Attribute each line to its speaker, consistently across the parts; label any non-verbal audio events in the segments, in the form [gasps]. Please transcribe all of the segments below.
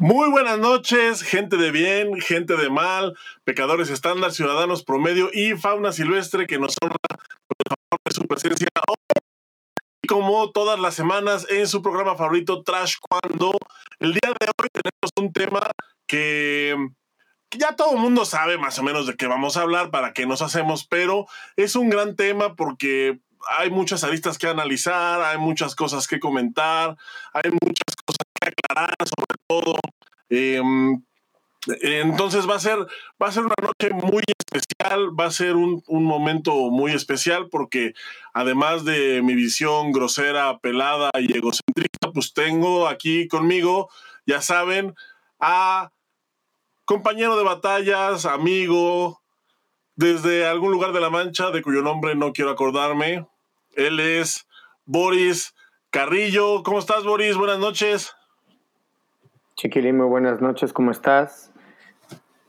Speaker 1: Muy buenas noches, gente de bien, gente de mal, pecadores estándar, ciudadanos promedio y fauna silvestre que nos honra por favor de su presencia Y como todas las semanas en su programa favorito Trash Cuando. El día de hoy tenemos un tema que, ya todo el mundo sabe más o menos de qué vamos a hablar, para qué nos hacemos, pero es un gran tema porque hay muchas aristas que analizar, hay muchas cosas que comentar, hay muchas cosas aclarar, sobre todo. Em, entonces va a ser, va a ser una noche muy especial, va a ser un, un, momento muy especial porque además de mi visión grosera, pelada y egocéntrica, pues tengo aquí conmigo, ya saben, a compañero de batallas, amigo, desde algún lugar de la Mancha, de cuyo nombre no quiero acordarme. Él es Boris Carrillo. ¿Cómo estás, Boris? Buenas noches.
Speaker 2: Chiquilín, muy buenas noches, ¿cómo estás?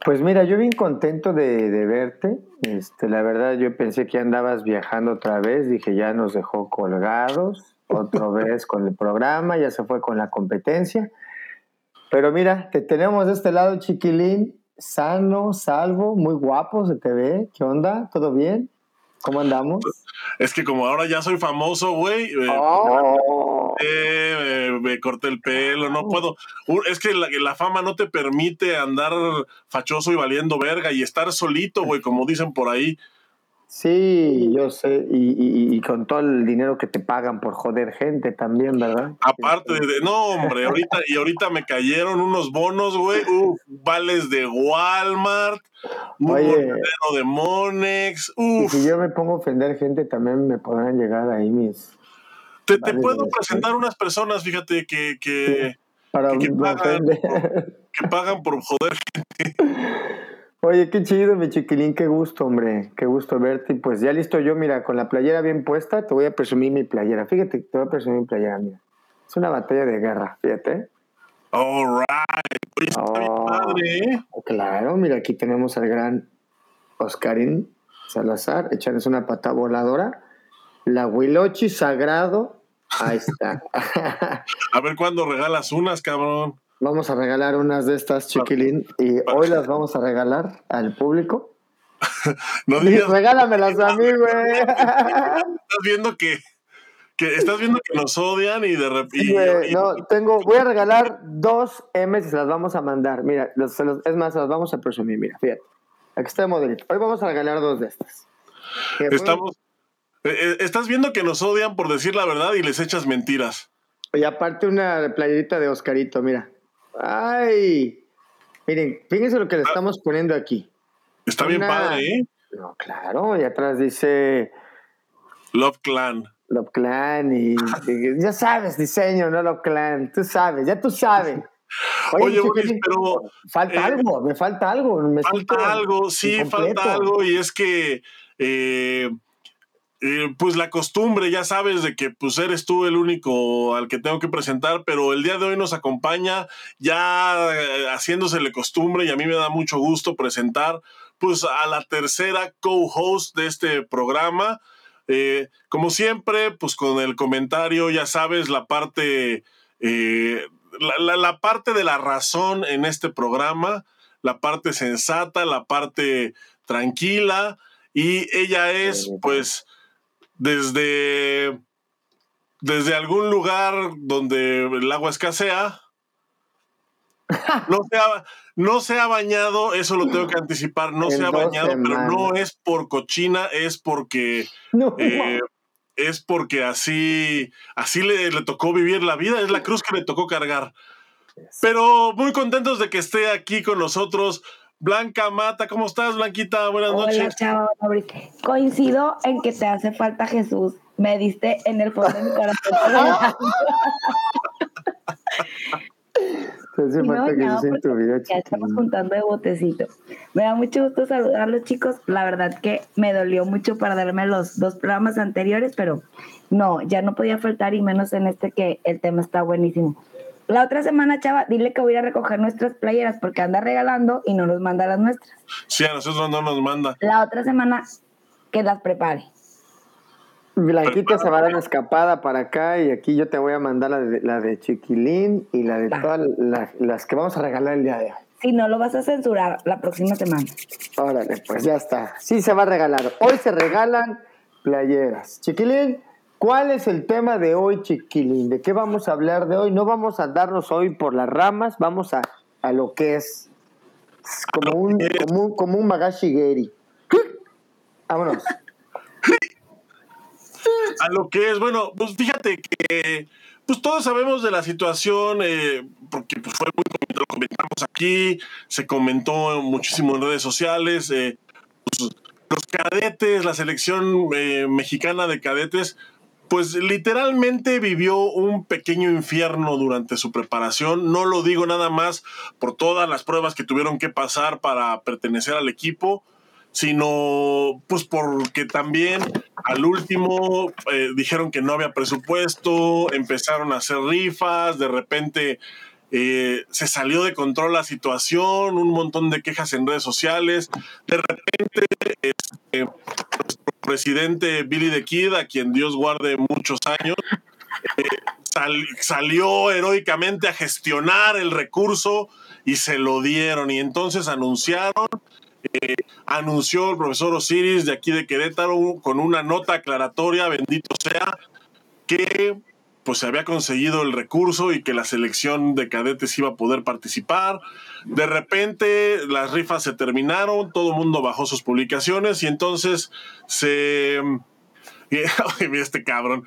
Speaker 2: Pues mira, yo bien contento de, de, verte. Este, la verdad, yo pensé que andabas viajando otra vez. Dije, ya nos dejó colgados otra [laughs] vez con el programa, ya se fue con la competencia. Pero mira, te tenemos de este lado, chiquilín, sano, salvo, muy guapo, se te ve. ¿Qué onda? ¿Todo bien? ¿Cómo andamos?
Speaker 1: Es que como ahora ya soy famoso, güey. Oh. Eh, me, corté el pelo, no puedo. Es que la, la, fama no te permite andar fachoso y valiendo verga y estar solito, güey, como dicen por ahí.
Speaker 2: Sí, yo sé, y, y, y, con todo el dinero que te pagan por joder gente también, ¿verdad?
Speaker 1: Aparte de, no, hombre, ahorita, y ahorita me cayeron unos bonos, güey, uf, vales de Walmart, un de Monex, uf.
Speaker 2: Y si yo me pongo a ofender gente, también me podrán llegar ahí mis...
Speaker 1: Te, te puedo presentar unas personas, fíjate, que, que,
Speaker 2: Para
Speaker 1: que, que pagan, que pagan por joder gente. [laughs]
Speaker 2: Oye, qué chido, mi chiquilín, qué gusto, hombre, qué gusto verte. Y pues ya listo yo, mira, con la playera bien puesta, te voy a presumir mi playera. Fíjate, te voy a presumir mi playera, mira. Es una batalla de guerra, fíjate.
Speaker 1: All right. oh, padre, ¿eh?
Speaker 2: Claro, mira, aquí tenemos al gran Oscarín Salazar, echarles una pata voladora. La Huilochi Sagrado, ahí está. [laughs]
Speaker 1: a ver cuándo regalas unas, cabrón.
Speaker 2: Vamos a regalar unas de estas, chiquilín, y hoy las vamos a regalar al público. [laughs]
Speaker 1: no digas.
Speaker 2: Regálamelas a mí, güey. [laughs]
Speaker 1: Estás viendo que, que, estás viendo que nos odian y de repente.
Speaker 2: Sí, no, tengo, voy a regalar dos M's y se las vamos a mandar. Mira, los, los, es más, se las vamos a presumir. Mira, fíjate. Aquí está el modelito. Hoy vamos a regalar dos de estas.
Speaker 1: Estamos. Eh, estás viendo que nos odian por decir la verdad y les echas mentiras.
Speaker 2: Y aparte una playerita de Oscarito, mira. Ay, miren, fíjense lo que le estamos poniendo aquí.
Speaker 1: Está bien padre, ¿eh?
Speaker 2: No, claro, y atrás dice
Speaker 1: Love Clan.
Speaker 2: Love Clan y, y [laughs] ya sabes, diseño, no Love Clan, tú sabes, ya tú sabes. [laughs]
Speaker 1: Oye, Oye Boris, pero
Speaker 2: falta eh, algo, me falta algo, me
Speaker 1: falta algo, sí, falta algo y es que eh, eh, pues la costumbre, ya sabes, de que pues eres tú el único al que tengo que presentar, pero el día de hoy nos acompaña ya eh, haciéndosele costumbre y a mí me da mucho gusto presentar pues a la tercera co-host de este programa. Eh, como siempre, pues con el comentario, ya sabes, la parte, la, la, la parte de la razón en este programa, la parte sensata, la parte tranquila, y ella es pues desde, desde algún lugar donde el agua escasea. [laughs] No se, ha, no se ha bañado, eso lo tengo que anticipar, no se ha bañado, semanas. pero no es por cochina, es porque
Speaker 2: no.
Speaker 1: eh, es porque así, así le, le, tocó vivir la vida, es la cruz que le tocó cargar. Pero muy contentos de que esté aquí con nosotros. Blanca Mata, ¿cómo estás, Blanquita? Buenas
Speaker 3: Hola,
Speaker 1: noches.
Speaker 3: Chavo, Coincido en que te hace falta Jesús. Me diste en el fondo de mi corazón. [laughs] [laughs]
Speaker 2: te hace falta no, Jesús no, en tu vida,
Speaker 3: Ya estamos juntando de botecito. Me da mucho gusto saludarlos, chicos. La verdad que me dolió mucho para darme los dos programas anteriores, pero no, ya no podía faltar y menos en este que el tema está buenísimo. La otra semana, chava, dile que voy a ir a recoger nuestras playeras porque anda regalando y no nos manda las nuestras.
Speaker 1: Sí, a nosotros no nos manda.
Speaker 3: La otra semana que las prepare.
Speaker 2: Blanquita se va a dar una escapada para acá y aquí yo te voy a mandar la de, la de Chiquilín y la de todas las que vamos a regalar el día de hoy.
Speaker 3: Si no lo vas a censurar la próxima semana.
Speaker 2: Órale, pues ya está. Sí se va a regalar. Hoy se regalan playeras. Chiquilín, ¿cuál es el tema de hoy, Chiquilín? ¿De qué vamos a hablar de hoy? No vamos a darnos hoy por las ramas, vamos a, a lo que es. Como un, como un, como un magashigeri. Vámonos
Speaker 1: a lo que es, bueno, pues fíjate que pues todos sabemos de la situación, eh, porque pues fue muy lo comentamos aquí, se comentó muchísimo en redes sociales, eh, pues, los cadetes, la selección eh, mexicana de cadetes, pues literalmente vivió un pequeño infierno durante su preparación. No lo digo nada más por todas las pruebas que tuvieron que pasar para pertenecer al equipo, sino pues porque también al último eh, dijeron que no había presupuesto, empezaron a hacer rifas, de repente eh, se salió de control la situación, un montón de quejas en redes sociales, de repente este, presidente Billy the Kid, a quien Dios guarde muchos años, eh, salió heroicamente a gestionar el recurso y se lo dieron y entonces anunciaron eh, anunció el profesor Osiris de aquí de Querétaro con una nota aclaratoria, bendito sea, que pues se había conseguido el recurso y que la selección de cadetes iba a poder participar. De repente las rifas se terminaron, todo el mundo bajó sus publicaciones y entonces se... [laughs] mira este cabrón,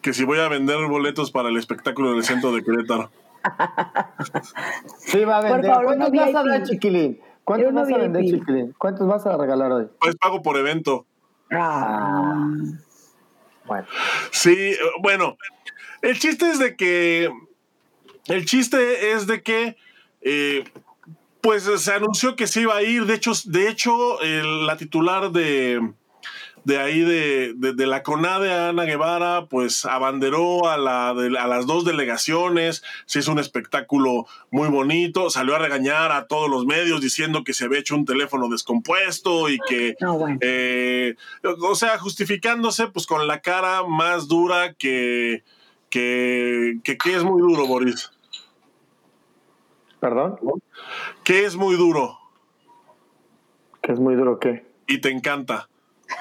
Speaker 1: que si voy a vender boletos para el espectáculo del centro de Querétaro.
Speaker 2: Sí, va a vender. Por favor, vas a dar, chiquilín? ¿Cuántos vas a vender, Chiquilín? ¿Cuántos vas a regalar hoy?
Speaker 1: Pues pago por evento.
Speaker 2: Ah. Bueno.
Speaker 1: Sí, bueno. El chiste es de que. El chiste es de que. Eh, pues se anunció que se iba a ir. De hecho, de hecho la titular de de ahí de, de, la CONADE, Ana Guevara, pues abanderó a, la, a las dos delegaciones, se hizo un espectáculo muy bonito, salió a regañar a todos los medios diciendo que se había hecho un teléfono descompuesto y que, eh, o sea, justificándose pues con la cara más dura que, que, que, que es muy duro, Boris.
Speaker 2: ¿Perdón?
Speaker 1: Que es muy duro.
Speaker 2: ¿Que es muy duro qué?
Speaker 1: Y te encanta.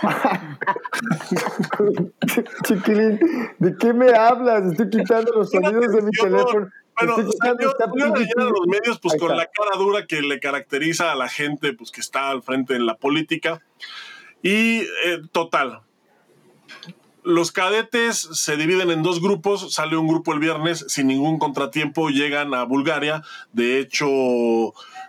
Speaker 1: [laughs]
Speaker 2: Chiquilín, ¿de qué me hablas? Estoy quitando los sonidos de mi teléfono.
Speaker 1: Bueno, salió, a los medios pues con la cara dura que le caracteriza a la gente pues que está al frente en la política. Y eh, total, los cadetes se dividen en dos grupos, sale un grupo el viernes sin ningún contratiempo, llegan a Bulgaria, de hecho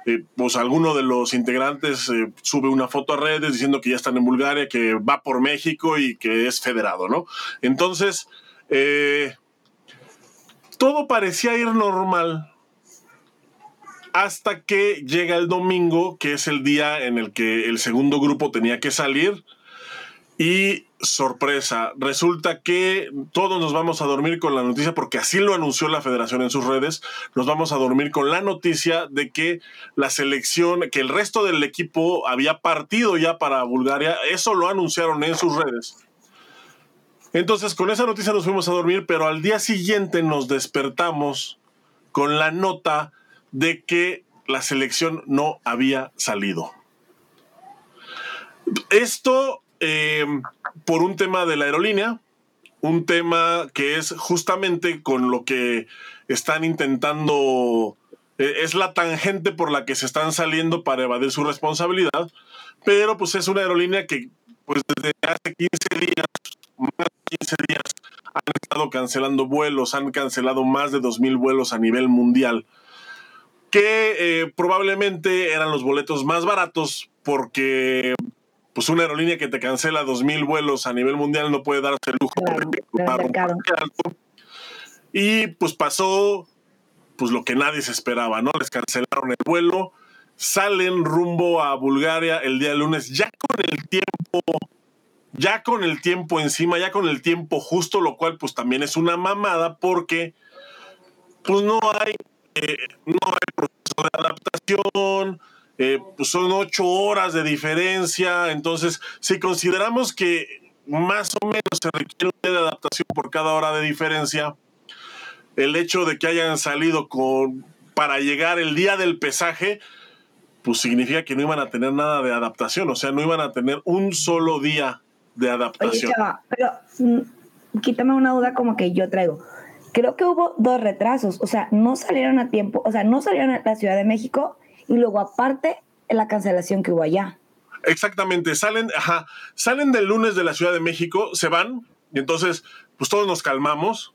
Speaker 1: eh, pues alguno de los integrantes eh, sube una foto a redes diciendo que ya están en Bulgaria, que va por México y que es federado, ¿no? Entonces, eh, todo parecía ir normal hasta que llega el domingo, que es el día en el que el segundo grupo tenía que salir y sorpresa, resulta que todos nos vamos a dormir con la noticia, porque así lo anunció la federación en sus redes, nos vamos a dormir con la noticia de que la selección, que el resto del equipo había partido ya para Bulgaria, eso lo anunciaron en sus redes. Entonces con esa noticia nos fuimos a dormir, pero al día siguiente nos despertamos con la nota de que la selección no había salido. Esto eh, por un tema de la aerolínea, un tema que es justamente con lo que están intentando, eh, es la tangente por la que se están saliendo para evadir su responsabilidad, pero pues es una aerolínea que pues desde hace 15 días, más de 15 días, han estado cancelando vuelos, han cancelado más de 2.000 vuelos a nivel mundial, que eh, probablemente eran los boletos más baratos porque pues una aerolínea que te cancela 2.000 vuelos a nivel mundial no puede darse el lujo de Y pues pasó pues lo que nadie se esperaba, ¿no? Les cancelaron el vuelo, salen rumbo a Bulgaria el día lunes, ya con el tiempo, ya con el tiempo encima, ya con el tiempo justo, lo cual pues también es una mamada porque pues no hay, eh, no hay proceso de adaptación, eh, pues son ocho horas de diferencia. Entonces, si consideramos que más o menos se requiere un día de adaptación por cada hora de diferencia. El hecho de que hayan salido con para llegar el día del pesaje, pues significa que no iban a tener nada de adaptación, o sea, no iban a tener un solo día de adaptación.
Speaker 3: Oye, chava, pero mm, quítame una duda como que yo traigo. Creo que hubo dos retrasos, o sea, no salieron a tiempo, o sea, no salieron a la Ciudad de México y luego aparte la cancelación que hubo allá.
Speaker 1: Exactamente, salen, ajá, salen del lunes de la Ciudad de México, se van y entonces pues todos nos calmamos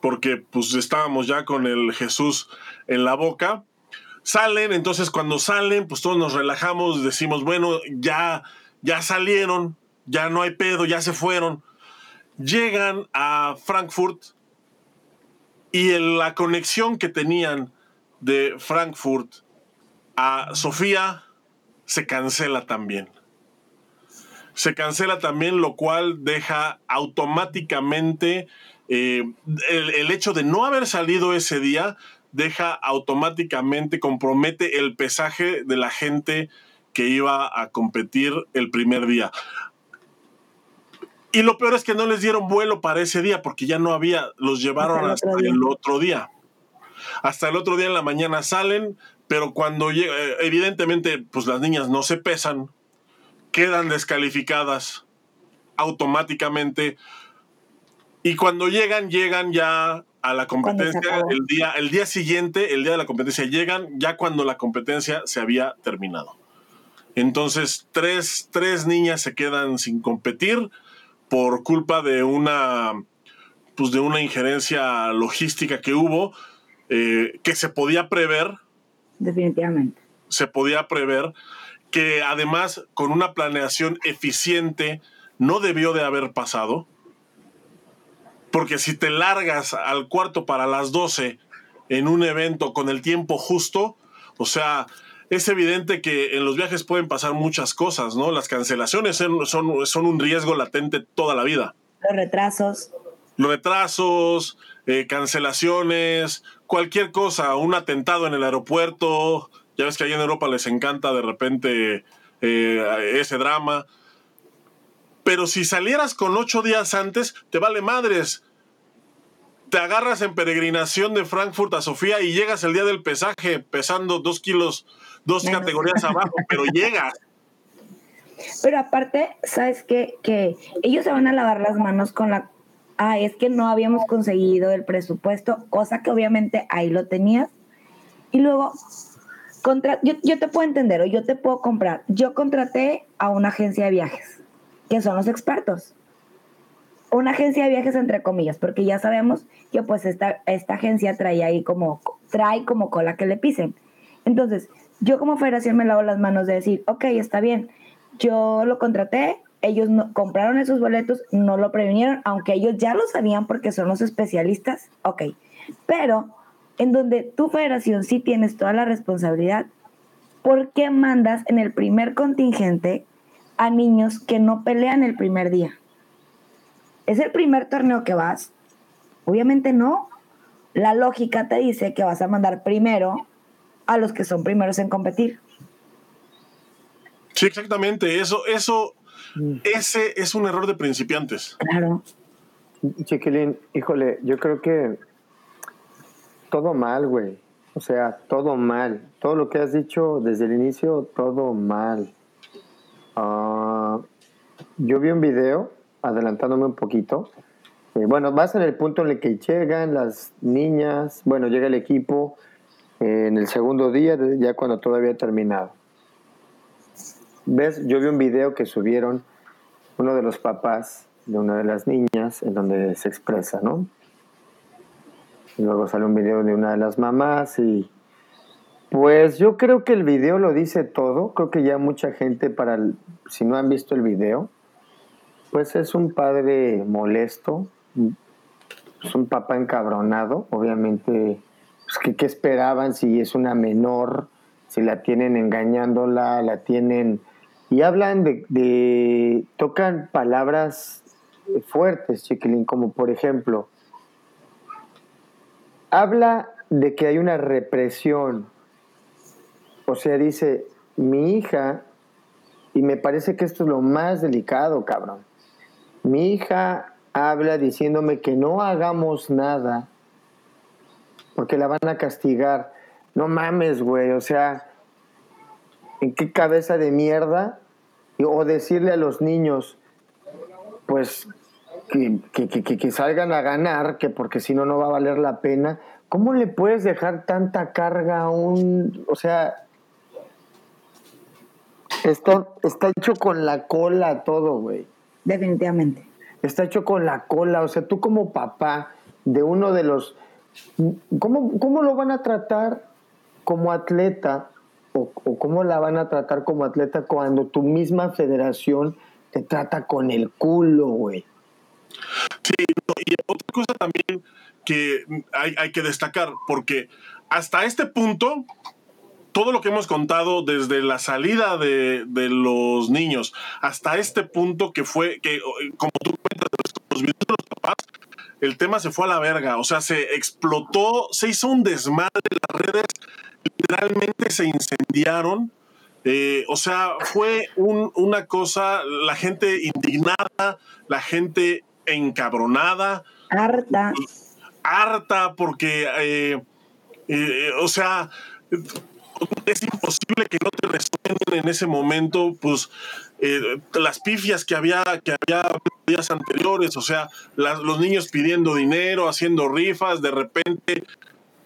Speaker 1: porque pues estábamos ya con el Jesús en la boca. Salen, entonces cuando salen, pues todos nos relajamos, decimos, bueno, ya ya salieron, ya no hay pedo, ya se fueron. Llegan a Frankfurt y en la conexión que tenían de Frankfurt a Sofía se cancela también. Se cancela también, lo cual deja automáticamente eh, el, el hecho de no haber salido ese día, deja automáticamente, compromete el pesaje de la gente que iba a competir el primer día. Y lo peor es que no les dieron vuelo para ese día porque ya no había, los llevaron hasta, el otro día. Hasta el otro día en la mañana salen, pero cuando llega, eh, evidentemente, pues las niñas no se pesan, quedan descalificadas automáticamente. Y cuando llegan, llegan ya a la competencia el día, el día siguiente, el día de la competencia, llegan ya cuando la competencia se había terminado. Entonces, tres, tres niñas se quedan sin competir por culpa de una, pues de una injerencia logística que hubo, eh, que se podía prever.
Speaker 3: Definitivamente.
Speaker 1: Se podía prever que además con una planeación eficiente no debió de haber pasado. Porque si te largas al cuarto para las 12 en un evento con el tiempo justo, o sea, es evidente que en los viajes pueden pasar muchas cosas, ¿no? Las cancelaciones son, son, un riesgo latente toda la vida.
Speaker 3: Los retrasos.
Speaker 1: Los retrasos, eh, cancelaciones, cualquier cosa, un atentado en el aeropuerto. Ya ves que allá en Europa les encanta de repente eh, ese drama. Pero si salieras con ocho días antes, te vale madres te agarras en peregrinación de Frankfurt a Sofía y llegas el día del pesaje pesando dos kilos, dos categorías abajo, [laughs] pero llegas.
Speaker 3: Pero aparte, ¿sabes qué? Que ellos se van a lavar las manos con la... Ah, es que no habíamos conseguido el presupuesto, cosa que obviamente ahí lo tenías. Y luego, contra... yo, yo te puedo entender o yo te puedo comprar. Yo contraté a una agencia de viajes, que son los expertos una agencia de viajes entre comillas, porque ya sabemos que pues esta, esta agencia trae ahí como, trae como cola que le pisen. Entonces, yo como federación me lavo las manos de decir, ok, está bien, yo lo contraté, ellos compraron esos boletos, no lo previnieron, aunque ellos ya lo sabían porque son los especialistas, ok, pero en donde tu federación sí tienes toda la responsabilidad, ¿por qué mandas en el primer contingente a niños que no pelean el primer día? ¿Es el primer torneo que vas? Obviamente no. La lógica te dice que vas a mandar primero a los que son primeros en competir.
Speaker 1: Sí, exactamente. Eso, eso. Ese es un error de principiantes.
Speaker 3: Claro.
Speaker 2: Chiquilín, híjole, yo creo que todo mal, güey. O sea, todo mal. Todo lo que has dicho desde el inicio, todo mal. Ah, yo vi un video adelantándome un poquito. Eh, bueno, vas en el punto en el que llegan las niñas, bueno, llega el equipo eh, en el segundo día, ya cuando todo había terminado. ¿Ves? Yo vi un video que subieron uno de los papás de una de las niñas en donde se expresa, ¿no? Luego sale un video de una de las mamás y pues yo creo que el video lo dice todo. Creo que ya mucha gente para si no han visto el video, pues es un padre molesto, es un papá encabronado, obviamente, pues, ¿qué, esperaban si es una menor, si la tienen engañándola, la tienen... Y hablan de, tocan palabras fuertes, Chiquilín, como por ejemplo, habla de que hay una represión. O sea, dice, mi hija, y me parece que esto es lo más delicado, cabrón Mi hija habla diciéndome que no hagamos nada porque la van a castigar. No mames, güey, o sea, ¿en qué cabeza de mierda? O decirle a los niños, pues que, que, salgan a ganar, que porque si no, no va a valer la pena. ¿Cómo le puedes dejar tanta carga a un... O sea, esto está hecho con la cola todo, güey.
Speaker 3: Definitivamente.
Speaker 2: Está hecho con la cola. O sea, tú como papá de uno de los... ¿Cómo, cómo lo van a tratar como atleta o, cómo la van a tratar como atleta cuando tu misma federación te trata con el culo, güey?
Speaker 1: Sí, y otra cosa también que hay, que destacar, porque hasta este punto todo lo que hemos contado desde la salida de, los niños hasta este punto que fue, que como tú cuentas, los videos de los papás, el tema se fue a la verga, o sea, se explotó, se hizo un desmadre, las redes literalmente se incendiaron, eh, o sea, fue un, una cosa, la gente indignada, la gente encabronada.
Speaker 3: Harta.
Speaker 1: Harta porque, eh, eh, o sea, es imposible que no te resuenen en ese momento, pues, eh, las pifias que había, que había días anteriores, o sea, los niños pidiendo dinero, haciendo rifas, de repente,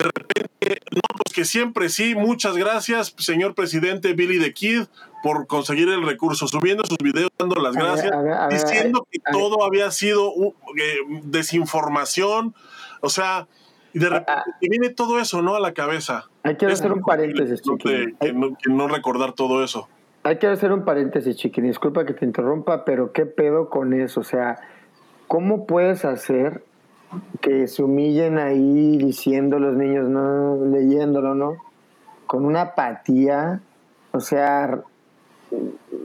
Speaker 1: de repente, no, pues que siempre sí, muchas gracias, señor presidente Billy the Kid, por conseguir el recurso, subiendo sus videos, dando las gracias, diciendo que todo había sido eh, desinformación, o sea, y de repente viene todo eso, ¿no? A la cabeza.
Speaker 2: Hay que hacer un paréntesis,
Speaker 1: chiqui. Que, no, recordar todo eso.
Speaker 2: Hay que hacer un paréntesis, Chiqui. Disculpa que te interrumpa, pero ¿qué pedo con eso? O sea, ¿cómo puedes hacer que se humillen ahí diciendo los niños, no, leyéndolo, ¿no? Con una apatía, o sea,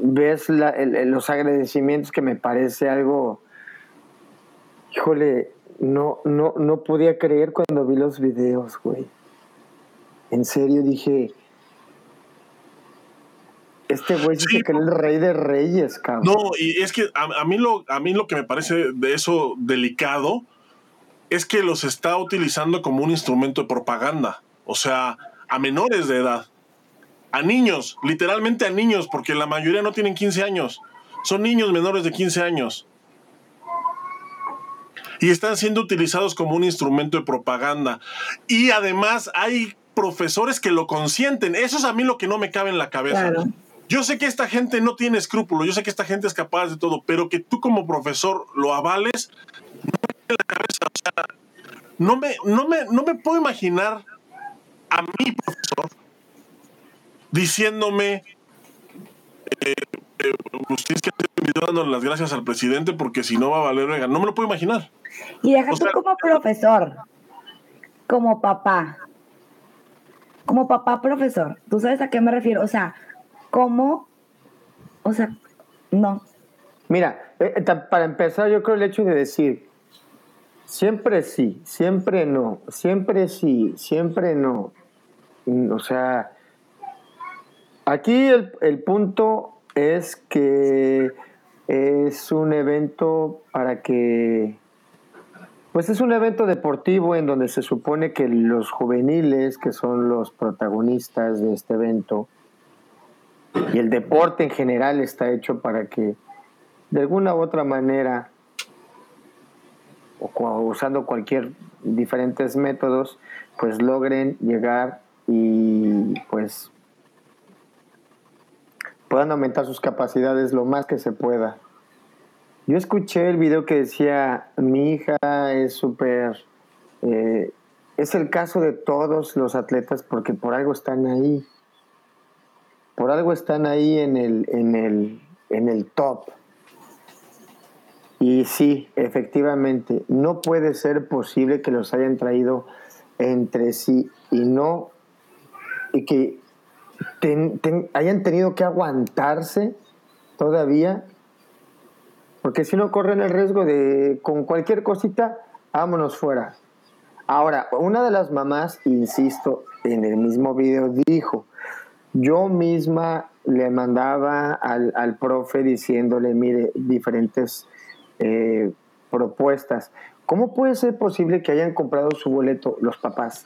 Speaker 2: ves los agradecimientos que me parece algo, híjole, no, no, no podía creer cuando vi los videos, güey. En serio dije, este güey dice que es el rey de reyes, cabrón.
Speaker 1: No, y es que a, mí lo, a mí lo que me parece de eso delicado es que los está utilizando como un instrumento de propaganda. O sea, a menores de edad. A niños, literalmente a niños, porque la mayoría no tienen 15 años. Son niños menores de 15 años y están siendo utilizados como un instrumento de propaganda. Y además hay profesores que lo consienten. Eso es a mí lo que no me cabe en la cabeza. Yo sé que esta gente no tiene escrúpulos, yo sé que esta gente es capaz de todo, pero que tú como profesor lo avales, no me la cabeza. O sea, no me, no me, no me puedo imaginar a mi profesor diciéndome, eh, eh, pues tienes que hacer un video dando las gracias al presidente porque si no va a valer venga. No me lo puedo imaginar.
Speaker 3: Y deja tú como profesor, como papá, como papá profesor, ¿tú sabes a qué me refiero? O sea, ¿cómo? O sea, no.
Speaker 2: Mira, eh, eh, para empezar, yo creo el hecho de decir, siempre sí, siempre no, siempre sí, siempre no. Mm, o sea, aquí el, el punto es que es un evento para que pues es un evento deportivo en donde se supone que los juveniles, que son los protagonistas de este evento, y el deporte en general está hecho para que de alguna u otra manera, o usando cualquier diferentes métodos, pues logren llegar y pues puedan aumentar sus capacidades lo más que se pueda. Yo escuché el video que decía, mi hija es súper... Eh, es el caso de todos los atletas porque por algo están ahí. Por algo están ahí en el, en el, en el top. Y sí, efectivamente, no puede ser posible que los hayan traído entre sí y no, y que hayan tenido que aguantarse todavía porque si no corren el riesgo de con cualquier cosita, vámonos fuera. Ahora, una de las mamás, insisto, en el mismo video dijo, yo misma le mandaba al, al profe diciéndole, mire, diferentes eh, propuestas. ¿Cómo puede ser posible que hayan comprado su boleto los papás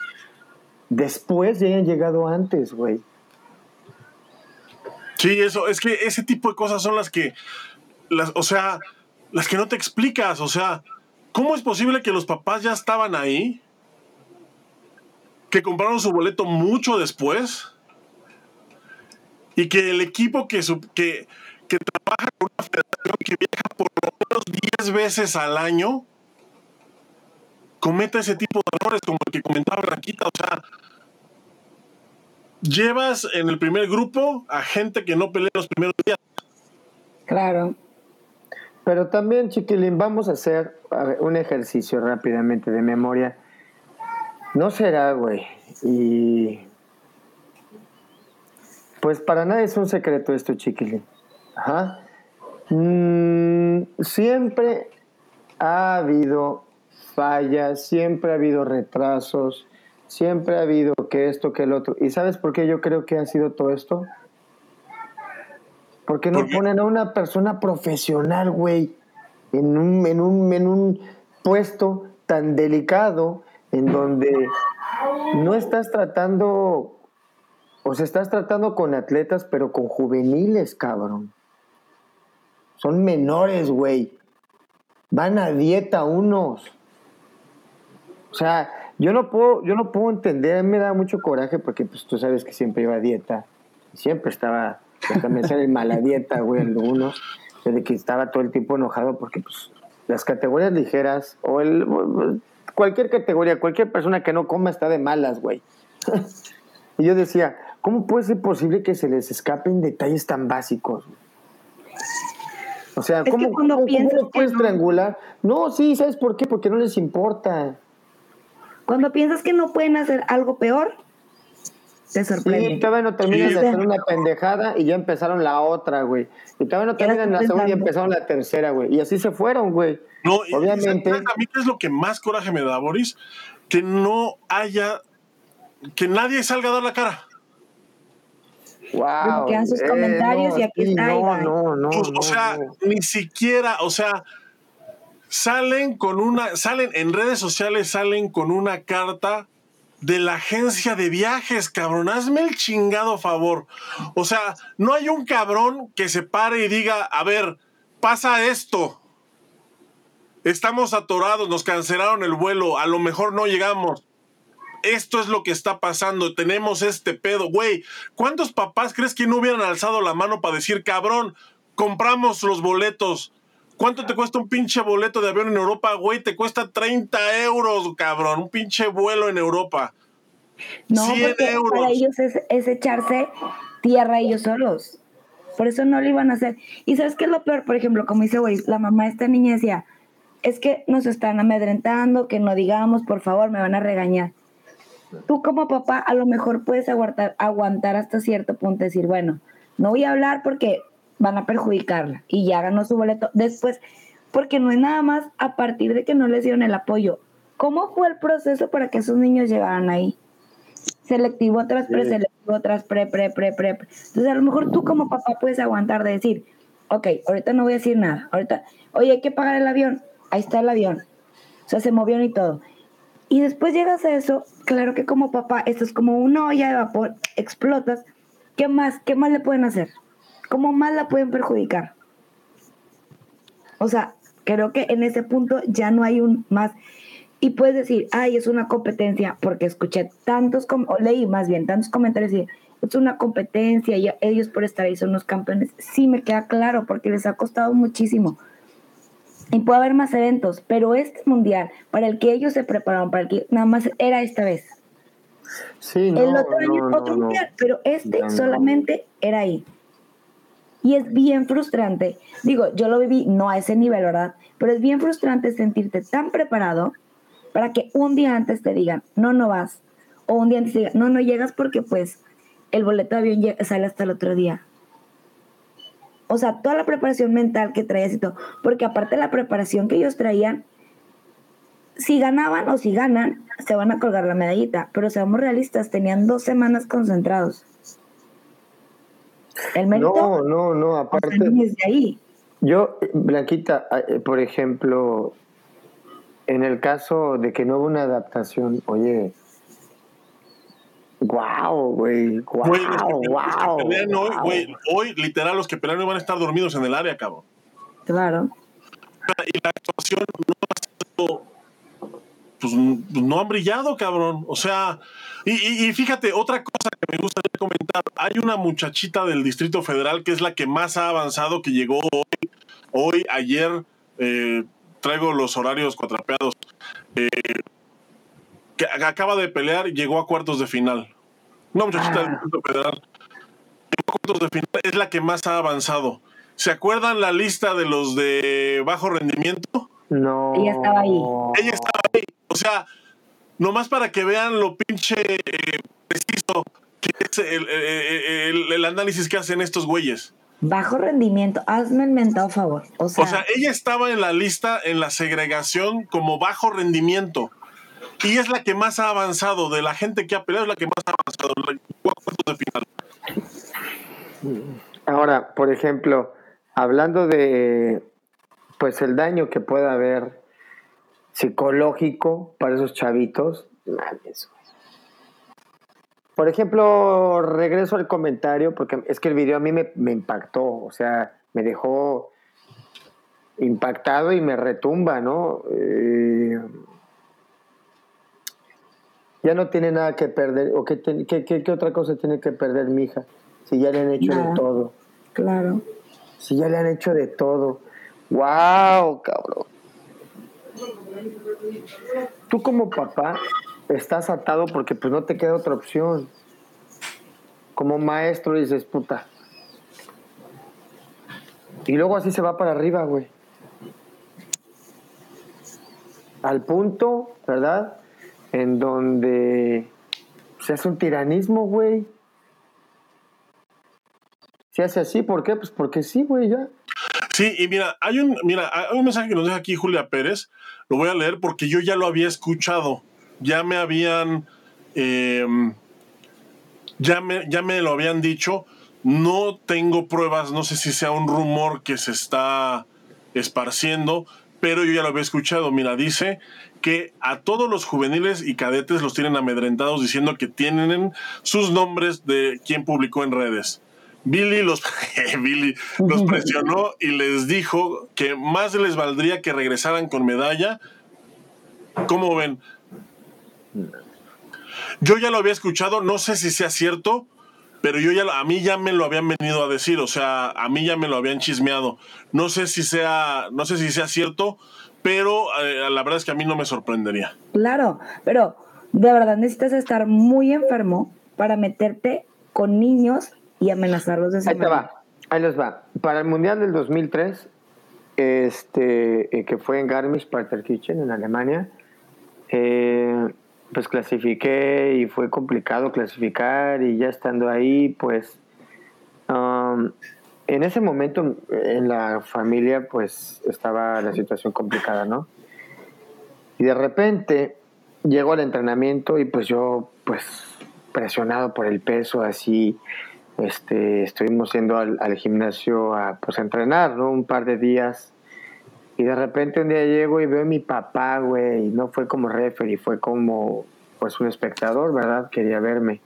Speaker 2: después de hayan llegado antes, güey?
Speaker 1: Sí, eso, es que ese tipo de cosas son las que, las, o sea, las que no te explicas, o sea, ¿cómo es posible que los papás ya estaban ahí? Que compraron su boleto mucho después y que el equipo que, que, que trabaja con una federación que viaja por lo menos 10 veces al año cometa ese tipo de errores como el que comentaba Raquita, o sea, llevas en el primer grupo a gente que no pelea los primeros días.
Speaker 3: Claro.
Speaker 2: Pero también, chiquilín, vamos a hacer un ejercicio rápidamente de memoria. No será, güey. Y. Pues para nada es un secreto esto, chiquilín. Ajá. Mm, siempre ha habido fallas, siempre ha habido retrasos, siempre ha habido que esto, que el otro. ¿Y sabes por qué yo creo que ha sido todo esto? Porque no ponen a una persona profesional, güey, en un, en, un, en un puesto tan delicado en donde no estás tratando, o sea, estás tratando con atletas, pero con juveniles, cabrón. Son menores, güey. Van a dieta unos. O sea, yo no puedo, yo no puedo entender, me da mucho coraje porque pues tú sabes que siempre iba a dieta, siempre estaba, pues, también sale mala [laughs] dieta, güey, algunos, de que estaba todo el tiempo enojado porque pues las categorías ligeras o el cualquier categoría, cualquier persona que no coma está de malas, güey. [laughs] y yo decía, ¿cómo puede ser posible que se les escapen detalles tan básicos? O sea, ¿cómo, ¿cómo, puedes triangular? No, sí, ¿sabes por qué? Porque no les importa.
Speaker 3: Cuando piensas que no pueden hacer algo peor, te sorprende.
Speaker 2: Sí, todavía no terminas de hacer una pendejada y ya empezaron la otra, güey. Y todavía no terminan la segunda y empezaron la tercera, güey. Y así se fueron, güey.
Speaker 1: No, obviamente. a mí es lo que más coraje me da, Boris, que no haya, que nadie salga a dar la cara.
Speaker 3: Wow. Quedan sus comentarios y aquí está.
Speaker 2: No, no,
Speaker 1: no, o sea, ni siquiera, o sea, salen con una, salen en redes sociales, salen con una carta de la agencia de viajes, cabrón. Hazme el chingado favor. O sea, no hay un cabrón que se pare y diga, a ver, pasa esto. Estamos atorados, nos cancelaron el vuelo, a lo mejor no llegamos. Esto es lo que está pasando, tenemos este pedo. Güey, ¿cuántos papás crees que no hubieran alzado la mano para decir, cabrón, compramos los boletos? ¿Cuánto te cuesta un pinche boleto de avión en Europa, güey? Te cuesta 30 euros, cabrón. Un pinche vuelo en Europa.
Speaker 3: No, porque para ellos es, echarse tierra ellos solos. Por eso no lo iban a hacer. Y sabes qué es lo peor, por ejemplo, como dice güey, la mamá de esta niña decía, es que nos están amedrentando, que no digamos, por favor, me van a regañar. Tú como papá a lo mejor puedes aguantar, aguantar hasta cierto punto, decir, bueno, no voy a hablar porque van a perjudicarla y ya ganó su boleto después, porque no es nada más a partir de que no les dieron el apoyo. ¿Cómo fue el proceso para que esos niños llegaran ahí? Selectivo tras pre, selectivo tras pre, pre, pre, pre. Entonces, a lo mejor tú como papá puedes aguantar de decir, ok, ahorita no voy a decir nada. Ahorita, oye, hay que pagar el avión. Ahí está el avión. O sea, se movió y todo. Y después llegas a eso, claro que como papá, esto es como una olla de vapor, explotas. ¿Qué más? ¿Qué más le pueden hacer? ¿cómo más la pueden perjudicar? O sea, creo que en ese punto ya no hay un más. Y puedes decir, ay, es una competencia, porque escuché tantos, o leí más bien tantos comentarios y es una competencia y ellos por estar ahí son los campeones. Sí, me queda claro, porque les ha costado muchísimo. Y puede haber más eventos, pero este mundial, para el que ellos se prepararon, para el que nada más era esta vez.
Speaker 2: Sí, no,
Speaker 3: el otro año otro mundial, pero este solamente era ahí. Y es bien frustrante. Digo, yo lo viví no a ese nivel, ¿verdad? Pero es bien frustrante sentirte tan preparado para que un día antes te digan, no, no vas. O un día antes te digan, no, no llegas porque pues el boleto de avión sale hasta el otro día. O sea, toda la preparación mental que traías y todo. Porque aparte de la preparación que ellos traían, si ganaban o si ganan, se van a colgar la medallita. Pero seamos realistas, tenían dos semanas concentrados. El mérito.
Speaker 2: No, no, no, aparte.
Speaker 3: Desde ahí.
Speaker 2: Yo, Blanquita, eh, por ejemplo, en el caso de que no hubo una adaptación, oye, wow, güey, wow,
Speaker 1: Güey, los que-
Speaker 2: wow,
Speaker 1: los que pelean hoy,
Speaker 2: wow.
Speaker 1: güey, hoy, literal, los que pelean hoy van a estar dormidos en el área, cabrón.
Speaker 3: Claro.
Speaker 1: Y la actuación no ha sido. Pues no han brillado, cabrón. O sea, y, y- y fíjate, otra cosa que me gustaría comentar: hay una muchachita del Distrito Federal que es la que más ha avanzado, que llegó hoy, hoy ayer. eh, traigo los horarios cuatrapeados. eh, que acaba de pelear y llegó a cuartos de final. Una muchachita del
Speaker 2: Ah.
Speaker 1: Distrito Federal. Llegó a cuartos de final, es la que más ha avanzado. ¿Se acuerdan la lista de los de bajo rendimiento?
Speaker 2: No.
Speaker 3: Ella estaba ahí.
Speaker 1: Ella estaba ahí. O sea, nomás para que vean lo pinche eh, preciso que es el, el- el- el análisis que hacen estos güeyes.
Speaker 3: Bajo rendimiento. Hazme el mentado favor. O sea,
Speaker 1: O sea, ella estaba en la lista, en la segregación como bajo rendimiento. Y es la que más ha avanzado. De la gente que ha peleado, es la que más ha avanzado.
Speaker 2: Ahora, por ejemplo, hablando de pues el daño que puede haber psicológico para esos chavitos. Por ejemplo, regreso al comentario, porque es que el video a mí me, me impactó, o sea, me dejó impactado y me retumba, ¿no? Eh, ya no tiene nada que perder, o qué, qué- qué- qué otra cosa tiene que perder mi hija, si ya le han hecho
Speaker 3: Nada.
Speaker 2: de todo.
Speaker 3: claro.
Speaker 2: Si ya le han hecho de todo. ¡Wow, cabrón! Tú como papá estás atado porque pues no te queda otra opción. Como maestro dices, puta. Y luego así se va para arriba, güey. Al punto, ¿verdad? En donde se hace un tiranismo, güey. Se hace así, ¿por qué? Pues porque sí, güey, ya.
Speaker 1: Sí, y mira, hay un, mira, hay un mensaje que nos deja aquí Julia Pérez. Lo voy a leer porque yo ya lo había escuchado. Ya me habían. eh, ya, me, ya me lo habían dicho. No tengo pruebas, no sé si sea un rumor que se está esparciendo, pero yo ya lo había escuchado. Mira, dice que a todos los juveniles y cadetes los tienen amedrentados diciendo que tienen sus nombres de quien publicó en redes. Billy los, [laughs] Billy los presionó y les dijo que más les valdría que regresaran con medalla. ¿Cómo ven? Yo ya lo había escuchado, no sé si sea cierto, pero yo ya lo- a mí ya me lo habían venido a decir, o sea, a mí ya me lo habían chismeado. No sé si sea, no sé si sea cierto, pero eh, la verdad es que a mí no me sorprendería.
Speaker 3: Claro, pero de verdad necesitas estar muy enfermo para meterte con niños y amenazarlos de esa
Speaker 2: Ahí te va, ahí les va. Para el Mundial del 2003, este, eh, que fue en Garmisch-Partenkirchen, en Alemania, eh, pues clasifiqué y fue complicado clasificar y ya estando ahí, pues um, en ese momento en la familia pues estaba la situación complicada, ¿no? Y de repente llego al entrenamiento y pues yo pues presionado por el peso así este, estuvimos yendo al, al gimnasio a, pues, a entrenar, ¿no? Un par de días. Y de repente un día llego y veo a mi papá, güey, y no fue como referee, fue como, pues, un espectador, ¿verdad? Quería verme.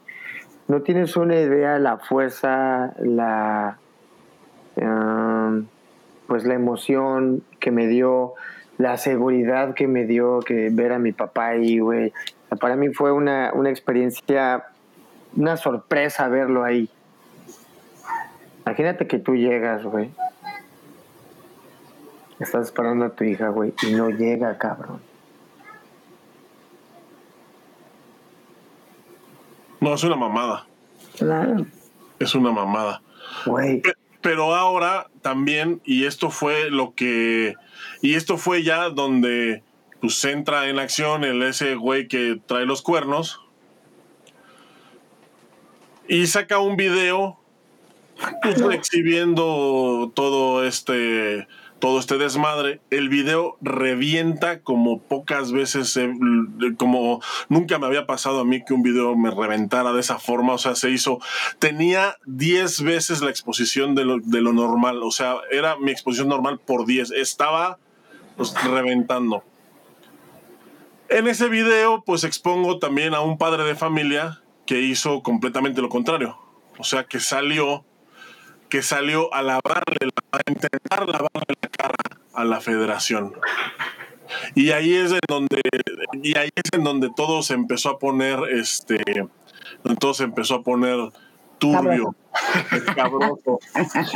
Speaker 2: No tienes una idea la fuerza, la, um, pues, la emoción que me dio, la seguridad que me dio que ver a mi papá ahí, güey. Para mí fue una, una experiencia, una sorpresa verlo ahí. Imagínate que tú llegas, güey. Estás esperando a tu hija, güey, y no llega, cabrón.
Speaker 1: No, es una mamada.
Speaker 3: Claro.
Speaker 1: Es una mamada.
Speaker 2: Güey,
Speaker 1: Pe- Pero ahora también, y esto fue lo que. Y esto fue ya donde pues entra en acción el ese güey que trae los cuernos. Y saca un video pues, exhibiendo todo este. Todo este desmadre. El video revienta como pocas veces, como nunca me había pasado a mí que un video me reventara de esa forma. O sea, se hizo, tenía 10 veces la exposición de lo, normal. O sea, era mi exposición normal por 10. Estaba pues, reventando. En ese video, pues expongo también a un padre de familia que hizo completamente lo contrario. O sea, que salió, que salió a lavarle, a intentar lavarle la cara a la federación. Y ahí es en donde, y ahí es en donde todo se empezó a poner, este, todo se empezó a poner turbio,
Speaker 2: escabroso.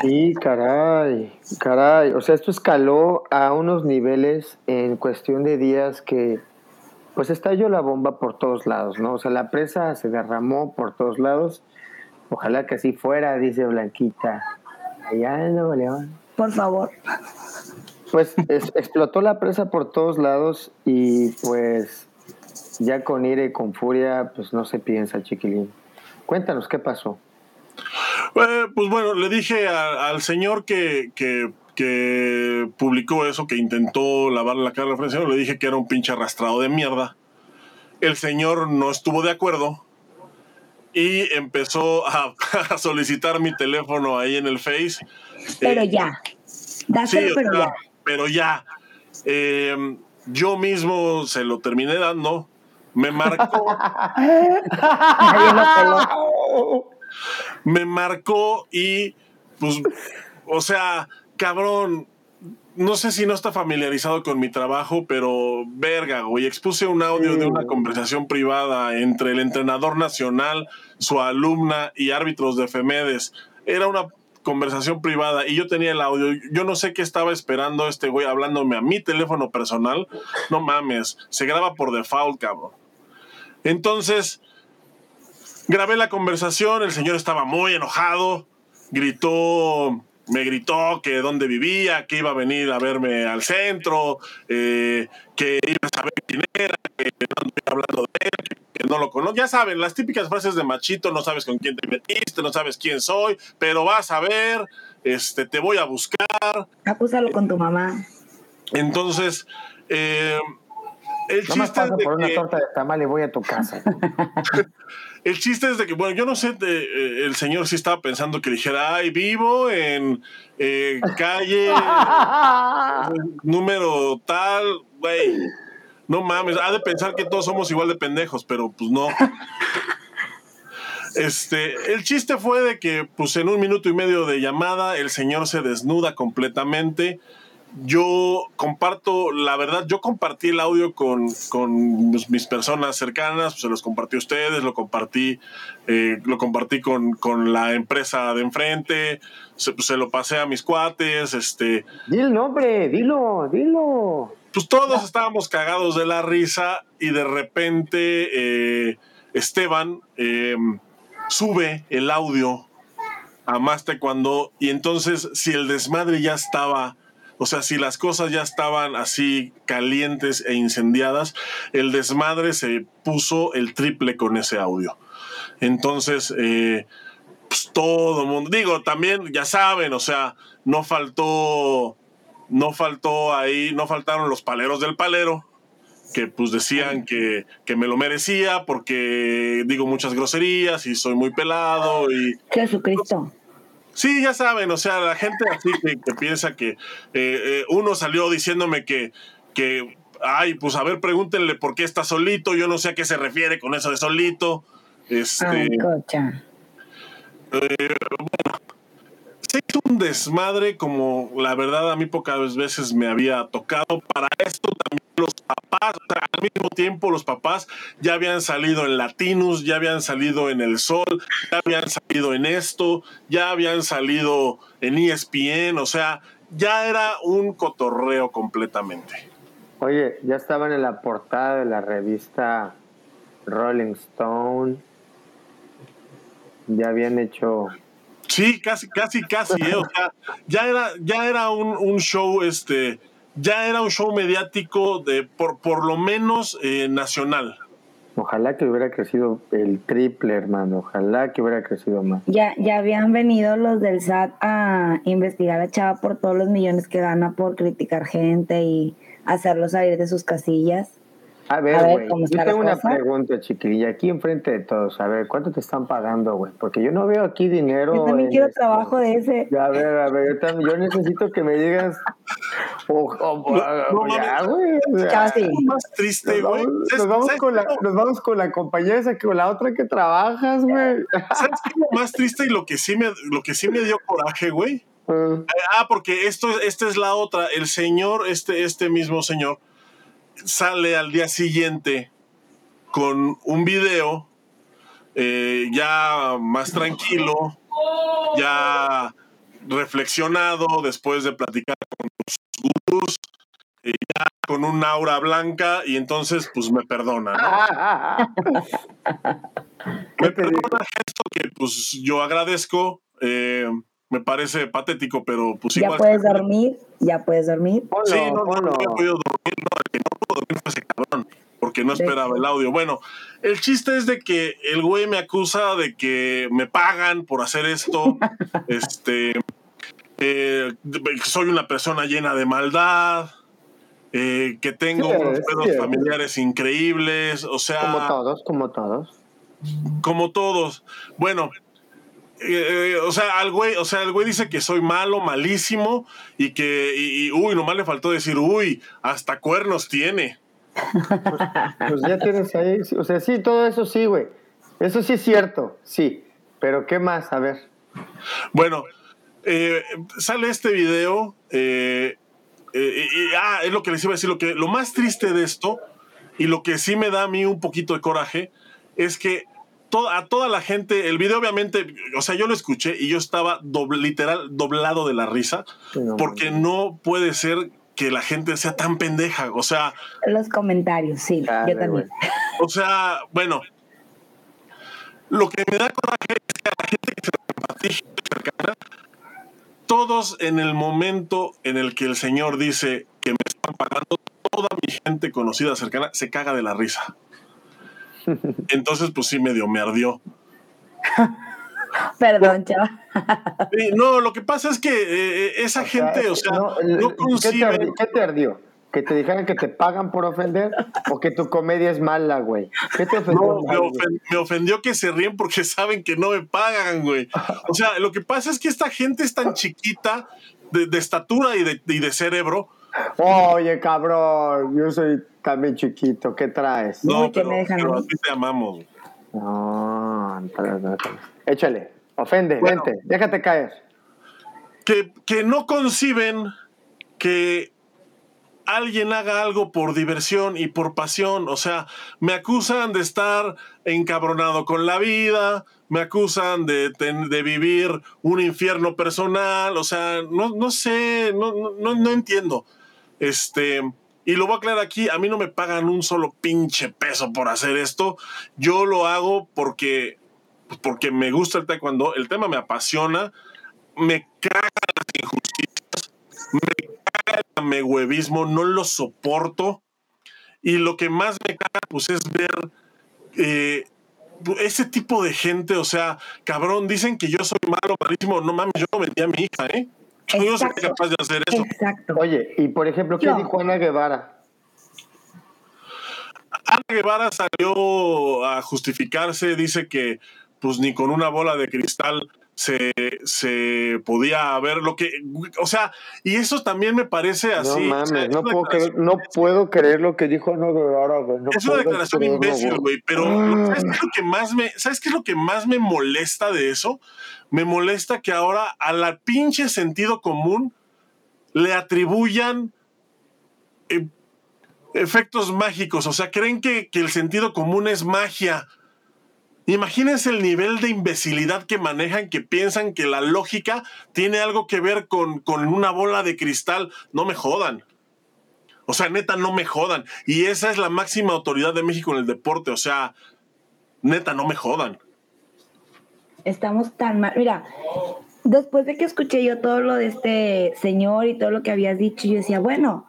Speaker 2: Sí, caray, caray. O sea, esto escaló a unos niveles en cuestión de días que pues estalló la bomba por todos lados, ¿no? O sea, la presa se derramó por todos lados. Ojalá que así fuera, dice Blanquita. Allá en Nuevo León.
Speaker 3: Por favor.
Speaker 2: Pues explotó la presa por todos lados y pues ya con ira y con furia, pues no se piensa, chiquilín. Cuéntanos qué pasó.
Speaker 1: Eh, pues bueno, le dije al señor que, que que publicó eso, que intentó lavarle la cara al señor, le dije que era un pinche arrastrado de mierda. El señor no estuvo de acuerdo y empezó [laughs] a, solicitar mi teléfono ahí en el Face.
Speaker 3: Pero eh, ya. sí, pero, ya.
Speaker 1: pero ya. Em, yo mismo se lo terminé dando. Me marcó. [laughs] me marcó y pues, o sea, cabrón, no sé si no está familiarizado con mi trabajo, pero verga, güey, expuse un audio de una conversación privada entre el entrenador nacional, su alumna y árbitros de FEMEDES. Era una conversación privada y yo tenía el audio. Yo no sé qué estaba esperando este güey hablándome a mi teléfono personal. No mames, se graba por default, cabrón. Entonces, grabé la conversación, el señor estaba muy enojado, gritó me gritó que dónde vivía, que iba a venir a verme al centro, eh, que iba a saber quién era, que no estoy hablando de él, que, no lo conozco. Ya saben, las típicas frases de machito, no sabes con quién te metiste, no sabes quién soy, pero vas a ver, este, te voy a buscar.
Speaker 3: Acúsalo con tu mamá.
Speaker 1: Entonces, eh, el chiste
Speaker 2: es de por una torta de tamal y voy a tu casa. [laughs]
Speaker 1: el chiste es de que, bueno, yo no sé, eh, el señor sí estaba pensando que dijera, ay, vivo en eh, calle [laughs] número tal, güey. No mames, ha de pensar que todos somos igual de pendejos, pero pues no. [laughs] Este, el chiste fue de que, pues en un minuto y medio de llamada, el señor se desnuda completamente yo comparto, la verdad, yo compartí el audio con, mis personas cercanas, pues, se los compartí a ustedes, lo compartí, eh, lo compartí con, la empresa de enfrente, se, pues, se, lo pasé a mis cuates, este.
Speaker 2: Dile el nombre, dilo, dilo.
Speaker 1: Pues todos estábamos cagados de la risa y de repente eh, Esteban em, sube el audio a más cuando y entonces si el desmadre ya estaba o sea, si las cosas ya estaban así calientes e incendiadas, el desmadre se puso el triple con ese audio. Entonces, eh, pues todo el mundo, digo, también ya saben, o sea, no faltó, no faltó ahí, no faltaron los paleros del palero, que pues decían que, que, me lo merecía porque digo muchas groserías y soy muy pelado y...
Speaker 3: Jesucristo.
Speaker 1: Sí, ya saben, o sea, la gente así que, piensa que eh, eh, uno salió diciéndome que, que, ay, pues a ver, pregúntenle por qué está solito, yo no sé a qué se refiere con eso de solito. Este, ay, cocha. Eh, bueno, se hizo un desmadre como la verdad a mí pocas veces me había tocado. Para esto también los papás, al mismo tiempo los papás ya habían salido en Latinus, ya habían salido en El Sol, ya habían salido en esto, ya habían salido en ESPN, o sea, ya era un cotorreo completamente.
Speaker 2: Oye, ya estaban en la portada de la revista Rolling Stone, ya habían hecho
Speaker 1: Sí, casi, casi, casi, ¿eh? o sea, ya era, ya era un, un, show, este, ya era un show mediático de, por, por lo menos eh, nacional.
Speaker 2: Ojalá que hubiera crecido el triple, hermano. Ojalá que hubiera crecido más.
Speaker 3: Ya, ya habían venido los del SAT a investigar a Chava por todos los millones que gana por criticar gente y hacerlo salir de sus casillas.
Speaker 2: A ver, güey, yo tengo una pregunta, chiquilla, aquí enfrente de todos. A ver, ¿cuánto te están pagando, güey? Porque yo no veo aquí dinero.
Speaker 3: Yo también quiero trabajo de ese.
Speaker 2: A ver, a ver, yo, también, yo necesito que me digas. Oh, oh, no, ya, güey.
Speaker 1: Casi. más triste, güey.
Speaker 2: Nos, vamos con la, nos vamos con la compañía esa, con la otra que trabajas, güey.
Speaker 1: ¿Sabes qué es lo más triste y lo que sí me, lo que sí me dio coraje, güey? Ah, ah porque esto, esta es la otra. El señor, este, este mismo señor sale al día siguiente con un video eh, ya más tranquilo, ya reflexionado después de platicar con los gurús, eh, ya con un aura blanca y entonces pues me perdona. [laughs] me perdona esto que pues yo agradezco. Eh, me parece patético, pero pues
Speaker 3: Ya puedes dormir, ya puedes dormir.
Speaker 1: sí, no, no, no, he podido dormir, no, que no puedo dormir ese cabrón, porque no esperaba el audio. Bueno, el chiste es de que el güey me acusa de que me pagan por hacer esto, [laughs] este, eh, soy una persona llena de maldad, eh, que tengo unos pedos familiares increíbles, o sea...
Speaker 2: Como todos, como todos.
Speaker 1: Como todos. Bueno, eh, o sea, al güey, o sea, el güey dice que soy malo, malísimo y que, y, uy, nomás le faltó decir, uy, hasta cuernos tiene.
Speaker 2: Pues, ya tienes ahí, o sea, sí, todo eso sí, güey. Eso sí es cierto, sí. Pero ¿qué más? A ver.
Speaker 1: Bueno, eh, sale este video. Eh, y, ah, es lo que les iba a decir. Lo, que, lo más triste de esto, y lo que sí me da a mí un poquito de coraje, es que a toda la gente, el video obviamente, o sea, yo lo escuché y yo estaba literal doblado de la risa, porque no puede ser que la gente sea tan pendeja, o sea...
Speaker 3: Los comentarios, sí, yo también.
Speaker 1: O sea, bueno, lo que me da coraje es que a la gente que se cercana, todos en el momento en el que el Señor dice que me están pagando, toda mi gente conocida cercana se caga de la risa. Entonces, pues sí, medio me ardió. [laughs]
Speaker 3: Perdón, chaval.
Speaker 1: no, lo que pasa es que eh, esa gente, o sea, no,
Speaker 2: ¿qué, te ardió? ¿Que te dijeran que te pagan por ofender? ¿O que tu comedia es mala, güey? ¿Qué te ofendió?
Speaker 1: No, me, ofendió que se ríen porque saben que no me pagan, güey. O sea, lo que pasa es que esta gente es tan chiquita de, estatura y de, y de cerebro.
Speaker 2: Oye, cabrón, yo soy también chiquito, ¿qué traes?
Speaker 1: No, pero, me pero a ti te amamos.
Speaker 2: No, échale, ofende, vente, déjate caer.
Speaker 1: Que, que no conciben que alguien haga algo por diversión y por pasión. O sea, me acusan de estar encabronado con la vida, me acusan de, de vivir un infierno personal. O sea, no, no sé, no, no, no entiendo. Este, y lo voy a aclarar aquí, a mí no me pagan un solo pinche peso por hacer esto. Yo lo hago porque, porque me gusta el taekwondo, el tema me apasiona, me caga las injusticias, me caga el amehuevismo, no lo soporto. Y lo que más me caga, pues, es ver eh, ese tipo de gente, o sea, cabrón, dicen que yo soy malo, malísimo, no mames, yo no vendí a mi hija, ¿eh? Capaz de hacer eso.
Speaker 3: Exacto.
Speaker 2: Oye, y por ejemplo, ¿qué dijo Ana Guevara?
Speaker 1: Ana Guevara salió a justificarse, dice que pues ni con una bola de cristal se, se podía ver lo que, o sea, y eso también me parece así.
Speaker 2: No mames, no, puedo creer, no puedo creer lo que dijo Guevara,
Speaker 1: güey. es una declaración imbécil, güey, pero ¿sabes qué, es lo que más me, ¿sabes qué es lo que más me molesta de eso? me molesta que ahora a la pinche sentido común le atribuyan eh, efectos mágicos. O sea, creen que, el sentido común es magia. Imagínense el nivel de imbecilidad que manejan, que piensan que la lógica tiene algo que ver con, con una bola de cristal. No me jodan. O sea, neta, no me jodan. Y esa es la máxima autoridad de México en el deporte. O sea, neta, no me jodan
Speaker 3: estamos tan mal. Mira, después de que escuché yo todo lo de este señor y todo lo que habías dicho, yo decía, bueno,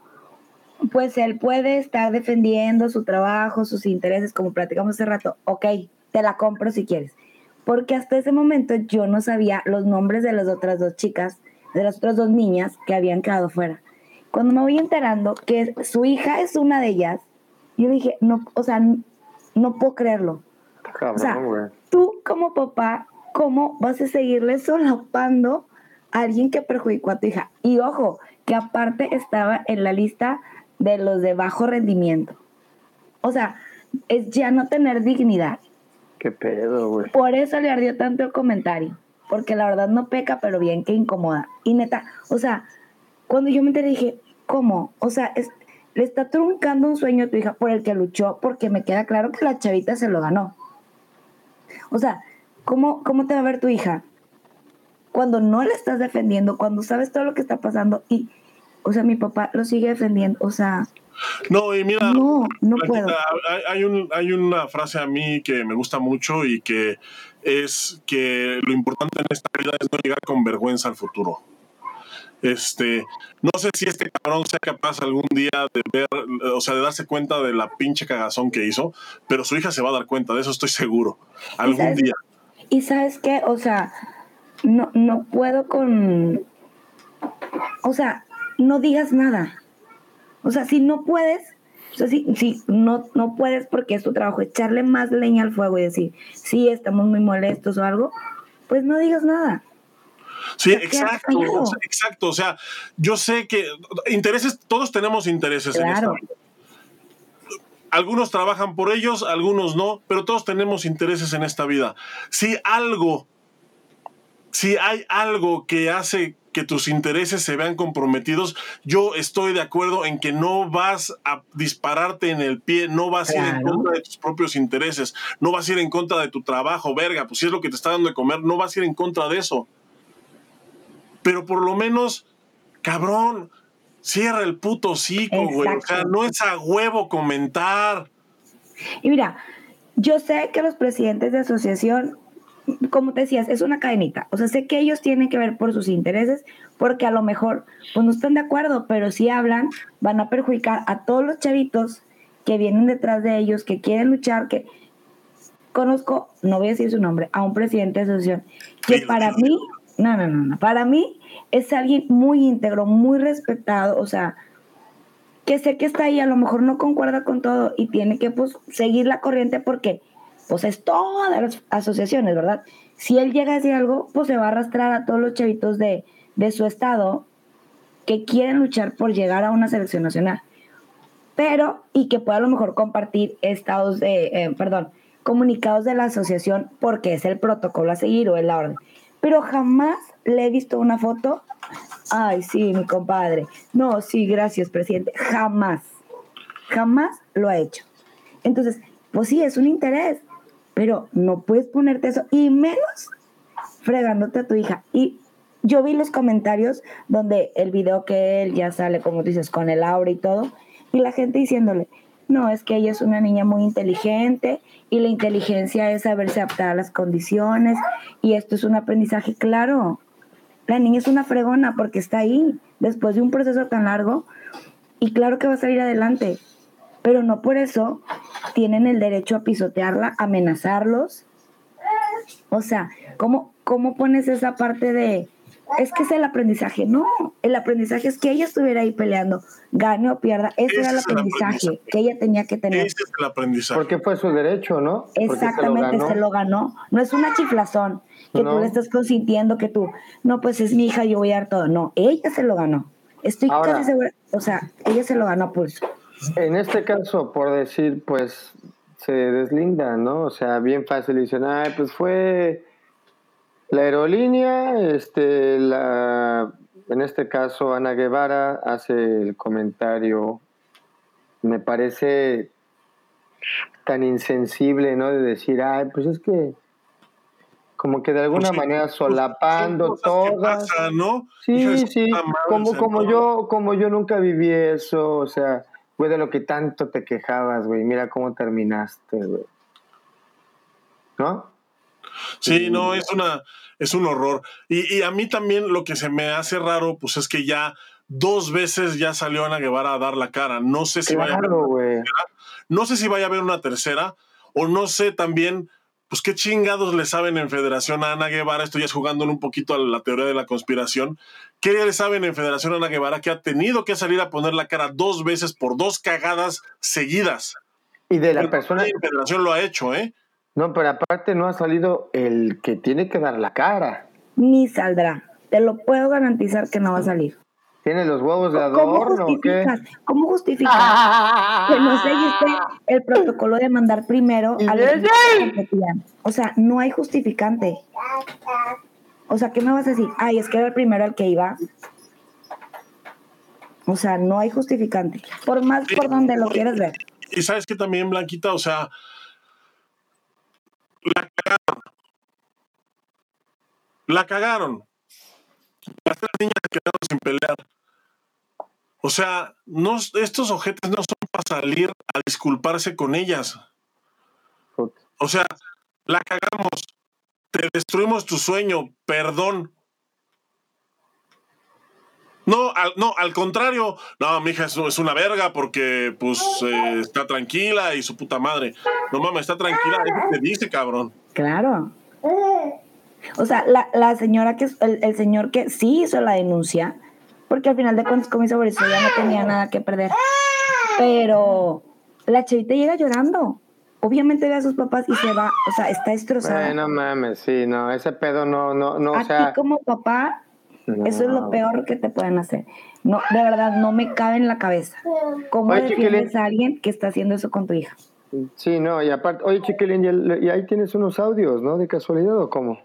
Speaker 3: pues él puede estar defendiendo su trabajo, sus intereses, como platicamos hace rato. Ok, te la compro si quieres. Porque hasta ese momento yo no sabía los nombres de las otras dos chicas, de las otras dos niñas que habían quedado fuera. Cuando me voy enterando que su hija es una de ellas, yo dije, no, o sea, no puedo creerlo. o sea, tú como papá, ¿cómo vas a seguirle solapando a alguien que perjudicó a tu hija? Y ojo, que aparte estaba en la lista de los de bajo rendimiento. O sea, es ya no tener dignidad.
Speaker 2: Qué pedo, güey.
Speaker 3: Por eso le ardió tanto el comentario. Porque la verdad no peca, pero bien que incomoda. Y neta, o sea, cuando yo me enteré dije, ¿cómo? O sea, le está truncando un sueño a tu hija por el que luchó, porque me queda claro que la chavita se lo ganó. O sea, ¿cómo, cómo te va a ver tu hija? Cuando no le estás defendiendo, cuando sabes todo lo que está pasando y, o sea, mi papá lo sigue defendiendo, o sea...
Speaker 1: No, y mira,
Speaker 3: no, no puedo.
Speaker 1: Hay, un, hay una frase a mí que me gusta mucho y que es que lo importante en esta vida es no llegar con vergüenza al futuro. Este, no sé si este cabrón sea capaz algún día de ver, o sea, de darse cuenta de la pinche cagazón que hizo, pero su hija se va a dar cuenta, de eso estoy seguro, algún día.
Speaker 3: Y sabes qué, o sea, no, no puedo con, o sea, no digas nada. O sea, si no puedes, o sea, si, si no, no puedes porque es tu trabajo, echarle más leña al fuego y decir, sí, estamos muy molestos o algo, pues no digas nada.
Speaker 1: Sí, exacto, exacto. O sea, yo sé que intereses, todos tenemos intereses en esta vida. Algunos trabajan por ellos, algunos no, pero todos tenemos intereses en esta vida. Si algo, si hay algo que hace que tus intereses se vean comprometidos, yo estoy de acuerdo en que no vas a dispararte en el pie, no vas a ir en contra de tus propios intereses, no vas a ir en contra de tu trabajo, verga, pues si es lo que te está dando de comer, no vas a ir en contra de eso pero por lo menos, cabrón, cierra el puto cico, güey. O sea, no es a huevo comentar.
Speaker 3: Y mira, yo sé que los presidentes de asociación, como te decías, es una cadenita. O sea, sé que ellos tienen que ver por sus intereses, porque a lo mejor, pues no están de acuerdo, pero si hablan, van a perjudicar a todos los chavitos que vienen detrás de ellos, que quieren luchar, que conozco, no voy a decir su nombre, a un presidente de asociación, que para mí no, no, no, no. Para mí es alguien muy íntegro, muy respetado, o sea, que sé que está ahí, a lo mejor no concuerda con todo y tiene que pues seguir la corriente porque pues es todas las asociaciones, ¿verdad? Si él llega a decir algo, pues se va a arrastrar a todos los chavitos de, de su estado que quieren luchar por llegar a una selección nacional. Pero, y que pueda a lo mejor compartir estados de, eh, perdón, comunicados de la asociación porque es el protocolo a seguir o es la orden pero jamás le he visto una foto. Ay, sí, mi compadre. No, sí, gracias, presidente. Jamás, jamás lo ha hecho. Entonces, pues sí, es un interés, pero no puedes ponerte eso, y menos fregándote a tu hija. Y yo vi los comentarios donde el video que él ya sale, como dices, con el aura y todo, y la gente diciéndole, no, es que ella es una niña muy inteligente y la inteligencia es saberse adaptar a las condiciones y esto es un aprendizaje claro. La niña es una fregona porque está ahí después de un proceso tan largo y claro que va a salir adelante, pero no por eso tienen el derecho a pisotearla, amenazarlos. O sea, ¿cómo, cómo pones esa parte de, es que es el aprendizaje. No, el aprendizaje es que ella estuviera ahí peleando, gane o pierda. Ese, era el aprendizaje, que ella tenía que tener.
Speaker 1: Ese es el aprendizaje.
Speaker 2: Porque fue su derecho, ¿no?
Speaker 3: Exactamente, se lo, ganó. No es una chiflazón que tú le estás consintiendo que tú, no, pues es mi hija, yo voy a dar todo. No, ella se lo ganó. Estoy casi segura. O sea, ella se lo ganó a pulso.
Speaker 2: En este caso, por decir, pues se deslinda, ¿no? O sea, bien fácil dicen, ay, pues fue la aerolínea, este, la, en este caso Ana Guevara hace el comentario, me parece tan insensible, ¿no? De decir, ay, pues es que como que de alguna pues manera pues, solapando todas.
Speaker 1: ¿no?
Speaker 2: Sí, sí, como, como yo, como yo nunca viví eso, o sea, güey, de lo que tanto te quejabas, güey, mira cómo terminaste, güey. ¿No?
Speaker 1: Sí, no, es una, es un horror. Y, a mí también lo que se me hace raro, pues es que ya dos veces ya salió Ana Guevara a dar la cara. No sé si vaya a haber
Speaker 2: Claro,
Speaker 1: una
Speaker 2: güey.
Speaker 1: tercera, no sé si vaya a haber una tercera, o no sé también, pues qué chingados le saben en Federación a Ana Guevara. Esto ya es jugándole un poquito a la teoría de la conspiración. ¿Qué le saben en Federación a Ana Guevara que ha tenido que salir a poner la cara dos veces por dos cagadas seguidas?
Speaker 2: Y de la
Speaker 1: Pero
Speaker 2: persona,
Speaker 1: en Federación lo ha hecho, ¿eh?
Speaker 2: no, pero aparte no ha salido el que tiene que dar la cara.
Speaker 3: Ni saldrá. Te lo puedo garantizar que no va a salir.
Speaker 2: ¿Tiene los huevos de
Speaker 3: ¿Cómo
Speaker 2: adorno o qué?
Speaker 3: justificas? ¿Cómo justificas que no seguiste el protocolo de mandar primero a los
Speaker 2: ¡Yay!
Speaker 3: que competían? O sea, no hay justificante. O sea, ¿qué me vas a decir? Ay, es que era el primero al que iba. O sea, no hay justificante. Por más por donde lo quieres ver.
Speaker 1: Y sabes que también, Blanquita, o sea, la cagaron. La cagaron. Las tres niñas quedaron sin pelear. O sea, no, estos ojetes no son para salir a disculparse con ellas. O sea, la cagamos. Te destruimos tu sueño. Perdón. No, al, no, al contrario. No, mi hija es, es una verga porque, pues, eh, está tranquila y su puta madre. No mames, está tranquila. Eso te dice, cabrón.
Speaker 3: Claro. O sea, la, la señora que, el, el señor que sí hizo la denuncia, porque al final de cuentas, como hizo Boris, ya no tenía nada que perder. Pero la chavita llega llorando. Obviamente ve a sus papás y se va, o sea, está destrozada.
Speaker 2: Ay, no mames, sí, no, ese pedo no, no, no, o sea.
Speaker 3: ti como papá,
Speaker 2: no.
Speaker 3: eso es lo peor que te pueden hacer. No, de verdad, no me cabe en la cabeza. ¿Cómo
Speaker 2: Oye,
Speaker 3: defiendes
Speaker 2: Chiquilín.
Speaker 3: a alguien que está haciendo eso con tu hija?
Speaker 2: Sí, no, y aparte, oye, Chiquilín, y ahí tienes unos audios, ¿no? De casualidad o cómo?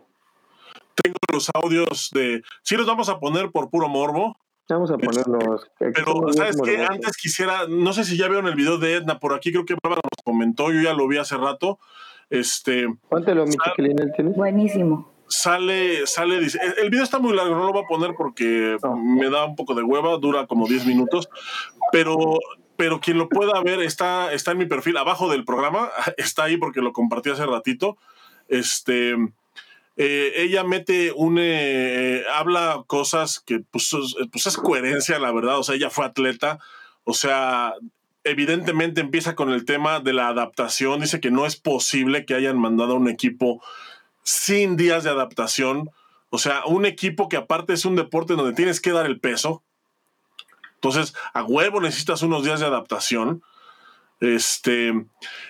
Speaker 1: Tengo los audios de. Sí, los vamos a poner por puro morbo.
Speaker 2: Vamos a
Speaker 1: Este,
Speaker 2: ponerlos. aquí
Speaker 1: Pero, ¿sabes qué? Antes quisiera, no sé si ya vieron el video de Edna, por aquí creo que Bárbara nos comentó, yo ya lo vi hace rato. Este,
Speaker 2: Póntelo, mi
Speaker 1: Sal-
Speaker 2: Chiquilín, ¿él tienes?
Speaker 3: Buenísimo.
Speaker 1: sale, sale, dice, el- el video está muy largo, no lo voy a poner porque
Speaker 2: No.
Speaker 1: me da un poco de hueva, dura como 10 minutos, pero, pero quien lo pueda ver está, está en mi perfil, abajo del programa, [laughs] está ahí porque lo compartí hace ratito. Este, eh, ella mete un, eh, habla cosas que pues, es- pues es coherencia, la verdad, o sea, ella fue atleta, o sea, evidentemente empieza con el tema de la adaptación, dice que no es posible que hayan mandado a un equipo sin días de adaptación. O sea, un equipo que aparte es un deporte donde tienes que dar el peso. Entonces, a huevo necesitas unos días de adaptación. Este,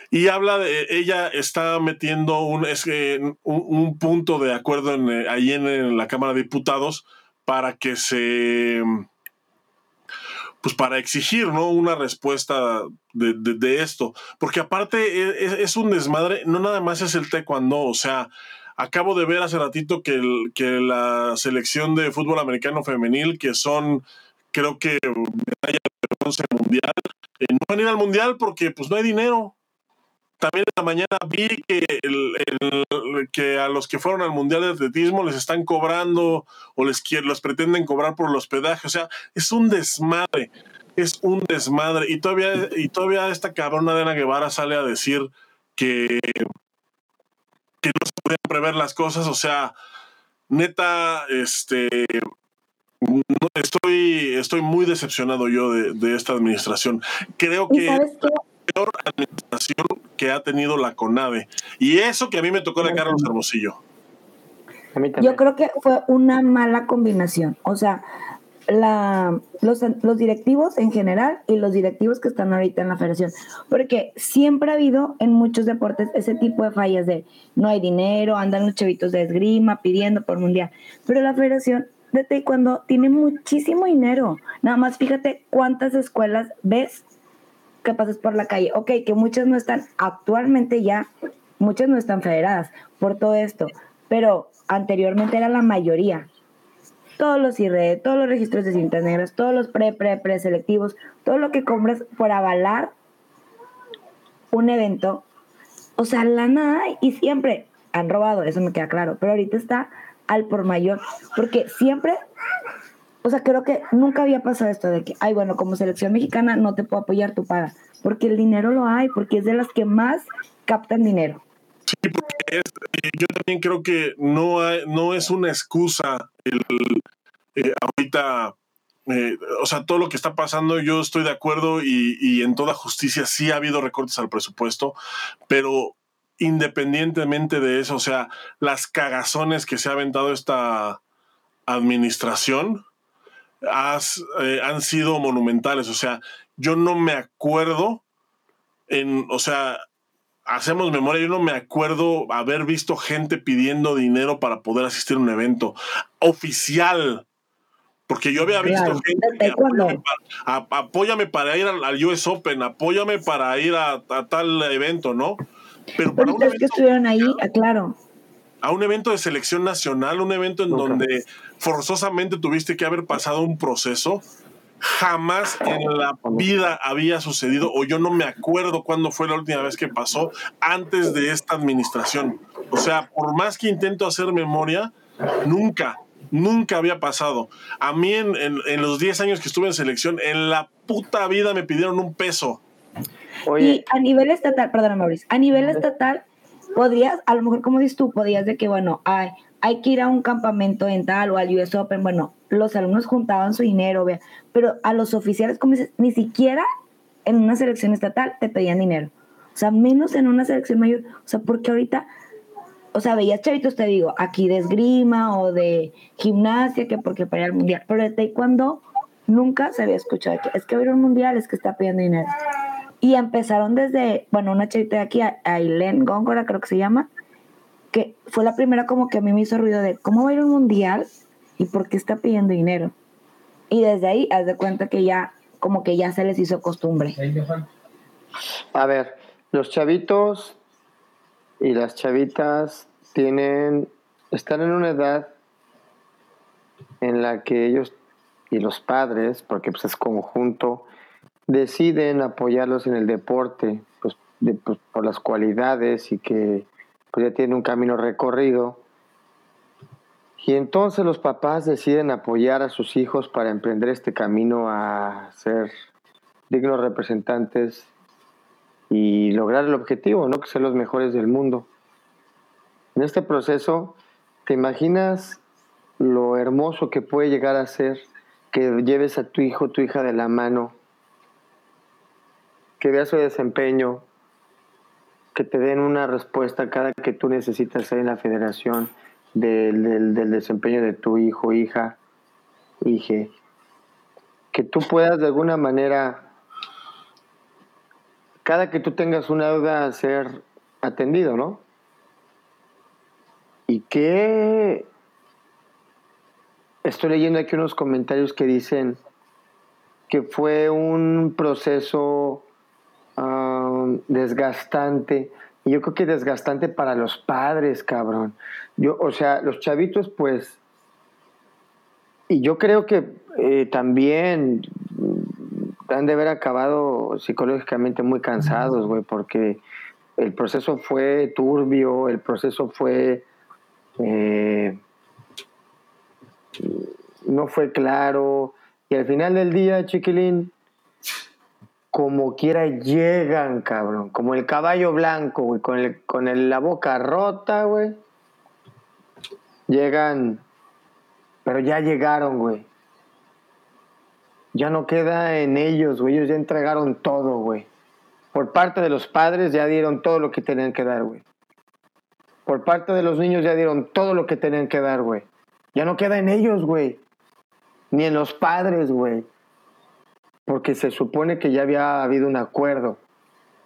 Speaker 1: y habla de, ella está metiendo un, es un, un punto de acuerdo en, eh, ahí en, la Cámara de Diputados para que se, pues para exigir, ¿no? Una respuesta de, de- esto. Porque aparte e- es, es un desmadre, no nada más es el taekwondo, o sea, acabo de ver hace ratito que, que la selección de fútbol americano femenil, que son, creo que medalla bronce mundial, eh, no van a ir al mundial porque pues no hay dinero. También en la mañana vi que, el- que a los que fueron al Mundial de Atletismo les están cobrando o les, los pretenden cobrar por el hospedaje. O sea, es un desmadre. Es un desmadre. Y todavía, y todavía esta cabrona de Ana Guevara sale a decir que, que no se podían prever las cosas. O sea, neta, este. No- estoy, estoy muy decepcionado yo de, de esta administración. Creo
Speaker 3: ¿Y
Speaker 1: que
Speaker 3: sabes qué?
Speaker 1: peor administración que ha tenido la CONADE. Y eso que a mí me tocó de Carlos Hermosillo.
Speaker 3: Yo creo que fue una mala combinación. O sea, la, los, los directivos en general y los directivos que están ahorita en la federación. Porque siempre ha habido en muchos deportes ese tipo de fallas de no hay dinero, andan los chavitos de esgrima pidiendo por mundial. Pero la federación de taekwondo tiene muchísimo dinero. Nada más fíjate cuántas escuelas ves que pasas por la calle. Ok, que muchas no están actualmente ya, muchas no están federadas por todo esto, pero anteriormente era la mayoría. Todos los IRE, todos los registros de cintas negras, todos los pre, pre, pre selectivos, todo lo que compras por avalar un evento, o sea, lana hay y siempre han robado, eso me queda claro, pero ahorita está al por mayor, porque siempre o sea, creo que nunca había pasado esto de que, ay, bueno, como selección mexicana no te puedo apoyar, tu paga. Porque el dinero lo hay, porque es de las que más captan dinero.
Speaker 1: Sí, porque es- eh, yo también creo que no, hay- no es una excusa el eh, ahorita eh, o sea, todo lo que está pasando, yo estoy de acuerdo y, y, en toda justicia sí ha habido recortes al presupuesto, pero independientemente de eso, o sea, las cagazones que se ha aventado esta administración has, eh, han sido monumentales, o sea, yo no me acuerdo en, o sea, hacemos memoria, yo no me acuerdo haber visto gente pidiendo dinero para poder asistir a un evento oficial. Porque yo había visto gente apóyame para, ir al, US Open, apóyame para ir a, tal evento, ¿no?
Speaker 3: Pero para un evento, que estuvieron ahí, claro.
Speaker 1: A un evento de selección nacional, un evento en donde forzosamente tuviste que haber pasado un proceso jamás en la vida había sucedido o yo no me acuerdo cuándo fue la última vez que pasó antes de esta administración. O sea, por más que intento hacer memoria, nunca, nunca había pasado. A mí en, en, los 10 años que estuve en selección, en la puta vida me pidieron un peso.
Speaker 3: Y a nivel estatal, perdón, Mauricio, a nivel estatal, podrías, a lo mejor como dices tú, podías de que, bueno, hay, hay que ir a un campamento en tal o al US Open, bueno, los alumnos juntaban su dinero, vea, pero a los oficiales, como dices, ni siquiera en una selección estatal te pedían dinero. O sea, menos en una selección mayor. O sea, porque ahorita, o sea, veías chavitos, te digo, aquí de esgrima o de gimnasia, que porque para ir al mundial, pero de taekwondo nunca se había escuchado que es que va un mundial, es que está pidiendo dinero. Y empezaron desde, bueno, una chavita de aquí, Aileen Góngora, creo que se llama, que fue la primera como que a mí me hizo ruido de, ¿cómo va a ir un mundial? ¿Y por qué está pidiendo dinero? Y desde ahí, haz de cuenta que ya, como que ya se les hizo costumbre.
Speaker 2: A ver, los chavitos y las chavitas tienen, están en una edad en la que ellos y los padres, porque pues es conjunto, deciden apoyarlos en el deporte, pues, pues por las cualidades y que pues ya tienen un camino recorrido y entonces los papás deciden apoyar a sus hijos para emprender este camino a ser dignos representantes y lograr el objetivo, ¿no? Que ser los mejores del mundo. En este proceso, ¿te imaginas lo hermoso que puede llegar a ser que lleves a tu hijo, tu hija de la mano, que veas su desempeño, que te den una respuesta cada que tú necesitas en la federación? del, del, desempeño de tu hijo, hija, hije, que tú puedas de alguna manera, cada que tú tengas una duda, ser atendido, ¿no? Y que estoy leyendo aquí unos comentarios que dicen que fue un proceso desgastante y yo creo que desgastante para los padres, cabrón. Yo, o sea, los chavitos, pues. Y yo creo que eh, también han de haber acabado psicológicamente muy cansados, güey, porque el proceso fue turbio, el proceso fue. Eh, no fue claro. Y al final del día, chiquilín, como quiera llegan, cabrón. Como el caballo blanco, güey, con, el, con la boca rota, güey. Llegan, pero ya llegaron, güey. Ya no queda en ellos, güey. Ellos ya entregaron todo, güey. Por parte de los padres ya dieron todo lo que tenían que dar, güey. Por parte de los niños ya dieron todo lo que tenían que dar, güey. Ya no queda en ellos, güey. Ni en los padres, güey porque se supone que ya había habido un acuerdo.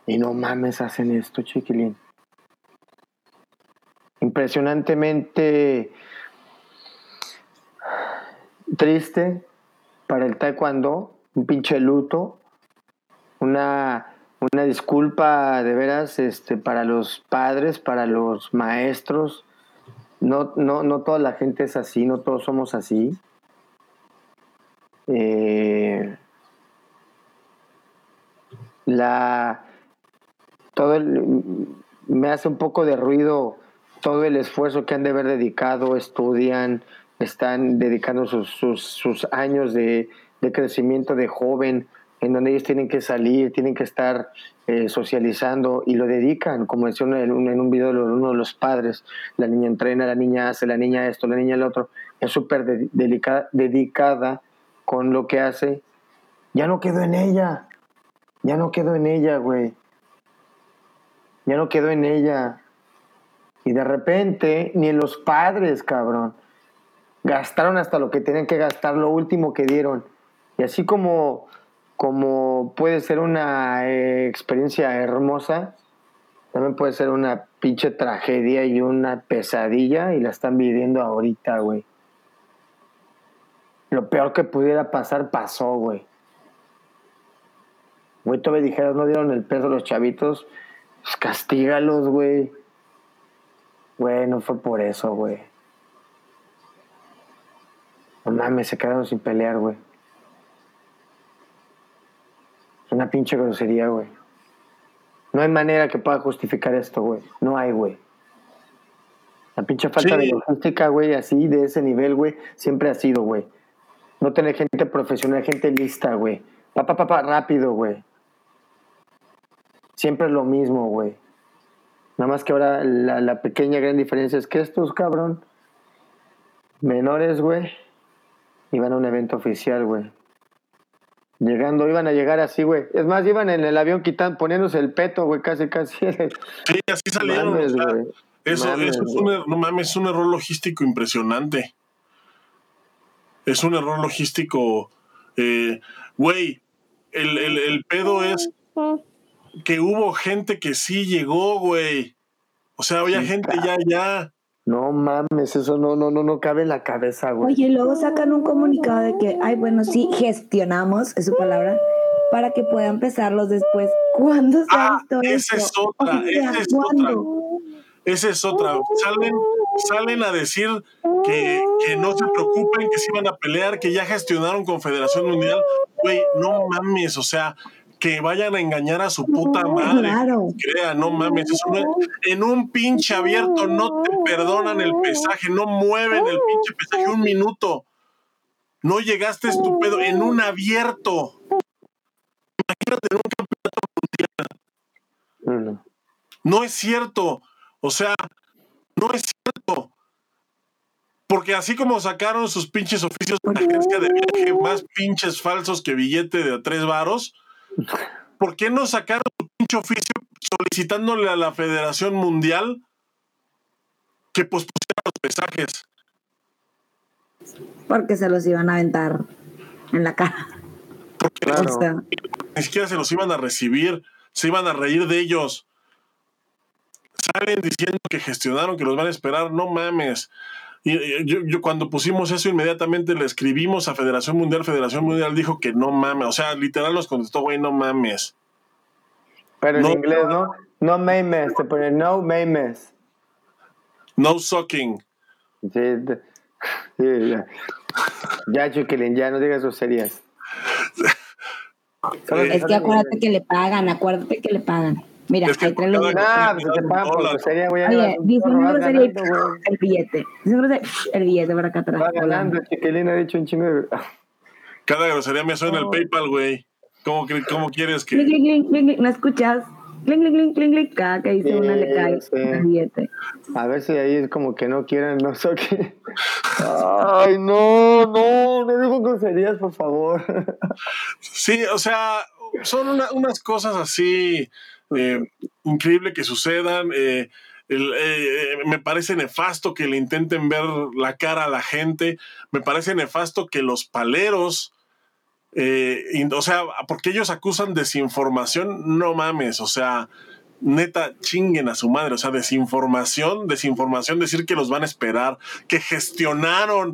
Speaker 2: Y no mames, hacen esto, chiquilín. Impresionantemente triste para el taekwondo, un pinche luto, una, una disculpa de veras este, para los padres, para los maestros. No, no, no toda la gente es así, no todos somos así. Eh, la todo me hace un poco de ruido todo el esfuerzo que han de haber dedicado, estudian, están dedicando sus, años de, crecimiento de joven, en donde ellos tienen que salir, tienen que estar eh, socializando y lo dedican, como decía en un, en un video de uno de los padres, la niña entrena, la niña hace, la niña esto, la niña el otro, es súper dedicada con lo que hace, ya no quedó en ella. Ya no quedó en ella, güey. Ya no quedó en ella. Y de repente, ni en los padres, cabrón. Gastaron hasta lo que tenían que gastar, lo último que dieron. Y así como, como puede ser una eh, experiencia hermosa, también puede ser una pinche tragedia y una pesadilla y la están viviendo ahorita, güey. Lo peor que pudiera pasar pasó, güey. Güey, tú me dijeras, no dieron el peso a los chavitos, pues castígalos, güey. Güey, no fue por eso, güey. No mames, se quedaron sin pelear, güey. Es una pinche grosería, güey. No hay manera que pueda justificar esto, güey. No hay, güey. La pinche falta de logística, güey, así, de ese nivel, güey, siempre ha sido, güey. No tener gente profesional, gente lista, güey. Papá, papá, rápido, güey. Siempre es lo mismo, güey. Nada más que ahora la, la pequeña gran diferencia es que estos, cabrón, menores, güey, iban a un evento oficial, güey. Llegando, iban a llegar así, güey. Es más, iban en el avión quitando, poniéndose el peto, güey, casi, casi.
Speaker 1: Sí, así salieron.
Speaker 2: Mames,
Speaker 1: o sea,
Speaker 2: güey.
Speaker 1: eso,
Speaker 2: Mames,
Speaker 1: eso es un, er- no mames, es un error logístico impresionante. Es un error logístico. eh, Güey, el, el, el pedo es que hubo gente que sí llegó, güey. O sea, había
Speaker 2: Sí,
Speaker 1: gente ya, ya.
Speaker 2: No mames, eso no, no, no, no cabe en la cabeza, güey.
Speaker 3: Oye, y luego sacan un comunicado de que, ay, bueno, sí, gestionamos, es su palabra, para que puedan empezarlos después. ¿Cuándo se ha
Speaker 1: Ah, esa es otra,
Speaker 3: O sea,
Speaker 1: esa es
Speaker 3: ¿cuándo?
Speaker 1: Esa es otra. Salen, salen a decir que, que no se preocupen, que se iban a pelear, que ya gestionaron con Federación Mundial. Güey, no mames, o sea, que vayan a engañar a su puta madre.
Speaker 3: Claro.
Speaker 1: Crea, no mames. en un pinche abierto no te perdonan el pesaje, no mueven el pinche pesaje un minuto. No llegaste estupendo en un abierto. Imagínate en un campeonato
Speaker 2: No, no.
Speaker 1: no es cierto. O sea, no es cierto. Porque así como sacaron sus pinches oficios de agencia de viaje más pinches falsos que billete de a tres varos, ¿por qué no sacaron su pinche oficio solicitándole a la Federación Mundial que pospusiera los pesajes?
Speaker 3: Porque se los iban a aventar en la cara.
Speaker 2: Claro.
Speaker 3: O sea,
Speaker 1: Ni siquiera se los iban a recibir, se iban a reír de ellos. Salen diciendo que gestionaron, que los van a esperar, no mames. Y, yo, yo cuando pusimos eso inmediatamente le escribimos a Federación Mundial, Federación Mundial dijo que no mames, o sea, literal nos contestó, güey, no mames.
Speaker 2: Pero en inglés, ¿no? No mames, te pone no mames.
Speaker 1: No sucking.
Speaker 2: Sí, ya. Ya, Chiquilín, ya no digas groserías.
Speaker 3: Es que acuérdate que le pagan, acuérdate que le pagan. Mira,
Speaker 1: Es que
Speaker 3: traen los
Speaker 1: cada-
Speaker 2: Ah, pues te pagan por
Speaker 1: Dólar.
Speaker 2: grosería, güey. ya
Speaker 3: Oye,
Speaker 2: vas-
Speaker 3: dice
Speaker 2: vas
Speaker 3: una grosería y
Speaker 2: ganando, güey. [laughs]
Speaker 3: el billete. Dice una grosería, el billete para acá atrás.
Speaker 2: Va ganando, Chiquilín ha dicho un chingo de...
Speaker 1: Cada grosería me suena el PayPal, güey. ¿Cómo, cómo quieres que.?
Speaker 3: ¿No escuchas? Clink, clink, clink, clink, clink. Cada que dice
Speaker 2: Sí,
Speaker 3: una le cae
Speaker 2: sí.
Speaker 3: el billete.
Speaker 2: A ver si ahí es como que no quieran, no sé qué. [laughs] Ay, no, no, no digo groserías, por favor. [laughs]
Speaker 1: Sí, o sea, son una- unas cosas así eh, increíble que sucedan. eh, el- eh, me parece nefasto que le intenten ver la cara a la gente. Me parece nefasto que los paleros, in- o sea, porque ellos acusan desinformación, no mames, o sea, neta, chinguen a su madre, o sea, desinformación, desinformación, decir que los van a esperar, que gestionaron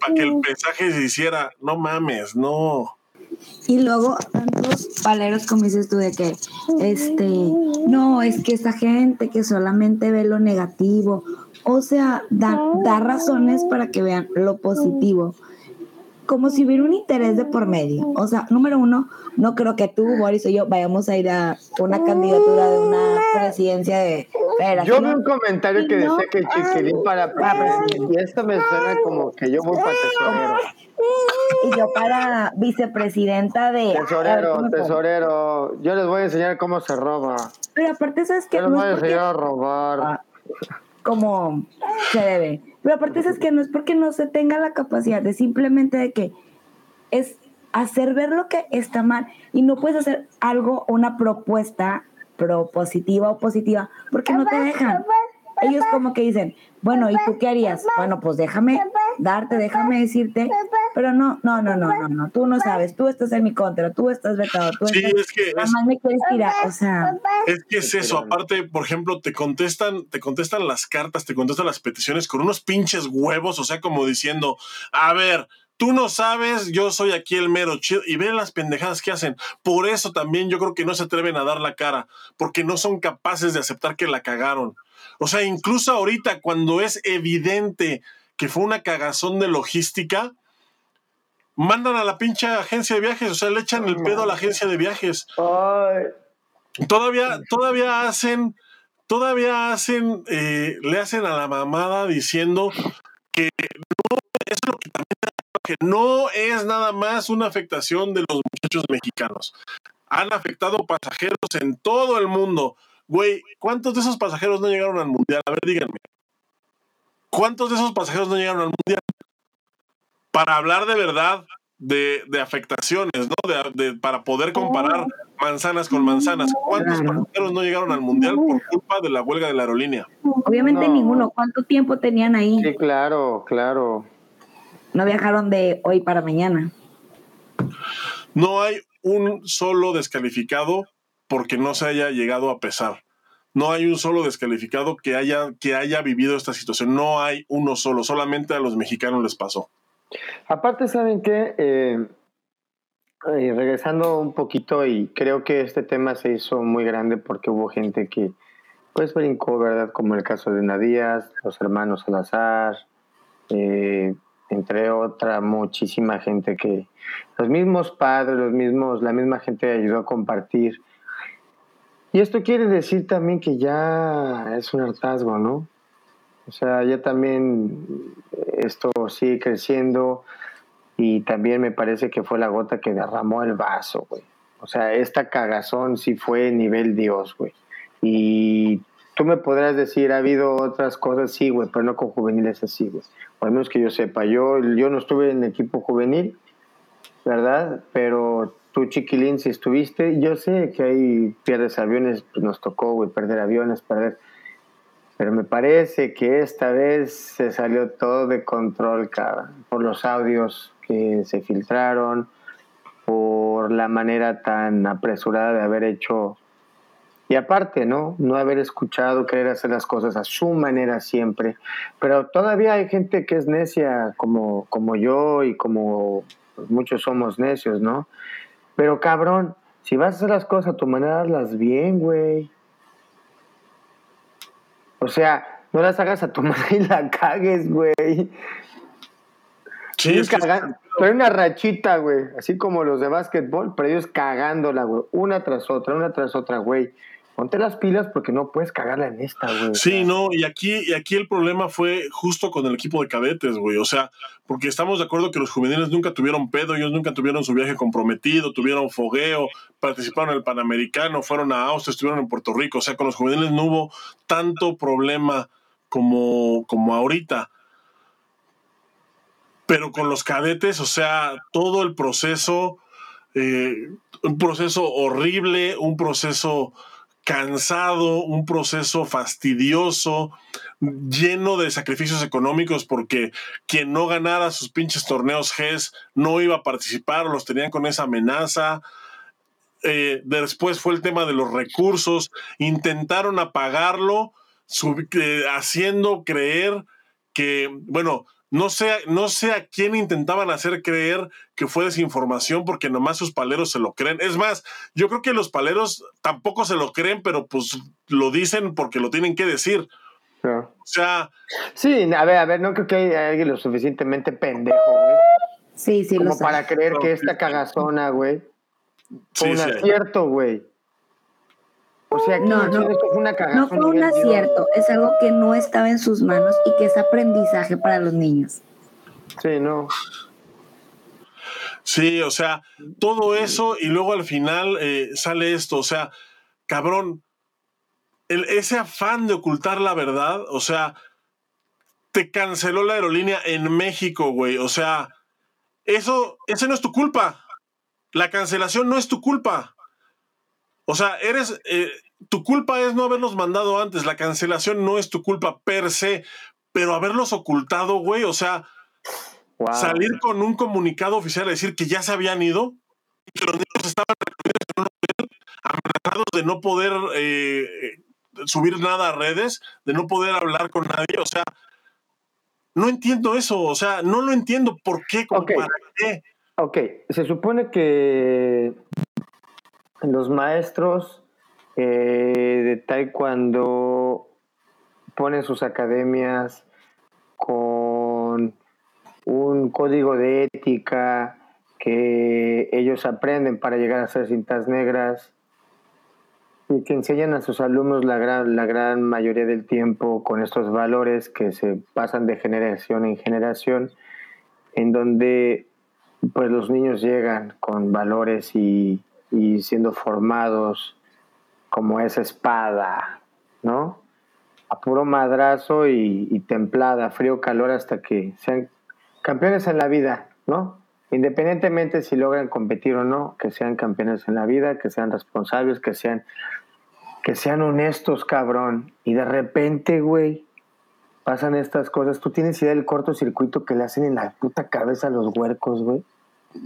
Speaker 1: para que el mensaje se hiciera, no mames, no.
Speaker 3: Y luego tantos paleros como dices tú de que, este, no, es que esa gente que solamente ve lo negativo, o sea, da, da razones para que vean lo positivo, como si hubiera un interés de por medio. O sea, número uno, no creo que tú, Boris o yo vayamos a ir a una candidatura de una presidencia de
Speaker 2: Yo vi un comentario que decía que Chiquilín para presidente. Y esto me suena como que yo voy para tesorero.
Speaker 3: Y yo para vicepresidenta de...
Speaker 2: Tesorero, tesorero. Yo les voy a enseñar cómo se roba.
Speaker 3: Pero aparte, ¿sabes qué?
Speaker 2: Yo les
Speaker 3: No
Speaker 2: voy a enseñar a robar.
Speaker 3: Ah, como se debe. Pero aparte es que no es porque no se tenga la capacidad de simplemente de que es hacer ver lo que está mal y no puedes hacer algo, una propuesta propositiva o positiva, porque no te dejan. Ellos como que dicen, bueno, ¿y tú qué harías? Bueno, pues déjame darte, déjame decirte, pero no, no, no, no, no, no, tú no sabes, tú estás en mi contra, tú estás vetado, tú
Speaker 1: sí,
Speaker 3: estás,
Speaker 1: es que
Speaker 3: nada más me quieres tirar, o sea,
Speaker 1: Es que es eso, aparte, por ejemplo, te contestan, te contestan las cartas, te contestan las peticiones con unos pinches huevos, o sea, como diciendo, a ver, tú no sabes, yo soy aquí el mero chido, y ven las pendejadas que hacen. Por eso también yo creo que no se atreven a dar la cara, porque no son capaces de aceptar que la cagaron. O sea, incluso ahorita cuando es evidente que fue una cagazón de logística, mandan a la pinche agencia de viajes, o sea, le echan el pedo a la agencia de viajes. Todavía, todavía hacen, todavía hacen, eh, le hacen a la mamada diciendo que no es lo que también que no es nada más una afectación de los muchachos mexicanos. Han afectado pasajeros en todo el mundo. Güey, ¿cuántos de esos pasajeros no llegaron al mundial? A ver, díganme. ¿Cuántos de esos pasajeros no llegaron al mundial? Para hablar de verdad de, de afectaciones, ¿no? De- de- para poder comparar manzanas con manzanas. ¿Cuántos
Speaker 3: Claro.
Speaker 1: pasajeros no llegaron al mundial por culpa de la huelga de la aerolínea?
Speaker 3: obviamente
Speaker 2: No.
Speaker 3: ninguno. ¿Cuánto tiempo tenían ahí?
Speaker 2: sí, claro, claro.
Speaker 3: No viajaron de hoy para mañana.
Speaker 1: No hay un solo descalificado porque no se haya llegado a pesar. No hay un solo descalificado que haya, que haya vivido esta situación. No hay uno solo. Solamente a los mexicanos les pasó.
Speaker 2: Aparte, ¿saben qué? Eh, eh, regresando un poquito, y creo que este tema se hizo muy grande porque hubo gente que, pues, brincó, ¿verdad? Como el caso de Nadías, los hermanos Salazar, eh, entre otra muchísima gente que, los mismos padres, los mismos, la misma gente ayudó a compartir. Y esto quiere decir también que ya es un hartazgo, ¿no? O sea, ya también esto sigue creciendo y también me parece que fue la gota que derramó el vaso, güey. O sea, esta cagazón sí fue nivel Dios, güey. Y tú me podrás decir, ha habido otras cosas, sí, güey, pero no con juveniles así, güey. O al menos que yo sepa, yo, yo no estuve en equipo juvenil, ¿verdad? Pero tú, chiquilín, si estuviste, yo sé que ahí pierdes aviones, pues nos tocó, güey, perder aviones, perder pero me parece que esta vez se salió todo de control, cara, por los audios que se filtraron, por la manera tan apresurada de haber hecho, y aparte, ¿no? No haber escuchado, querer hacer las cosas a su manera siempre. Pero todavía hay gente que es necia, como, como yo y como muchos somos necios, ¿no? Pero cabrón, si vas a hacer las cosas a tu manera, hazlas bien, güey. O sea, no las hagas a tu [laughs] manera y la cagues, güey.
Speaker 1: Sí, es que-
Speaker 2: cagan- pero una rachita, güey. Así como los de básquetbol, pero ellos cagándola, güey. Una tras otra, una tras otra, güey. Ponte las pilas porque no puedes cagarla en esta, güey.
Speaker 1: Sí, no, y aquí, y aquí el problema fue justo con el equipo de cadetes, güey. O sea, porque estamos de acuerdo que los juveniles nunca tuvieron pedo, ellos nunca tuvieron su viaje comprometido, tuvieron fogueo, participaron en el Panamericano, fueron a Austria, estuvieron en Puerto Rico. O sea, con los juveniles no hubo tanto problema como, como ahorita. Pero con los cadetes, o sea, todo el proceso, eh, un proceso horrible, un proceso cansado, un proceso fastidioso, lleno de sacrificios económicos, porque quien no ganara sus pinches torneos GES no iba a participar, los tenían con esa amenaza. Eh, después fue el tema de los recursos, intentaron apagarlo, eh, haciendo creer que, bueno, no sé, no sé a quién intentaban hacer creer que fue desinformación porque nomás sus paleros se lo creen. Es más, yo creo que los paleros tampoco se lo creen, pero pues lo dicen porque lo tienen que decir.
Speaker 2: no.
Speaker 1: O sea,
Speaker 2: Sí, a ver, a ver, no creo que haya alguien lo suficientemente pendejo, güey.
Speaker 3: Sí, sí,
Speaker 2: Como
Speaker 3: lo
Speaker 2: para creer que esta cagazona, güey, fue
Speaker 1: sí,
Speaker 2: un
Speaker 1: sí.
Speaker 2: acierto, güey. O sea,
Speaker 3: No, no.
Speaker 2: esto fue una cagazón.
Speaker 3: No fue un
Speaker 2: Dios.
Speaker 3: acierto, es algo que no estaba en sus manos y que es aprendizaje para los niños.
Speaker 2: Sí, no.
Speaker 1: Sí, o sea, todo eso y luego al final eh, sale esto, o sea, cabrón, el- ese afán de ocultar la verdad, o sea, te canceló la aerolínea en México, güey, o sea, eso, ese no es tu culpa. La cancelación no es tu culpa. O sea, eres, eh, tu culpa es no haberlos mandado antes. La cancelación no es tu culpa per se, pero haberlos ocultado, güey. O sea, salir con un comunicado oficial a decir que ya se habían ido y que los niños estaban amenazados de no poder eh, subir nada a redes, de no poder hablar con nadie. O sea, no entiendo eso. O sea, no lo entiendo. ¿Por qué? ¿Para qué?
Speaker 2: Ok, se supone que los maestros eh, de taekwondo ponen sus academias con un código de ética que ellos aprenden para llegar a ser cintas negras y que enseñan a sus alumnos la gran, la gran mayoría del tiempo con estos valores que se pasan de generación en generación, en donde pues los niños llegan con valores y, y siendo formados como esa espada, ¿no? A puro madrazo y, templada, frío, calor, hasta que sean campeones en la vida, ¿no? Independientemente si logran competir o no, que sean campeones en la vida, que sean responsables, que sean, que sean honestos, cabrón. Y de repente, güey, pasan estas cosas. ¿Tú tienes idea del cortocircuito que le hacen en la puta cabeza a los huercos, güey?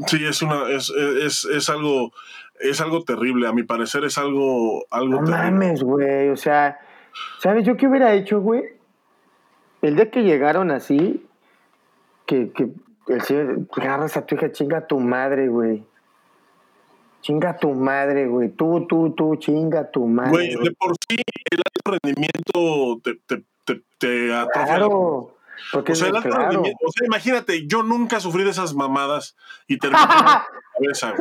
Speaker 1: Sí, es una, es, es, es, algo, es algo terrible. A mi parecer es algo, algo
Speaker 2: no mames, güey. O sea, ¿sabes yo qué hubiera hecho, güey? El día que llegaron así, que, que el señor, agarras a tu hija, chinga a tu madre, güey. Chinga a tu madre, güey. Tú, tú, tú, chinga a tu madre.
Speaker 1: Güey, de por sí el alto rendimiento te, te, te, te atrofia.
Speaker 2: Claro. Porque
Speaker 1: O sea, el alto rendimiento, o sea, imagínate, yo nunca sufrí de esas mamadas y terminé la [laughs] cabeza.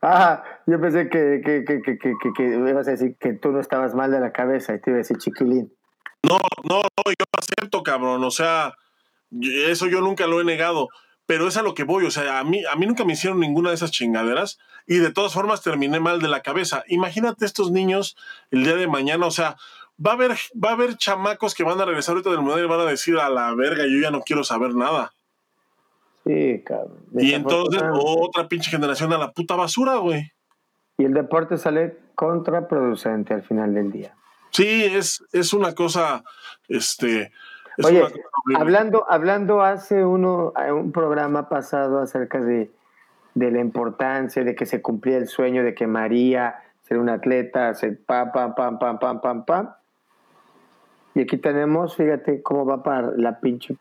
Speaker 2: Ah, yo pensé que, que, que, que, que, que, que ibas a decir que tú no estabas mal de la cabeza y te iba a decir chiquilín.
Speaker 1: No, no, no, yo acepto, cabrón. O sea, eso yo nunca lo he negado. Pero es a lo que voy. O sea, a mí, a mí nunca me hicieron ninguna de esas chingaderas y de todas formas terminé mal de la cabeza. Imagínate estos niños el día de mañana. O sea, va a haber, va a haber chamacos que van a regresar ahorita del mundial y van a decir a la verga, yo ya no quiero saber nada.
Speaker 2: Sí, cabrón.
Speaker 1: Y entonces otra pinche generación a la puta basura, güey.
Speaker 2: Y el deporte sale contraproducente al final del día.
Speaker 1: Sí, es, es una cosa, este... Es
Speaker 2: Oye,
Speaker 1: una cosa horrible.
Speaker 2: hablando, hablando hace uno, un programa pasado acerca de, de la importancia de que se cumplía el sueño de que María ser una atleta, pam, pam, pam, pam, pam, pam, pam. Y aquí tenemos, fíjate cómo va para la pinche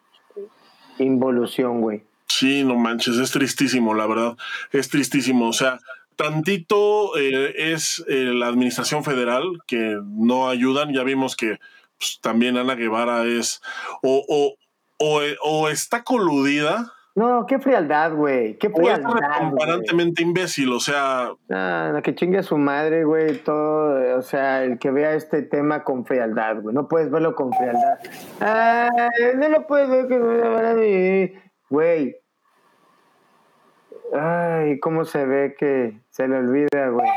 Speaker 2: involución, güey.
Speaker 1: Sí, no manches, es tristísimo, la verdad. Es tristísimo. O sea, tantito eh, es eh, la administración federal que no ayudan. Ya vimos que pues, también Ana Guevara es o, o, o, o está coludida
Speaker 2: No, qué frialdad, güey. Qué
Speaker 1: o es
Speaker 2: frialdad.
Speaker 1: comparantemente imbécil. O sea,
Speaker 2: Ah, que chingue a su madre, güey, todo, o sea, el que vea este tema con frialdad, güey, no puedes verlo con frialdad. Ay, no lo puedes ver frialdad, güey. Ay, cómo se ve que se le olvida, güey,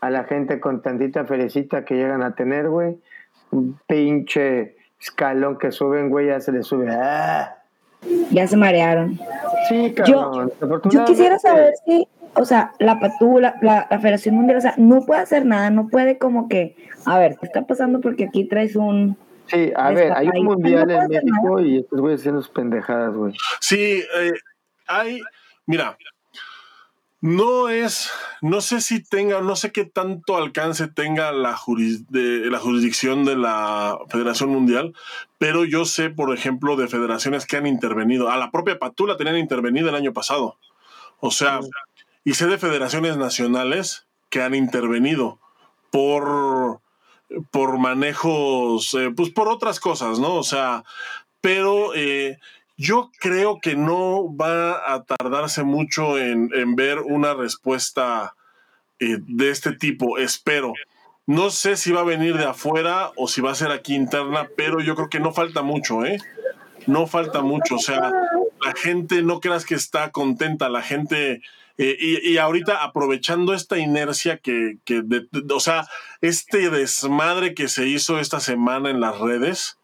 Speaker 2: a la gente con tantita ferecita que llegan a tener, güey, un pinche escalón que suben, güey, ya se le sube. Ah.
Speaker 3: Ya se marearon.
Speaker 2: Sí,
Speaker 3: Yo,
Speaker 2: cabrón.
Speaker 3: yo quisiera saber si, o sea, la patula, la, la Federación Mundial, o sea, no puede hacer nada, no puede como que, a ver, ¿qué está pasando? Porque aquí traes un...
Speaker 2: Sí, a ver, hay un
Speaker 3: Ahí,
Speaker 2: mundial
Speaker 3: no
Speaker 2: en México y estos güeyes haciendo sus pendejadas, güey.
Speaker 1: sí, eh, hay, mira, no es, no sé si tenga, no sé qué tanto alcance tenga la, juris- de, la jurisdicción de la Federación Mundial, pero yo sé, por ejemplo, de federaciones que han intervenido. A la propia Patula tenían intervenido el año pasado. O sea, y sé de federaciones nacionales que han intervenido por, por manejos, eh, pues por otras cosas, ¿no? O sea, pero eh, yo creo que no va a tardarse mucho en, en ver una respuesta eh, de este tipo, espero. No sé si va a venir de afuera o si va a ser aquí interna, pero yo creo que no falta mucho, ¿eh? No falta mucho. O sea, la gente no creas que está contenta, la gente. eh, y, y ahorita aprovechando esta inercia que, que o sea, este desmadre que se hizo esta semana en las redes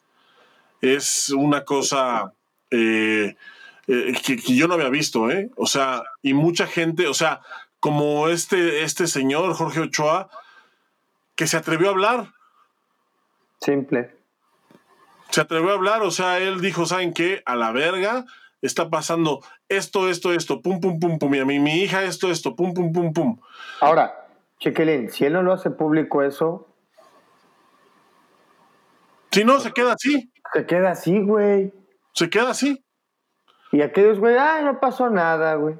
Speaker 1: es una cosa eh, eh, que, que, yo no había visto, ¿eh? O sea, y mucha gente, o sea, como este, este señor, Jorge Ochoa, que se atrevió a hablar.
Speaker 2: Simple.
Speaker 1: Se atrevió a hablar, o sea, él dijo, ¿saben qué? A la verga, está pasando esto, esto, esto, pum, pum, pum, pum, y a mí, mi hija esto, esto, pum, pum, pum, pum.
Speaker 2: Ahora, Chiquilín, si él no lo hace público eso...
Speaker 1: Si no, se queda así.
Speaker 2: Se queda así, güey.
Speaker 1: Se queda así.
Speaker 2: Y aquellos, güey, ay, no pasó nada, güey.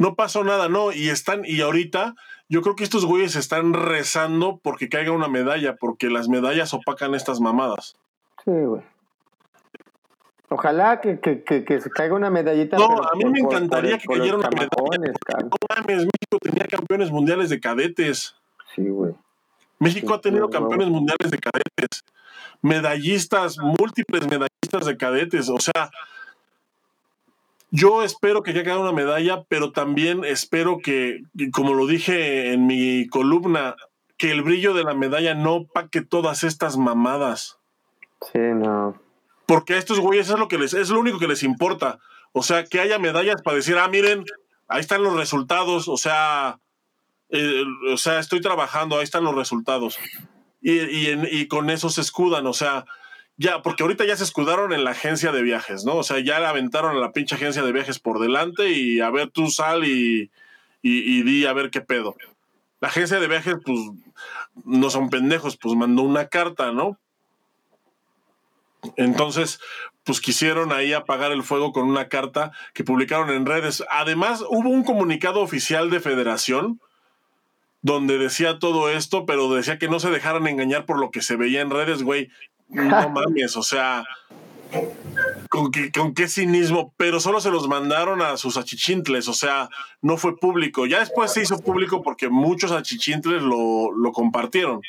Speaker 1: No pasó nada, no. Y están, y ahorita, yo creo que estos güeyes están rezando porque caiga una medalla, porque las medallas opacan estas mamadas.
Speaker 2: Sí, güey. Ojalá que, que, que, se caiga una medallita.
Speaker 1: No, a mí me encantaría que cayera una medalla. No mames, México tenía campeones mundiales de cadetes.
Speaker 2: Sí, güey.
Speaker 1: México ha tenido campeones mundiales de cadetes. Medallistas, múltiples medallistas de cadetes. O sea, yo espero que ya caiga una medalla, pero también espero que, como lo dije en mi columna, que el brillo de la medalla no paque todas estas mamadas.
Speaker 2: Sí, no.
Speaker 1: Porque a estos güeyes es lo que les, es lo único que les importa. O sea, que haya medallas para decir, ah, miren, ahí están los resultados. O sea, eh, o sea, estoy trabajando, ahí están los resultados. Y, y, y, con eso se escudan, o sea, ya, porque ahorita ya se escudaron en la agencia de viajes, ¿no? O sea, ya la aventaron a la pinche agencia de viajes por delante y a ver, tú sal y, y, y di a ver qué pedo. La agencia de viajes, pues, no son pendejos, pues mandó una carta, ¿no? Entonces, pues quisieron ahí apagar el fuego con una carta que publicaron en redes. Además, hubo un comunicado oficial de federación donde decía todo esto, pero decía que no se dejaran engañar por lo que se veía en redes, güey. No [laughs] mames, o sea, ¿con qué, con qué cinismo, pero solo se los mandaron a sus achichintles, o sea, no fue público. Ya después se hizo público porque muchos achichintles lo, lo compartieron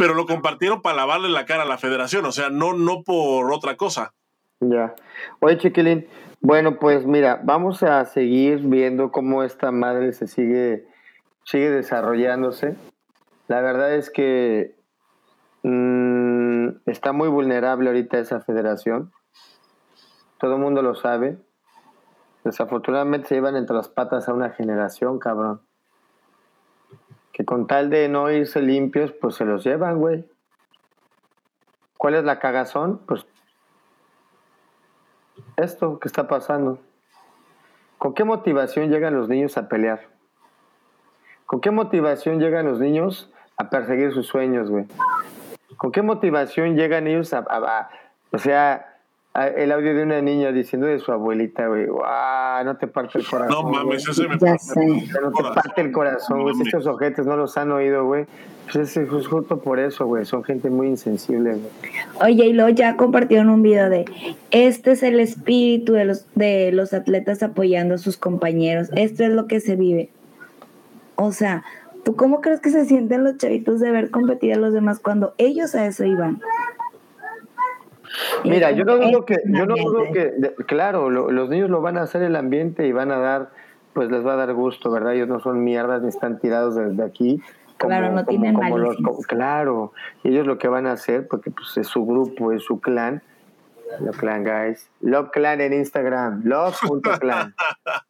Speaker 1: pero lo compartieron para lavarle la cara a la federación, o sea, no, no por otra cosa.
Speaker 2: Ya. Oye, Chiquilín, bueno, pues mira, vamos a seguir viendo cómo esta madre se sigue, sigue desarrollándose. La verdad es que mmm, está muy vulnerable ahorita esa federación. Todo el mundo lo sabe. Desafortunadamente se llevan entre las patas a una generación, cabrón que con tal de no irse limpios, pues se los llevan, güey. ¿Cuál es la cagazón? Pues esto que está pasando. ¿Con qué motivación llegan los niños a pelear? ¿Con qué motivación llegan los niños a perseguir sus sueños, güey? ¿Con qué motivación llegan ellos a, a, a o sea, el audio de una niña diciendo de su abuelita, güey, ¡guau! No te parte el corazón.
Speaker 1: No mames, ese me
Speaker 2: parte No te parte el corazón, güey. estos objetos no los han oído, güey. Pues es justo por eso, güey. Son gente muy insensible, güey.
Speaker 3: Oye, y luego ya compartieron un video de este es el espíritu de los, de los atletas apoyando a sus compañeros. Esto es lo que se vive. O sea, ¿tú cómo crees que se sienten los chavitos de ver competir a los demás cuando ellos a eso iban?
Speaker 2: Mira, yo no dudo que, yo no dudo que, claro, los niños lo van a hacer el ambiente y van a dar, pues les va a dar gusto, ¿verdad? Ellos no son mierdas ni están tirados desde aquí.
Speaker 3: claro, no tienen como
Speaker 2: los, Claro, ellos lo que van a hacer, porque pues es su grupo, es su clan, Love Clan, guys. Love Clan en Instagram, love.clan. [laughs]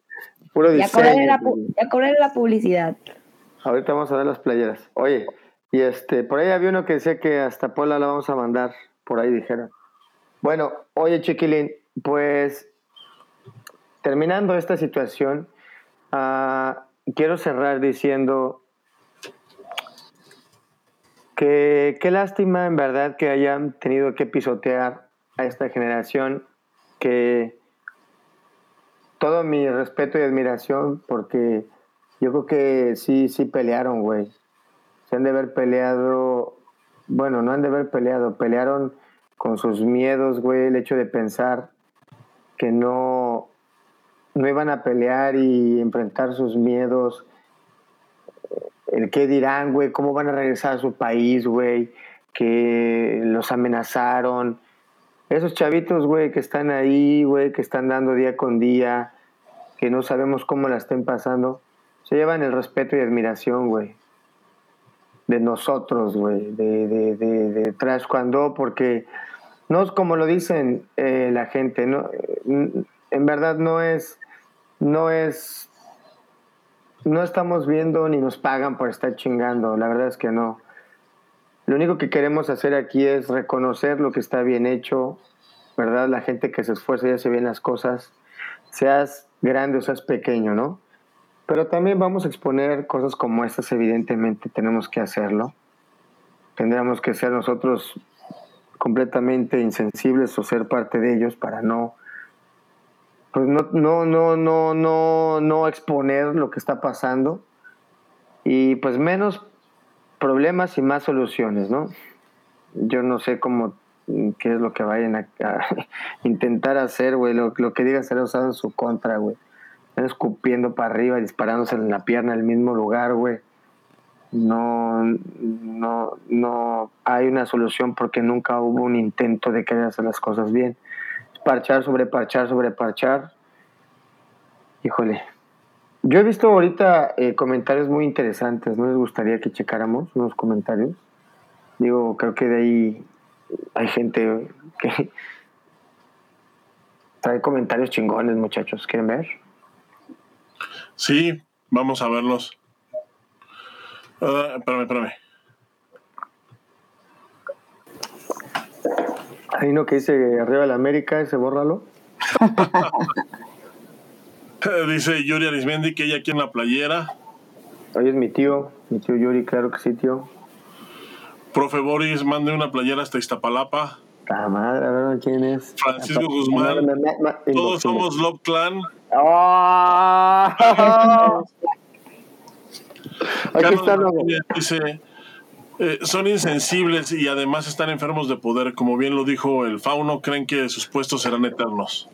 Speaker 3: Puro ya diseño. La, ya la publicidad.
Speaker 2: Ahorita vamos a ver las playeras. Oye, y este, por ahí había uno que decía que hasta Pola la vamos a mandar, por ahí dijeron. Bueno, oye Chiquilín, pues terminando esta situación, uh, quiero cerrar diciendo que qué lástima en verdad que hayan tenido que pisotear a esta generación, que todo mi respeto y admiración, porque yo creo que sí, sí pelearon, güey. Se han de haber peleado, bueno, no han de haber peleado, pelearon con sus miedos, güey, el hecho de pensar que no, no iban a pelear y enfrentar sus miedos, el qué dirán, güey, cómo van a regresar a su país, güey, que los amenazaron. Esos chavitos, güey, que están ahí, güey, que están dando día con día, que no sabemos cómo la estén pasando, se llevan el respeto y admiración, güey de nosotros, güey, de, de, Trash Cuando, porque no es como lo dicen eh, la gente, ¿no? en verdad no es, no es, no estamos viendo ni nos pagan por estar chingando, la verdad es que no. Lo único que queremos hacer aquí es reconocer lo que está bien hecho, ¿verdad? La gente que se esfuerza y hace bien las cosas, seas grande o seas pequeño, ¿no? Pero también vamos a exponer cosas como estas, evidentemente tenemos que hacerlo. Tendríamos que ser nosotros completamente insensibles o ser parte de ellos para no pues no, no, no, no, no, no exponer lo que está pasando y pues menos problemas y más soluciones, ¿no? Yo no sé cómo, qué es lo que vayan a, [laughs] intentar hacer, güey, lo, que diga será usado en su contra, güey. Están escupiendo para arriba, disparándose en la pierna en el mismo lugar, güey. No, no, no hay una solución porque nunca hubo un intento de querer hacer las cosas bien parchar sobre parchar sobre parchar. Híjole. Yo he visto ahorita eh, comentarios muy interesantes, ¿no les gustaría que checáramos unos comentarios? Digo, creo que de ahí hay gente que [laughs] trae comentarios chingones, muchachos. ¿Quieren ver?
Speaker 1: Sí, vamos a verlos. Uh, espérame, espérame.
Speaker 2: Hay uno que dice arriba de la América, ese bórralo. [laughs] [laughs]
Speaker 1: dice Yuri Arismendi que ella aquí en la playera.
Speaker 2: Hoy es mi tío, mi tío Yuri, claro que sí, tío.
Speaker 1: Profe Boris, mande una playera hasta Iztapalapa.
Speaker 2: La madre, a ver quién es.
Speaker 1: Francisco Guzmán. Todos somos Love Clan.
Speaker 2: ¡Oh! [laughs]
Speaker 1: Aquí está, dice eh, son insensibles y además están enfermos de poder. Como bien lo dijo el fauno, creen que sus puestos serán eternos.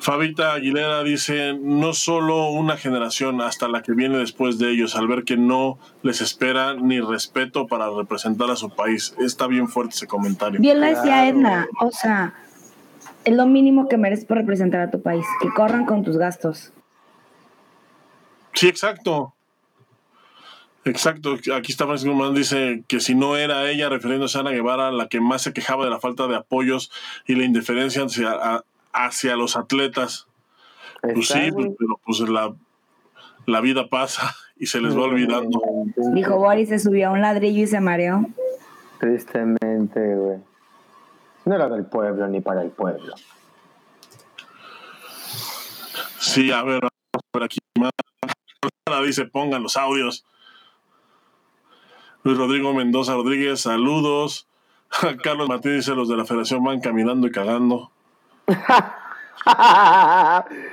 Speaker 1: Fabita Aguilera dice, no solo una generación, hasta la que viene después de ellos, al ver que no les espera ni respeto para representar a su país. Está bien fuerte ese comentario.
Speaker 3: Bien lo decía Edna, o sea, es lo mínimo que mereces por representar a tu país, que corran con tus gastos.
Speaker 1: Sí, exacto. Exacto, aquí está Francisco Guzmán, dice que si no era ella, refiriéndose a Ana Guevara, la que más se quejaba de la falta de apoyos y la indiferencia hacia, hacia los atletas. Pues sí, pues, pero pues la, la vida pasa y se les va olvidando.
Speaker 3: Dijo Boris, se subió a un ladrillo y se mareó.
Speaker 2: Tristemente, güey. No era del pueblo ni para el pueblo.
Speaker 1: Sí, a ver, por aquí más. Dice, pongan los audios. Luis Rodrigo Mendoza Rodríguez, saludos. [laughs] Carlos Martínez dice, los de la federación van caminando y cagando. [laughs]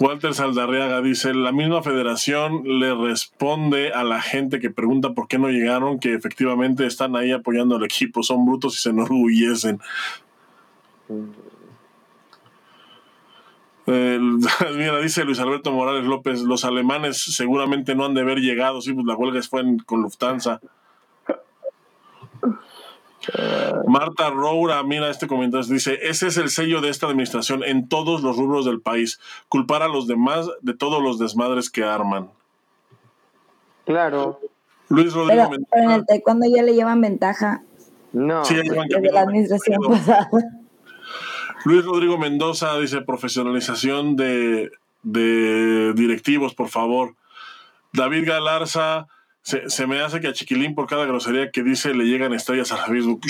Speaker 1: Walter Saldarriaga dice, la misma federación le responde a la gente que pregunta por qué no llegaron, que efectivamente están ahí apoyando al equipo, son brutos y se enorgullecen. [laughs] mira, dice Luis Alberto Morales López, los alemanes seguramente no han de haber llegado, sí, pues la huelga fue con Lufthansa. Marta Roura, mira este comentario, dice, ese es el sello de esta administración en todos los rubros del país, culpar a los demás de todos los desmadres que arman.
Speaker 2: Claro.
Speaker 3: Luis Rodrigo pero, en el taekwondo ya le llevan ventaja.
Speaker 2: No. Sí,
Speaker 3: de la administración pasada.
Speaker 1: Luis Rodrigo Mendoza dice profesionalización de, directivos, por favor. David Galarza, se, me hace que a Chiquilín por cada grosería que dice le llegan estrellas a Facebook.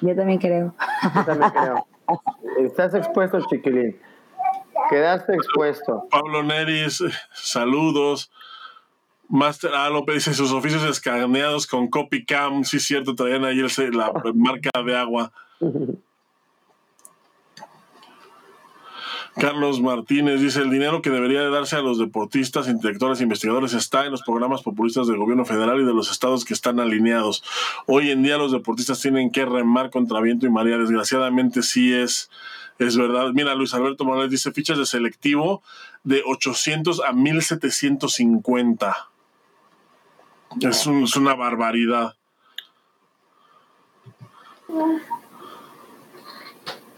Speaker 3: Yo también creo.
Speaker 2: Yo también creo. Estás expuesto, Chiquilín. Quedaste expuesto.
Speaker 1: Pablo Neris, saludos. Master A. López dice sus oficios escaneados con CopyCam. Sí, cierto, traían ahí la marca de agua. [laughs] Carlos Martínez dice, el dinero que debería de darse a los deportistas, intelectuales e investigadores está en los programas populistas del gobierno federal y de los estados que están alineados. Hoy en día los deportistas tienen que remar contra viento y marea. Desgraciadamente sí es, es verdad. Mira, Luis Alberto Morales dice fichas de selectivo de 800 a 1750. Es, es una barbaridad.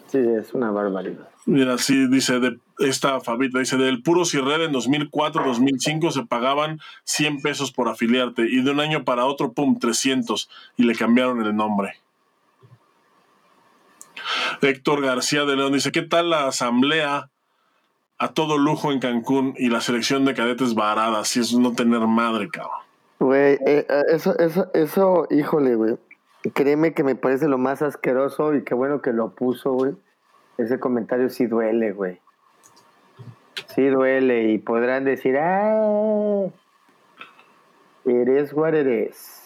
Speaker 2: Sí, es una barbaridad.
Speaker 1: Mira, sí, dice, de esta Fabita, dice, del puro Red en 2004-2005 se pagaban 100 pesos por afiliarte y de un año para otro, pum, 300 y le cambiaron el nombre. Héctor García de León dice, ¿qué tal la asamblea a todo lujo en Cancún y la selección de cadetes varadas? Si es no tener madre, cabrón.
Speaker 2: Güey, eh, eh, eso, eso, eso, híjole, güey. Créeme que me parece lo más asqueroso y qué bueno que lo puso, güey. Ese comentario sí duele, güey. Sí duele y podrán decir, ah, eres what eres.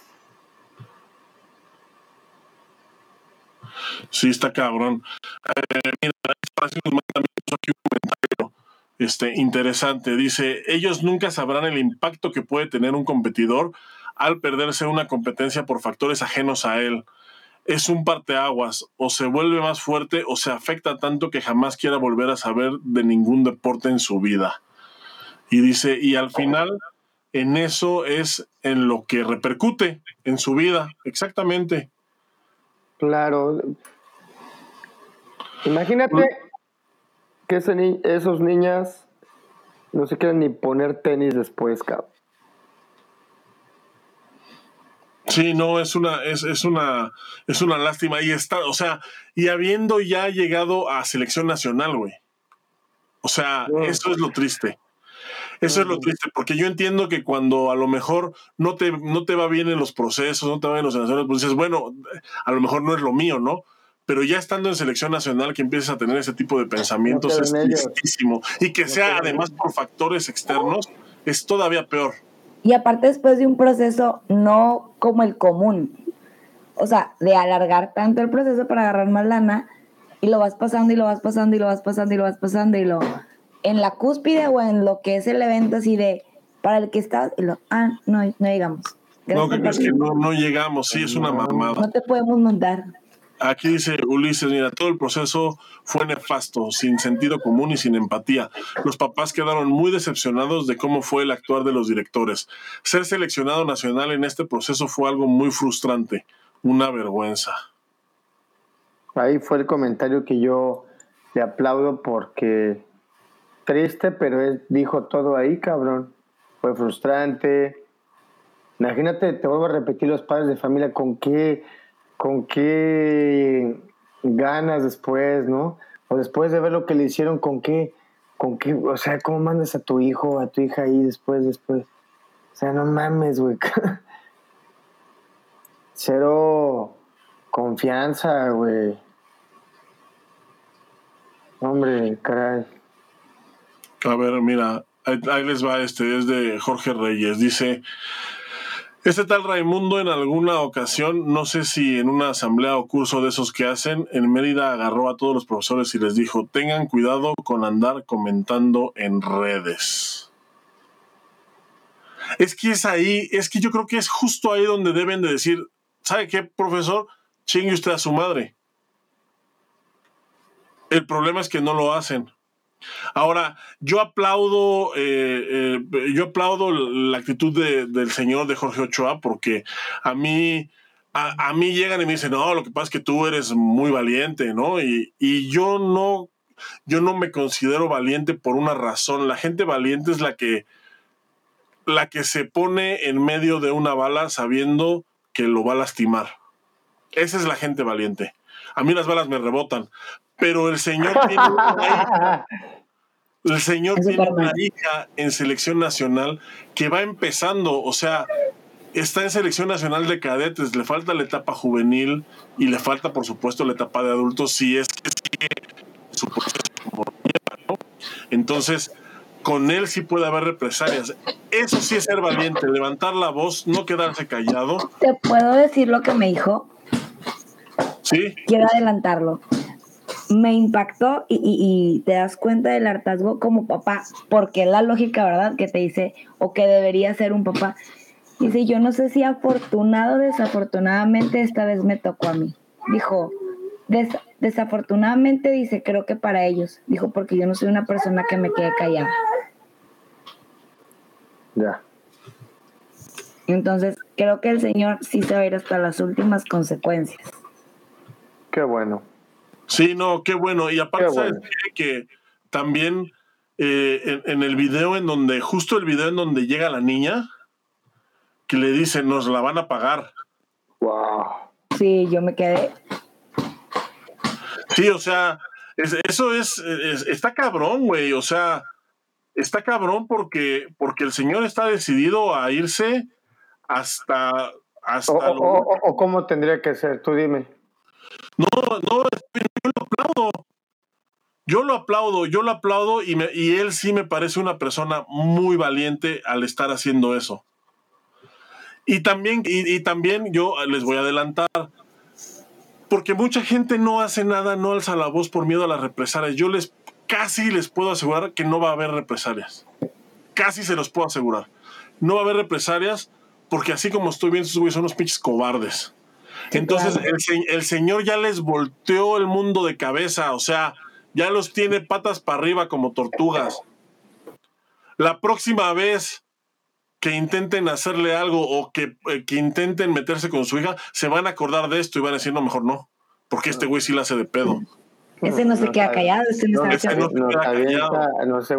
Speaker 1: Sí, está cabrón. Eh, mira, aquí un comentario este, interesante. Dice, ellos nunca sabrán el impacto que puede tener un competidor al perderse una competencia por factores ajenos a él. Es un parteaguas, o se vuelve más fuerte o se afecta tanto que jamás quiera volver a saber de ningún deporte en su vida. Y dice, y al final en eso es en lo que repercute en su vida, exactamente.
Speaker 2: Claro. Imagínate que esos niñas no se quieren ni poner tenis después, cabrón.
Speaker 1: Sí, no, es una, es, es, una, es una lástima. Y está, o sea, y habiendo ya llegado a selección nacional, güey. O sea, eso es lo triste. Eso es lo triste, porque yo entiendo que cuando a lo mejor no te, no te va bien en los procesos, no te va bien en los nacionales, pues dices, bueno, a lo mejor no es lo mío, ¿no? Pero ya estando en selección nacional que empieces a tener ese tipo de pensamientos es tristísimo. Y que sea además por factores externos, es todavía peor.
Speaker 3: Y aparte después de un proceso no como el común, o sea, de alargar tanto el proceso para agarrar más lana, y lo vas pasando y lo vas pasando y lo vas pasando y lo vas pasando y lo en la cúspide o en lo que es el evento así de para el que estás y lo ah no no llegamos.
Speaker 1: No es que no, no llegamos sí es una mamada.
Speaker 3: no te podemos montar
Speaker 1: Aquí dice Ulises, mira, todo el proceso fue nefasto, sin sentido común y sin empatía. Los papás quedaron muy decepcionados de cómo fue el actuar de los directores. Ser seleccionado nacional en este proceso fue algo muy frustrante, una vergüenza.
Speaker 2: Ahí fue el comentario que yo le aplaudo porque triste, pero él dijo todo ahí, cabrón. Fue frustrante. Imagínate, te vuelvo a repetir los padres de familia con qué, con qué ganas después, ¿no? O después de ver lo que le hicieron, con qué, con qué, o sea, cómo mandas a tu hijo, a tu hija ahí después, después. O sea, no mames, güey. [laughs] Cero confianza, güey. Hombre, caray.
Speaker 1: A ver, mira, ahí, les va este, es de Jorge Reyes. Dice, este tal Raimundo en alguna ocasión, no sé si en una asamblea o curso de esos que hacen, en Mérida agarró a todos los profesores y les dijo, tengan cuidado con andar comentando en redes. Es que es ahí, es que yo creo que es justo ahí donde deben de decir, ¿sabe qué, profesor? Chingue usted a su madre. El problema es que no lo hacen. Ahora, yo aplaudo, eh, eh, yo aplaudo la actitud del señor de Jorge Ochoa porque a mí, a, mí llegan y me dicen, no, lo que pasa es que tú eres muy valiente, ¿no? Y, y yo no, yo no me considero valiente por una razón. La gente valiente es la que, la que se pone en medio de una bala sabiendo que lo va a lastimar. Esa es la gente valiente. A mí las balas me rebotan, pero el señor tiene [laughs] el señor tiene una hija en selección nacional que va empezando, o sea, está en selección nacional de cadetes, le falta la etapa juvenil y le falta, por supuesto, la etapa de adultos si es que sigue su proceso como ¿no? Entonces, con él sí puede haber represalias. Eso sí es ser valiente, levantar la voz, no quedarse callado.
Speaker 3: ¿Te puedo decir lo que me dijo?
Speaker 1: Sí.
Speaker 3: Quiero adelantarlo me impactó y, te das cuenta del hartazgo como papá, porque es la lógica, ¿verdad? Que te dice, o que debería ser un papá. Dice, yo no sé si afortunado o desafortunadamente esta vez me tocó a mí. Dijo, desafortunadamente dice, creo que para ellos. Dijo, porque yo no soy una persona que me quede callada.
Speaker 2: Ya.
Speaker 3: Entonces, creo que el Señor sí se va a ir hasta las últimas consecuencias.
Speaker 2: Qué bueno.
Speaker 1: Sí, no, qué bueno. Y aparte, ¿sabes que también eh, en, el video en donde, justo el video en donde llega la niña, que le dice, nos la van a pagar.
Speaker 2: Wow.
Speaker 3: Sí, yo me quedé.
Speaker 1: Sí, o sea, eso es, está cabrón, güey. O sea, está cabrón porque, porque el señor está decidido a irse hasta... hasta
Speaker 2: o, cómo tendría que ser, tú dime.
Speaker 1: No, no, aplaudo. Yo lo aplaudo, yo lo aplaudo y, me, y él sí me parece una persona muy valiente al estar haciendo eso. Y también, y también yo les voy a adelantar, porque mucha gente no hace nada, no alza la voz por miedo a las represalias. Yo les casi les puedo asegurar que no va a haber represalias. Casi se los puedo asegurar. No va a haber represalias porque así como estoy viendo, estos güeyes son unos pinches cobardes. Entonces el, el, señor ya les volteó el mundo de cabeza, o sea, ya los tiene patas para arriba como tortugas. La próxima vez que intenten hacerle algo o que, eh, que, intenten meterse con su hija, se van a acordar de esto y van a decir, no, mejor no, porque este güey sí la hace de pedo.
Speaker 3: Ese no, se queda callado, ese no, se queda callado.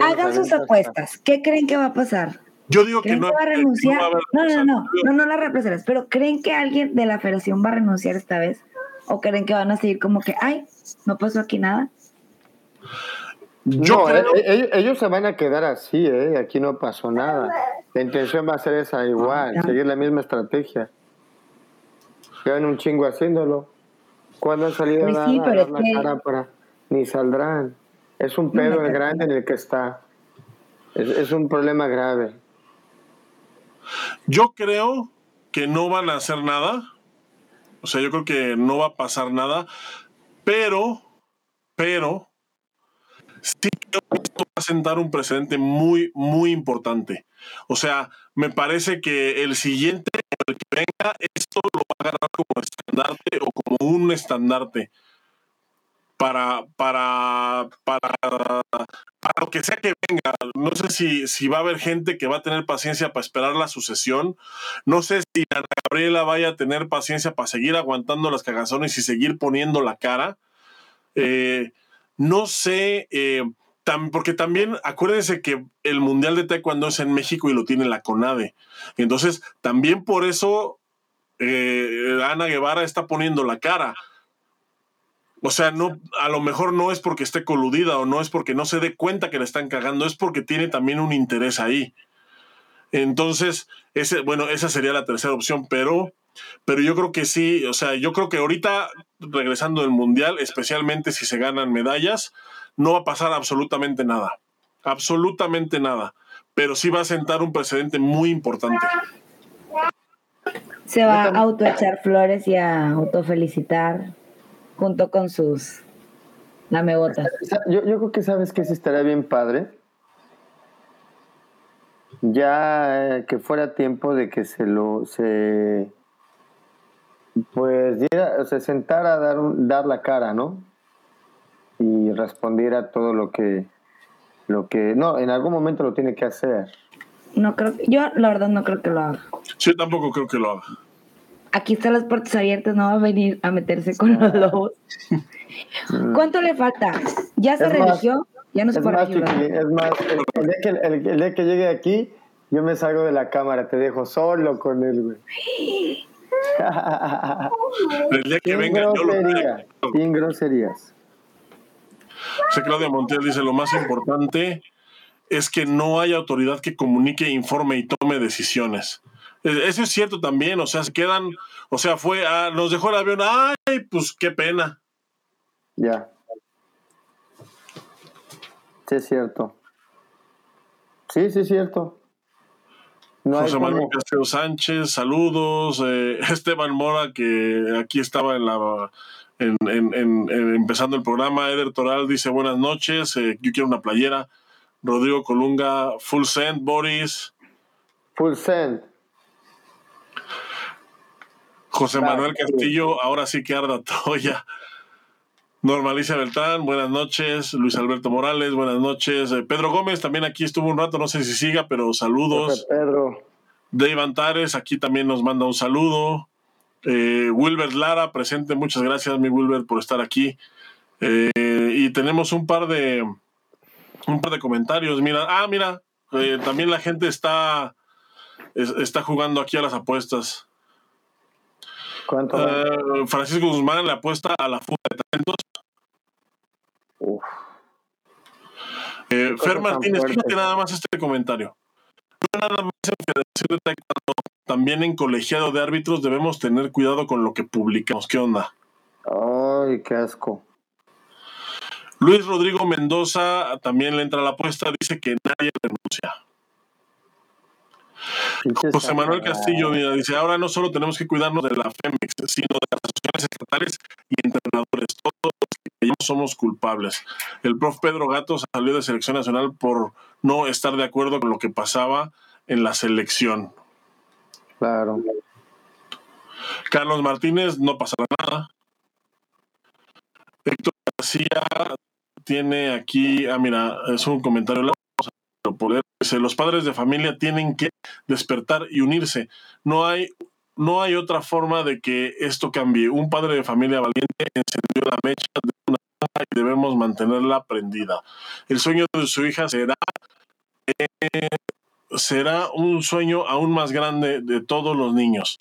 Speaker 3: Hagan sus apuestas. ¿Qué creen que va a pasar?
Speaker 1: Yo digo que no.
Speaker 3: va a renunciar? No, no, no, no, no, las represalias, pero ¿creen que alguien de la federación va a renunciar esta vez? ¿O creen que van a seguir como que, ay, no pasó aquí nada?
Speaker 2: No, eh, eh, ellos, se van a quedar así, ¿eh? Aquí no pasó nada. La intención va a ser esa igual, seguir la misma estrategia. Llevan un chingo haciéndolo. ¿Cuándo han salido pues nada la cara para... Ni saldrán. Es un pedo grande en el que está. Es, es un problema grave.
Speaker 1: Yo creo que no van a hacer nada. O sea, yo creo que no va a pasar nada. Pero, pero, sí creo que esto va a sentar un precedente muy, muy importante. O sea, me parece que el siguiente, el que venga, esto lo va a agarrar como estandarte o como un estandarte para, para, para, para lo que sea que venga. No sé si, si va a haber gente que va a tener paciencia para esperar la sucesión. No sé si Ana Gabriela vaya a tener paciencia para seguir aguantando las cagazones y seguir poniendo la cara. Eh, no sé, eh, porque también acuérdense que el Mundial de Taekwondo es en México y lo tiene la CONADE. Entonces, también por eso eh, Ana Guevara está poniendo la cara. O sea, no, a lo mejor no es porque esté coludida o no es porque no se dé cuenta que le están cagando, es porque tiene también un interés ahí. Entonces, ese, bueno, esa sería la tercera opción, pero pero yo creo que sí, o sea, yo creo que ahorita, regresando del Mundial, especialmente si se ganan medallas, no va a pasar absolutamente nada, absolutamente nada, pero sí va a sentar un precedente muy importante.
Speaker 3: Se va a autoechar flores y a autofelicitar junto con sus lamebotas.
Speaker 2: Yo, yo creo que sabes que sí estaría bien padre. Ya que fuera tiempo de que se lo se pues se sentara a dar, dar la cara, ¿no? Y respondiera a todo lo que, lo que, no, en algún momento lo tiene que hacer.
Speaker 3: No creo, yo la verdad no creo que lo haga.
Speaker 1: Yo tampoco creo que lo haga.
Speaker 3: Aquí están las puertas abiertas, no va a venir a meterse con los lobos. Mm. ¿Cuánto le falta? ¿Ya se religió? ya no se
Speaker 2: es más, es más, el, día que, el, día que llegue aquí, yo me salgo de la cámara, te dejo solo con él, güey. [gasps] [laughs]
Speaker 1: El día que venga, yo lo
Speaker 2: Sin groserías.
Speaker 1: José Claudia Montiel dice: Lo más importante es que no haya autoridad que comunique, informe y tome decisiones. E, eso es cierto también, o sea, se quedan, o sea, fue, ah, nos dejó el avión, ay, pues qué pena.
Speaker 2: Ya. Sí, es cierto. Sí, sí, es cierto.
Speaker 1: José Manuel Castillo Sánchez, saludos. Eh, [laughs] Esteban Mora, que aquí estaba en la en, empezando el programa. Eder Toral dice buenas noches, eh, yo quiero una playera. Rodrigo Colunga, Full Send, Boris.
Speaker 2: Full Send.
Speaker 1: José Manuel Castillo, ahora sí que arda Troya. Normalicia Beltrán, buenas noches. Luis Alberto Morales, buenas noches. Eh, Pedro Gómez también aquí estuvo un rato, no sé si siga, pero saludos.
Speaker 2: Pedro.
Speaker 1: Dave Antares aquí también nos manda un saludo. Eh, Wilbert Lara, presente, muchas gracias, mi Wilbert, por estar aquí. Eh, y tenemos un par de un par de comentarios. Mira, ah, mira, también la gente está, está jugando aquí a las apuestas.
Speaker 2: ¿Cuánto?
Speaker 1: Francisco Guzmán le apuesta a la fuga de talentos Eh, Fer Martínez, fíjate nada más este comentario. No nada más en Federación de Taekwondo, también en colegiado de árbitros debemos tener cuidado con lo que publicamos. ¿Qué onda?
Speaker 2: Ay, qué asco.
Speaker 1: Luis Rodrigo Mendoza también le entra a la apuesta, dice que nadie renuncia. José Manuel Castillo dice, ahora no solo tenemos que cuidarnos de la FEMEX, sino de las asociaciones estatales y entrenadores. Todos los que somos culpables. El prof Pedro Gato salió de selección nacional por no estar de acuerdo con lo que pasaba en la selección.
Speaker 2: Claro.
Speaker 1: Carlos Martínez, no pasará nada. Héctor García tiene aquí, ah, mira, es un comentario poder. Los padres de familia tienen que despertar y unirse. No hay, no hay otra forma de que esto cambie. Un padre de familia valiente encendió la mecha de una y debemos mantenerla prendida. El sueño de su hija será, eh, será un sueño aún más grande de todos los niños.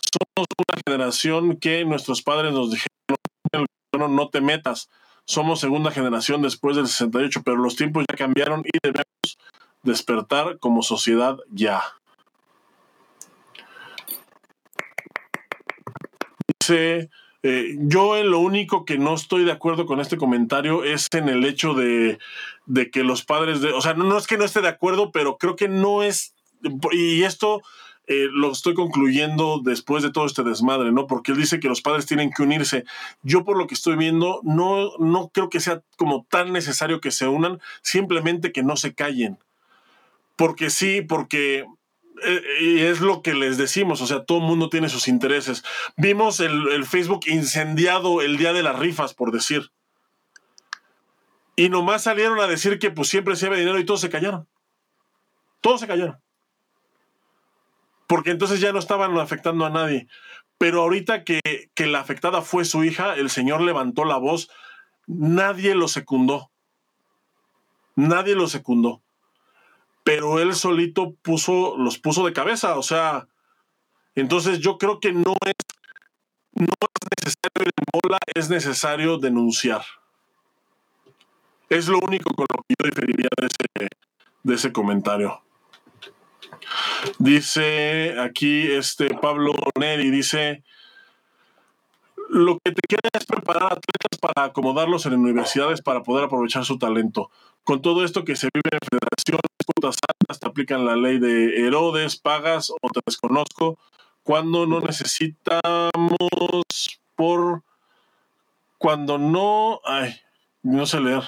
Speaker 1: Somos una generación que nuestros padres nos dijeron, no te metas somos segunda generación después del 68, pero los tiempos ya cambiaron y debemos despertar como sociedad ya. Dice, eh, yo en lo único que no estoy de acuerdo con este comentario es en el hecho de, de que los padres de, o sea, no, es que no esté de acuerdo, pero creo que no es, y esto eh, lo estoy concluyendo después de todo este desmadre, ¿no? Porque él dice que los padres tienen que unirse. Yo por lo que estoy viendo, no, no creo que sea como tan necesario que se unan, simplemente que no se callen. Porque sí, porque y es lo que les decimos, o sea, todo el mundo tiene sus intereses. Vimos el, el, Facebook incendiado el día de las rifas, por decir. Y nomás salieron a decir que pues siempre se había dinero y todos se callaron. Todos se callaron porque entonces ya no estaban afectando a nadie. Pero ahorita que, la afectada fue su hija, el señor levantó la voz, nadie lo secundó. Nadie lo secundó. Pero él solito puso, los puso de cabeza. O sea, entonces yo creo que no es, no es necesario ir bola, es necesario denunciar. Es lo único con lo que yo diferiría de ese, de ese comentario. Dice aquí este Pablo Neri, dice, lo que te queda es preparar atletas para acomodarlos en universidades para poder aprovechar su talento. Con todo esto que se vive en federaciones, cuotas altas, te aplican la ley de Herodes, pagas o te desconozco, cuando no necesitamos por... Cuando no... Ay, no sé leer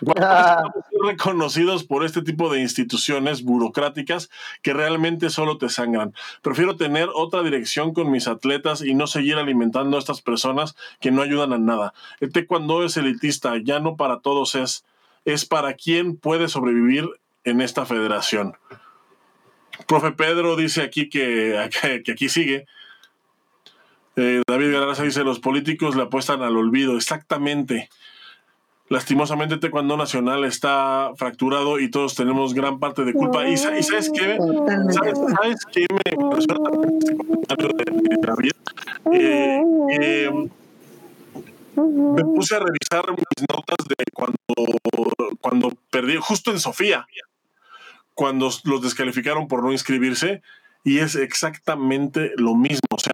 Speaker 1: [laughs] reconocidos por este tipo de instituciones burocráticas que realmente solo te sangran. Prefiero tener otra dirección con mis atletas y no seguir alimentando a estas personas que no ayudan a nada. El taekwondo es elitista, ya no para todos es, es para quien puede sobrevivir en esta federación. Profe Pedro dice aquí que, [laughs] que, aquí sigue. Eh, David Galarza dice, los políticos le apuestan al olvido. Exactamente lastimosamente Taekwondo Nacional está fracturado y todos tenemos gran parte de culpa. ¿Y, sabes qué? ¿Sabes, qué me impresiona este comentario de, David? Eh, eh, me puse a revisar mis notas de cuando, cuando perdí, justo en Sofía, cuando los descalificaron por no inscribirse, y es exactamente lo mismo, o sea,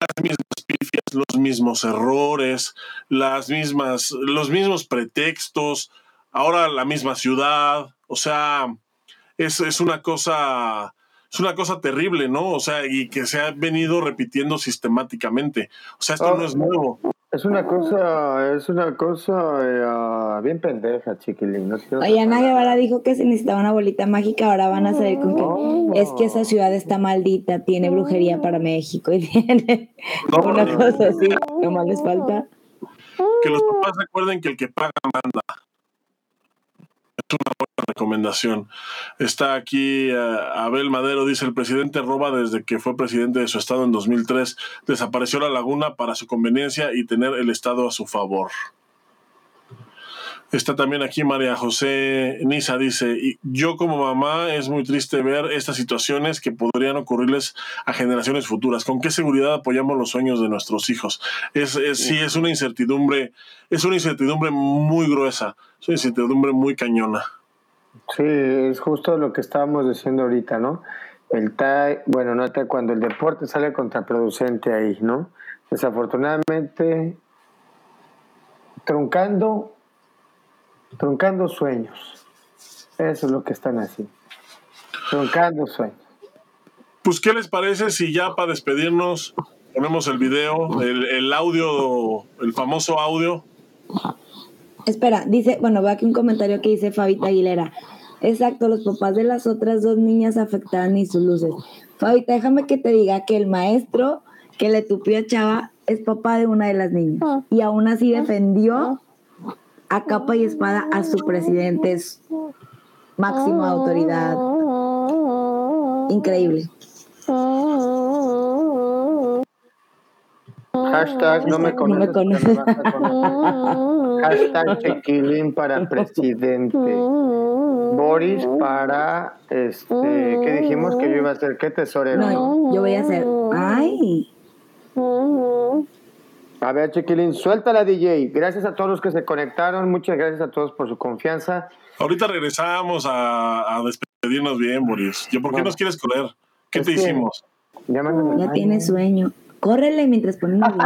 Speaker 1: las mismas pifias, los mismos errores, las mismas, los mismos pretextos, ahora la misma ciudad, o sea, es, es una cosa, es una cosa terrible, ¿no? O sea, y que se ha venido repitiendo sistemáticamente. O sea, esto no es nuevo.
Speaker 2: Es una cosa, es una cosa eh, bien pendeja, chiquilín. No
Speaker 3: Oye, Ana Guevara dijo que se necesitaba una bolita mágica, ahora van a salir con que es que esa ciudad está maldita, tiene brujería para México y [laughs] tiene una cosa así, nomás les falta.
Speaker 1: Que los papás recuerden que el que paga manda. Una buena recomendación. Está aquí eh, Abel Madero, dice, el presidente roba desde que fue presidente de su estado en 2003. Desapareció la laguna para su conveniencia y tener el estado a su favor. Está también aquí María José Nisa, dice, y yo como mamá es muy triste ver estas situaciones que podrían ocurrirles a generaciones futuras. ¿Con qué seguridad apoyamos los sueños de nuestros hijos? Es, sí, es una incertidumbre, es una incertidumbre muy gruesa, es una incertidumbre muy cañona.
Speaker 2: Sí, es justo lo que estábamos diciendo ahorita, ¿no? El TAI, bueno, no cuando el deporte sale contraproducente ahí, ¿no? Desafortunadamente, truncando Truncando sueños. Eso es lo que están haciendo. Truncando sueños.
Speaker 1: Pues, ¿qué les parece si ya para despedirnos ponemos el video, el, audio, el famoso audio?
Speaker 3: Espera, dice, bueno, veo aquí un comentario que dice Fabita Aguilera. Exacto, los papás de las otras dos niñas afectaban y sus luces. Fabita, déjame que te diga que el maestro que le tupió a Chava es papá de una de las niñas. Y aún así defendió a capa y espada a su presidente. Es máxima autoridad. Increíble.
Speaker 2: Hashtag no me conoces. Hashtag [laughs] Chequilín para presidente. Boris para este. ¿Qué dijimos que yo iba a ser? ¿Qué tesorero?
Speaker 3: No, yo voy a ser. ¡Ay!
Speaker 2: A ver, Chiquilín, suelta DJ. Gracias a todos los que se conectaron. Muchas gracias a todos por su confianza.
Speaker 1: Ahorita regresamos a, despedirnos bien, Boris. ¿Por qué nos quieres correr? ¿Qué te hicimos?
Speaker 3: Ya, tiene sueño. Córrele mientras ponemos [laughs]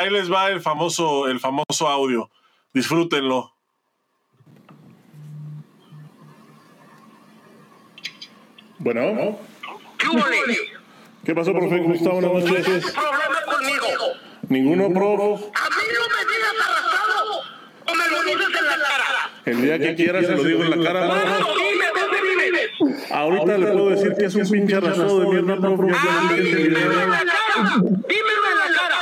Speaker 1: ahí, les va, el famoso, el famoso audio. Disfrútenlo. Bueno. ¿Qué ¿Qué pasó, profe? ¿Cómo está? Buenas noches. ¿Tienes problema conmigo? Ninguno, prof. A mí no me digas arrastrado o me lo dices en la cara. El día que quieras se lo digo en la cara, no. ¿Dónde vives? Ahorita le puedo decir que es un pinche arrastrado de mierda, prof. Ah, dime en la cara. Dímelo en la cara.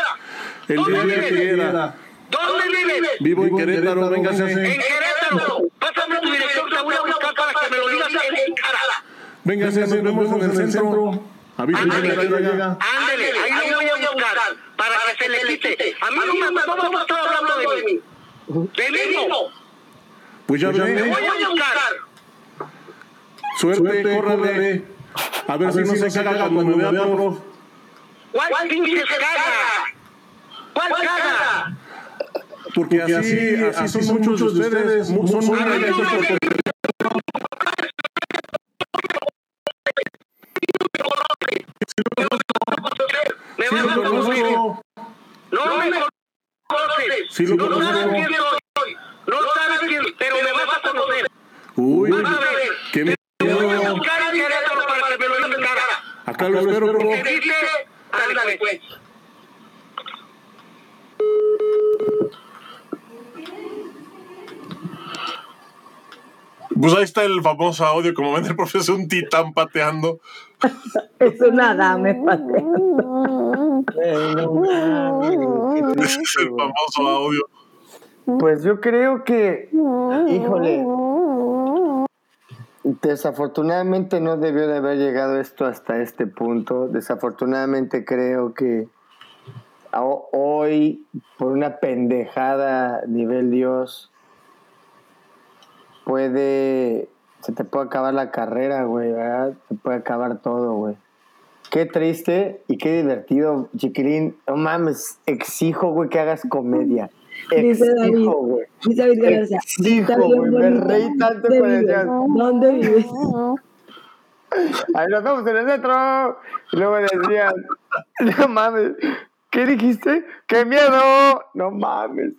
Speaker 1: El día que quiera. ¿Dónde vives? Vivo en Querétaro, véngase. En Querétaro. Pásame tu dirección, te voy a buscar para que me lo digas en cara. Véngase, nos vemos en el centro. Ándale, ahí lo voy a buscar para que se le quite. A mí no me no estar hablando de mí. De mí no. Pues ya ve. voy a buscar. Suerte, córrele. A ver si no se caga cuando me vea, prof. ¿Cuál pinche caga? ¿Cuál caga? Porque así, así son muchos de ustedes. Son muy Me vas a conocer. No me conoces. Sí lo no sabes quién soy. No sabes quién, pero me vas a conocer. Uy, vas a ver. Qué. Te voy a buscar en Querétaro para que me lo digas en cara. Acá lo espero, bro. ¿Qué dice? Ándale, pues. Pues ahí está el famoso audio, como ven el profesor, un titán pateando.
Speaker 3: es una dame pateando.
Speaker 1: Ese es el famoso audio.
Speaker 2: Pues yo creo que, híjole, desafortunadamente no debió de haber llegado esto hasta este punto. Desafortunadamente creo que hoy, por una pendejada nivel Dios, puede, se te puede acabar la carrera, güey. Se puede acabar todo, güey. Qué triste y qué divertido, chiquilín. No mames, exijo, que hagas comedia. Exijo, güey. Dice David García. Exijo, güey. Me reí tanto con el ¿Dónde vives? Ahí nos vemos en el metro. Y luego decían, no mames, ¿Qué dijiste? ¡Qué miedo! No mames,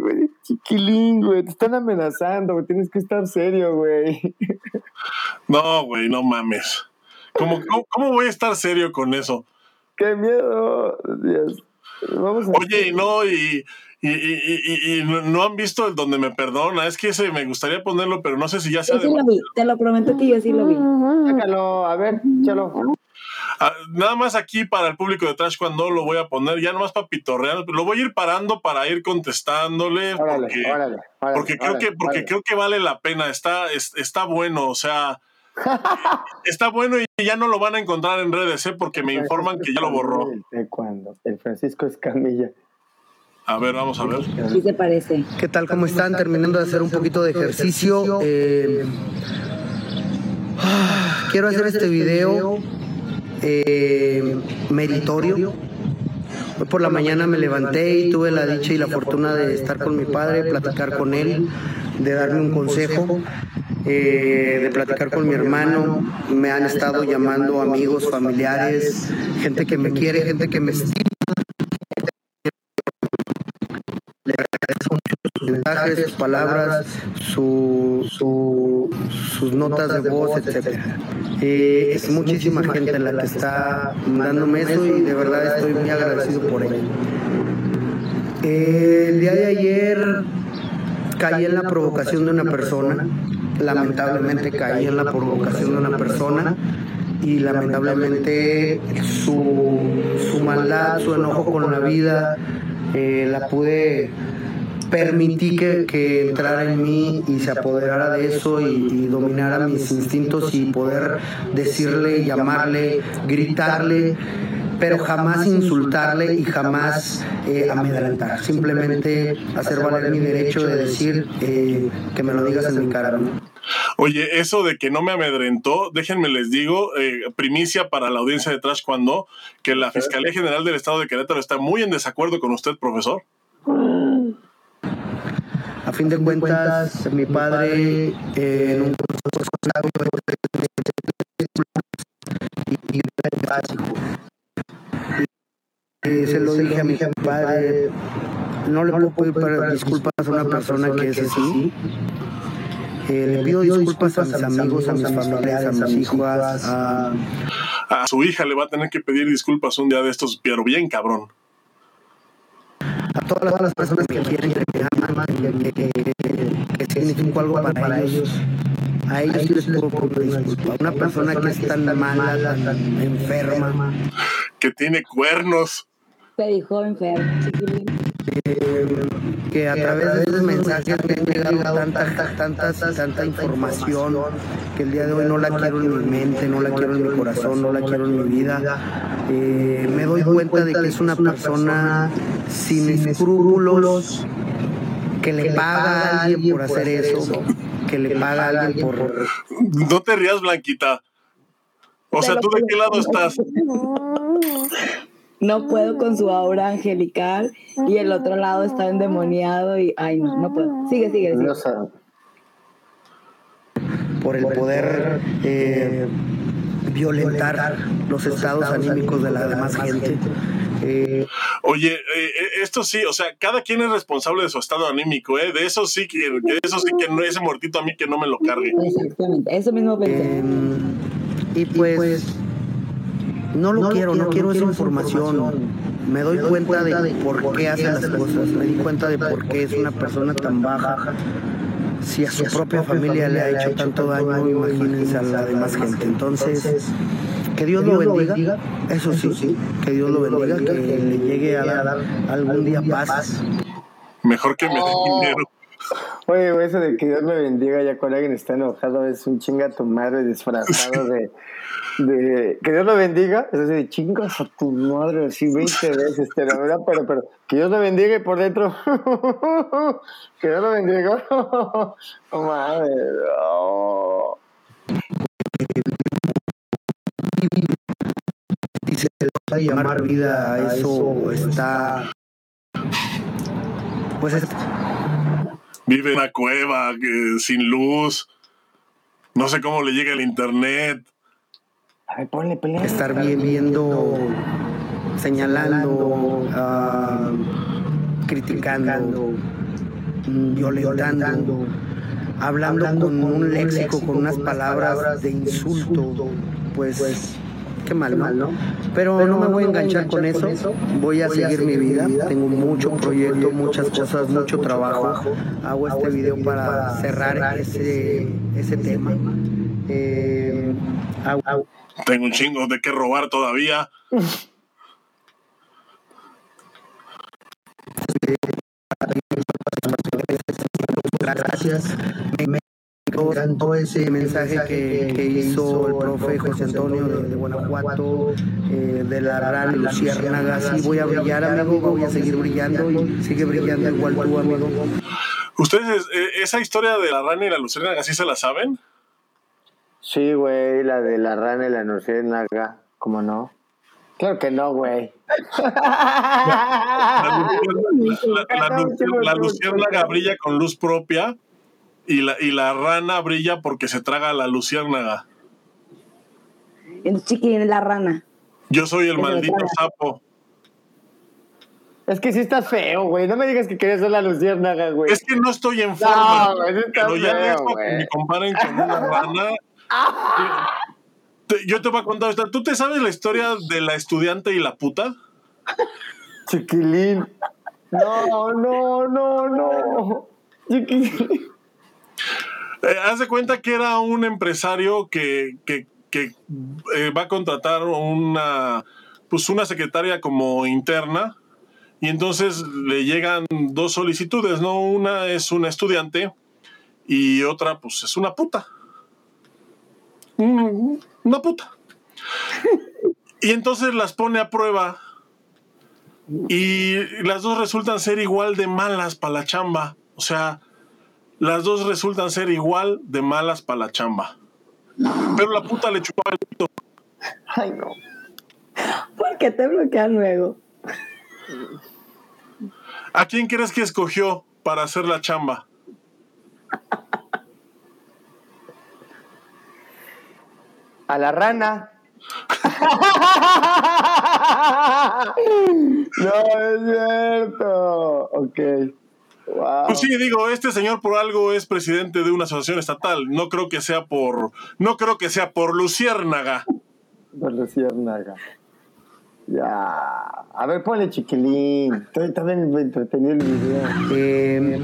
Speaker 2: güey. Chiquilín, güey. Te están amenazando, güey. Tienes que estar serio, güey.
Speaker 1: No, güey, no mames. ¿Cómo, cómo, voy a estar serio con eso?
Speaker 2: ¡Qué miedo! Dios.
Speaker 1: Vamos a Oye, y no, y, y, y, y, no han visto el donde me perdona. Es que ese me gustaría ponerlo, pero no sé si ya se.
Speaker 3: Yo sí lo vi, te lo prometo que yo sí lo vi.
Speaker 2: Sácalo, a ver, échalo.
Speaker 1: Ah, nada más aquí para el público de Trash cuando lo voy a poner, ya nomás para pitorrear, lo voy a ir parando para ir contestándole porque, porque creo que porque creo que vale la pena, está está bueno, o sea, [laughs] está bueno y ya no lo van a encontrar en redes, ¿eh? porque me informan que ya lo borró.
Speaker 2: ¿De cuándo? El Francisco Escamilla.
Speaker 1: A ver, vamos a ver.
Speaker 3: ¿Qué te parece?
Speaker 4: ¿Qué tal? ¿Cómo están? Terminando de hacer un poquito de ejercicio. Eh, quiero hacer este video eh, meritorio. Hoy por la mañana me levanté y tuve la dicha y la fortuna de estar con mi padre, platicar con él, de darme un consejo, eh, de platicar con mi hermano. Me han estado llamando amigos, familiares, gente que me quiere, gente que me estima. Mensajes, sus palabras, su, su- sus notas de voz, etc. es muchísima gente la que está dándome eso y de verdad estoy muy agradecido por ello. Eh, el día de ayer caí en la provocación de una persona, lamentablemente caí en la provocación de una persona y lamentablemente su, su maldad, su enojo con la vida, eh, la pude permití que, que entrara en mí y se apoderara de eso y, y dominara mis instintos y poder decirle, llamarle, gritarle, pero jamás insultarle y jamás eh, amedrentar. Simplemente hacer valer mi derecho de decir eh, que me lo digas en mi cara. ¿no?
Speaker 1: Oye, eso de que no me amedrentó, déjenme les digo, eh, primicia para la audiencia de Trash cuando, que la Fiscalía General del Estado de Querétaro está muy en desacuerdo con usted, profesor.
Speaker 4: A fin de cuentas, mi padre eh, en un y- y básico. Y se lo dije a mi padre, no le puedo pedir para- disculpas a una persona que es así. Eh, le pido disculpas a mis amigos, a mis familiares, a mis hijos, a,
Speaker 1: A su hija le va a tener que pedir disculpas un día de estos, pero bien cabrón.
Speaker 4: A todas las personas que quieren, que me aman, que, que, que, que significo algo para, ellos. A ellos sí les puedo pedir disculpas. Una persona que es tan mala, tan enferma,
Speaker 1: Que tiene cuernos.
Speaker 3: Te dijo enfermo, chiquilín.
Speaker 4: Que a través de esos mensajes me han llegado tanta, tanta, tanta información que el día de hoy no la quiero en mi mente, no la quiero en mi corazón, no la quiero en mi vida. Eh, me doy cuenta de que es una persona sin escrúpulos, que le paga a alguien por hacer eso, que le paga a alguien por...
Speaker 1: No te rías, Blanquita. O sea, ¿tú de qué lado estás? [laughs]
Speaker 3: No puedo con su aura angelical y el otro lado está endemoniado y ay no, no puedo. Sigue, sigue, sigue.
Speaker 2: Sé.
Speaker 4: por el poder eh, violentar los estados anímicos de la demás gente. Eh,
Speaker 1: Oye, eh, eh, esto sí, o sea, cada quien es responsable de su estado anímico, ¿eh? De eso sí que, de eso sí que no, ese muertito a mí que no me lo cargue.
Speaker 3: Exactamente, eso mismo pensé.
Speaker 4: eh, y pues no lo quiero, no quiero esa información. Me doy cuenta de por qué hace las cosas, me di cuenta de por qué es una persona tan baja. Si a su propia familia le ha hecho tanto daño, imagínense a la demás gente. Entonces, que Dios lo bendiga, eso sí, que Dios lo bendiga, que le llegue a dar algún día paz.
Speaker 1: Mejor que me dé dinero.
Speaker 2: Oye, eso de que Dios me bendiga ya cuando alguien está enojado es un chinga tu madre disfrazado de, que Dios lo bendiga, es así de chingas a tu madre así 20 veces, pero, pero que Dios lo bendiga y por dentro [laughs] que Dios lo bendiga. [laughs] Oh, madre.
Speaker 4: Y se le va a llamar vida a eso, está. Pues es,
Speaker 1: Vive en una cueva, que- sin luz. No sé cómo le llega el internet.
Speaker 2: A ver, ponle pelea.
Speaker 4: estar bien viendo, señalando, ah, criticando, mm, violentando, hablando con un léxico, con unas palabras de insulto, pues qué mal, ¿no? Pero no me voy a enganchar con eso, voy a seguir mi vida, tengo mucho proyecto, muchas cosas, mucho trabajo, hago este video para cerrar ese, ese tema. Eh,
Speaker 1: Tengo un chingo de qué robar todavía. [laughs]
Speaker 4: gracias. Me, encantó ese mensaje que, que hizo el profe José Antonio de, de Guanajuato, eh, de la rana Luciérnaga. Sí, voy a brillar, amigo, voy a seguir brillando y sigue brillando igual tú, amigo.
Speaker 1: ¿Ustedes eh, esa historia de la rana y la luciérnaga sí se la saben?
Speaker 2: Sí, güey, la de la rana y la luciérnaga, ¿cómo no? Claro que no, güey.
Speaker 1: La, la- la- la- la [laughs] luciérnaga brilla con luz propia y la, y la rana brilla porque se traga a la luciérnaga.
Speaker 3: El chiquilín, la rana.
Speaker 1: Yo soy el
Speaker 3: Que
Speaker 1: maldito sapo.
Speaker 2: Es que sí estás feo, güey. No me digas que querías ser la luciérnaga, güey.
Speaker 1: Es que no estoy en forma.
Speaker 2: No, güey, sí está
Speaker 1: pero ya
Speaker 2: feo,
Speaker 1: esto que
Speaker 2: güey.
Speaker 1: me comparen con una [laughs] rana. Te- yo te voy a contar esta. ¿Tú te sabes la historia de la estudiante y la puta?
Speaker 2: Chiquilín. No, no, no, no. Chiquilín.
Speaker 1: Eh, haz de cuenta que era un empresario que, eh, va a contratar una, pues una secretaria como interna y entonces le llegan dos solicitudes, ¿no? Una es una estudiante y otra pues es una puta. Una puta. Y entonces las pone a prueba y las dos resultan ser igual de malas para la chamba. O sea, las dos resultan ser igual de malas para la chamba. Pero la puta le chupaba el pito.
Speaker 2: Ay, no.
Speaker 3: ¿Por qué te bloquean luego?
Speaker 1: ¿A quién crees que escogió para hacer la chamba?
Speaker 2: A la rana. [laughs] no es cierto. Ok. Wow.
Speaker 1: Pues sí, digo, este señor por algo es presidente de una asociación estatal. No creo que sea por, no creo que sea por Luciérnaga.
Speaker 2: Por luciérnaga. Ya. A ver, ponle chiquilín. Estoy también me entretenido el video.
Speaker 4: Eh,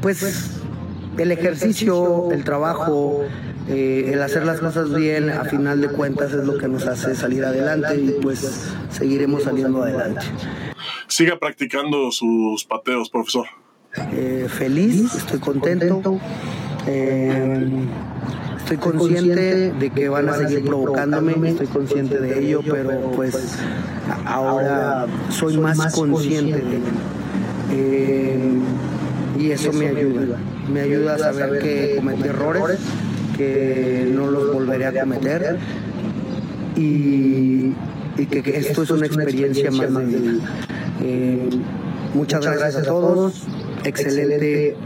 Speaker 4: pues el ejercicio, el trabajo, eh, el hacer las cosas bien, a final de cuentas es lo que nos hace salir adelante y pues seguiremos saliendo adelante.
Speaker 1: Siga practicando sus pateos, profesor.
Speaker 4: Eh, feliz, estoy contento. eh, estoy consciente de que van a seguir provocándome, estoy consciente de ello, pero pues a- ahora soy más consciente de ello. Eh, y eso me ayuda. Me ayuda a saber que cometí errores, que no los volveré a cometer y, y que, que esto es una experiencia más de vida. Eh, muchas gracias a todos. Excelente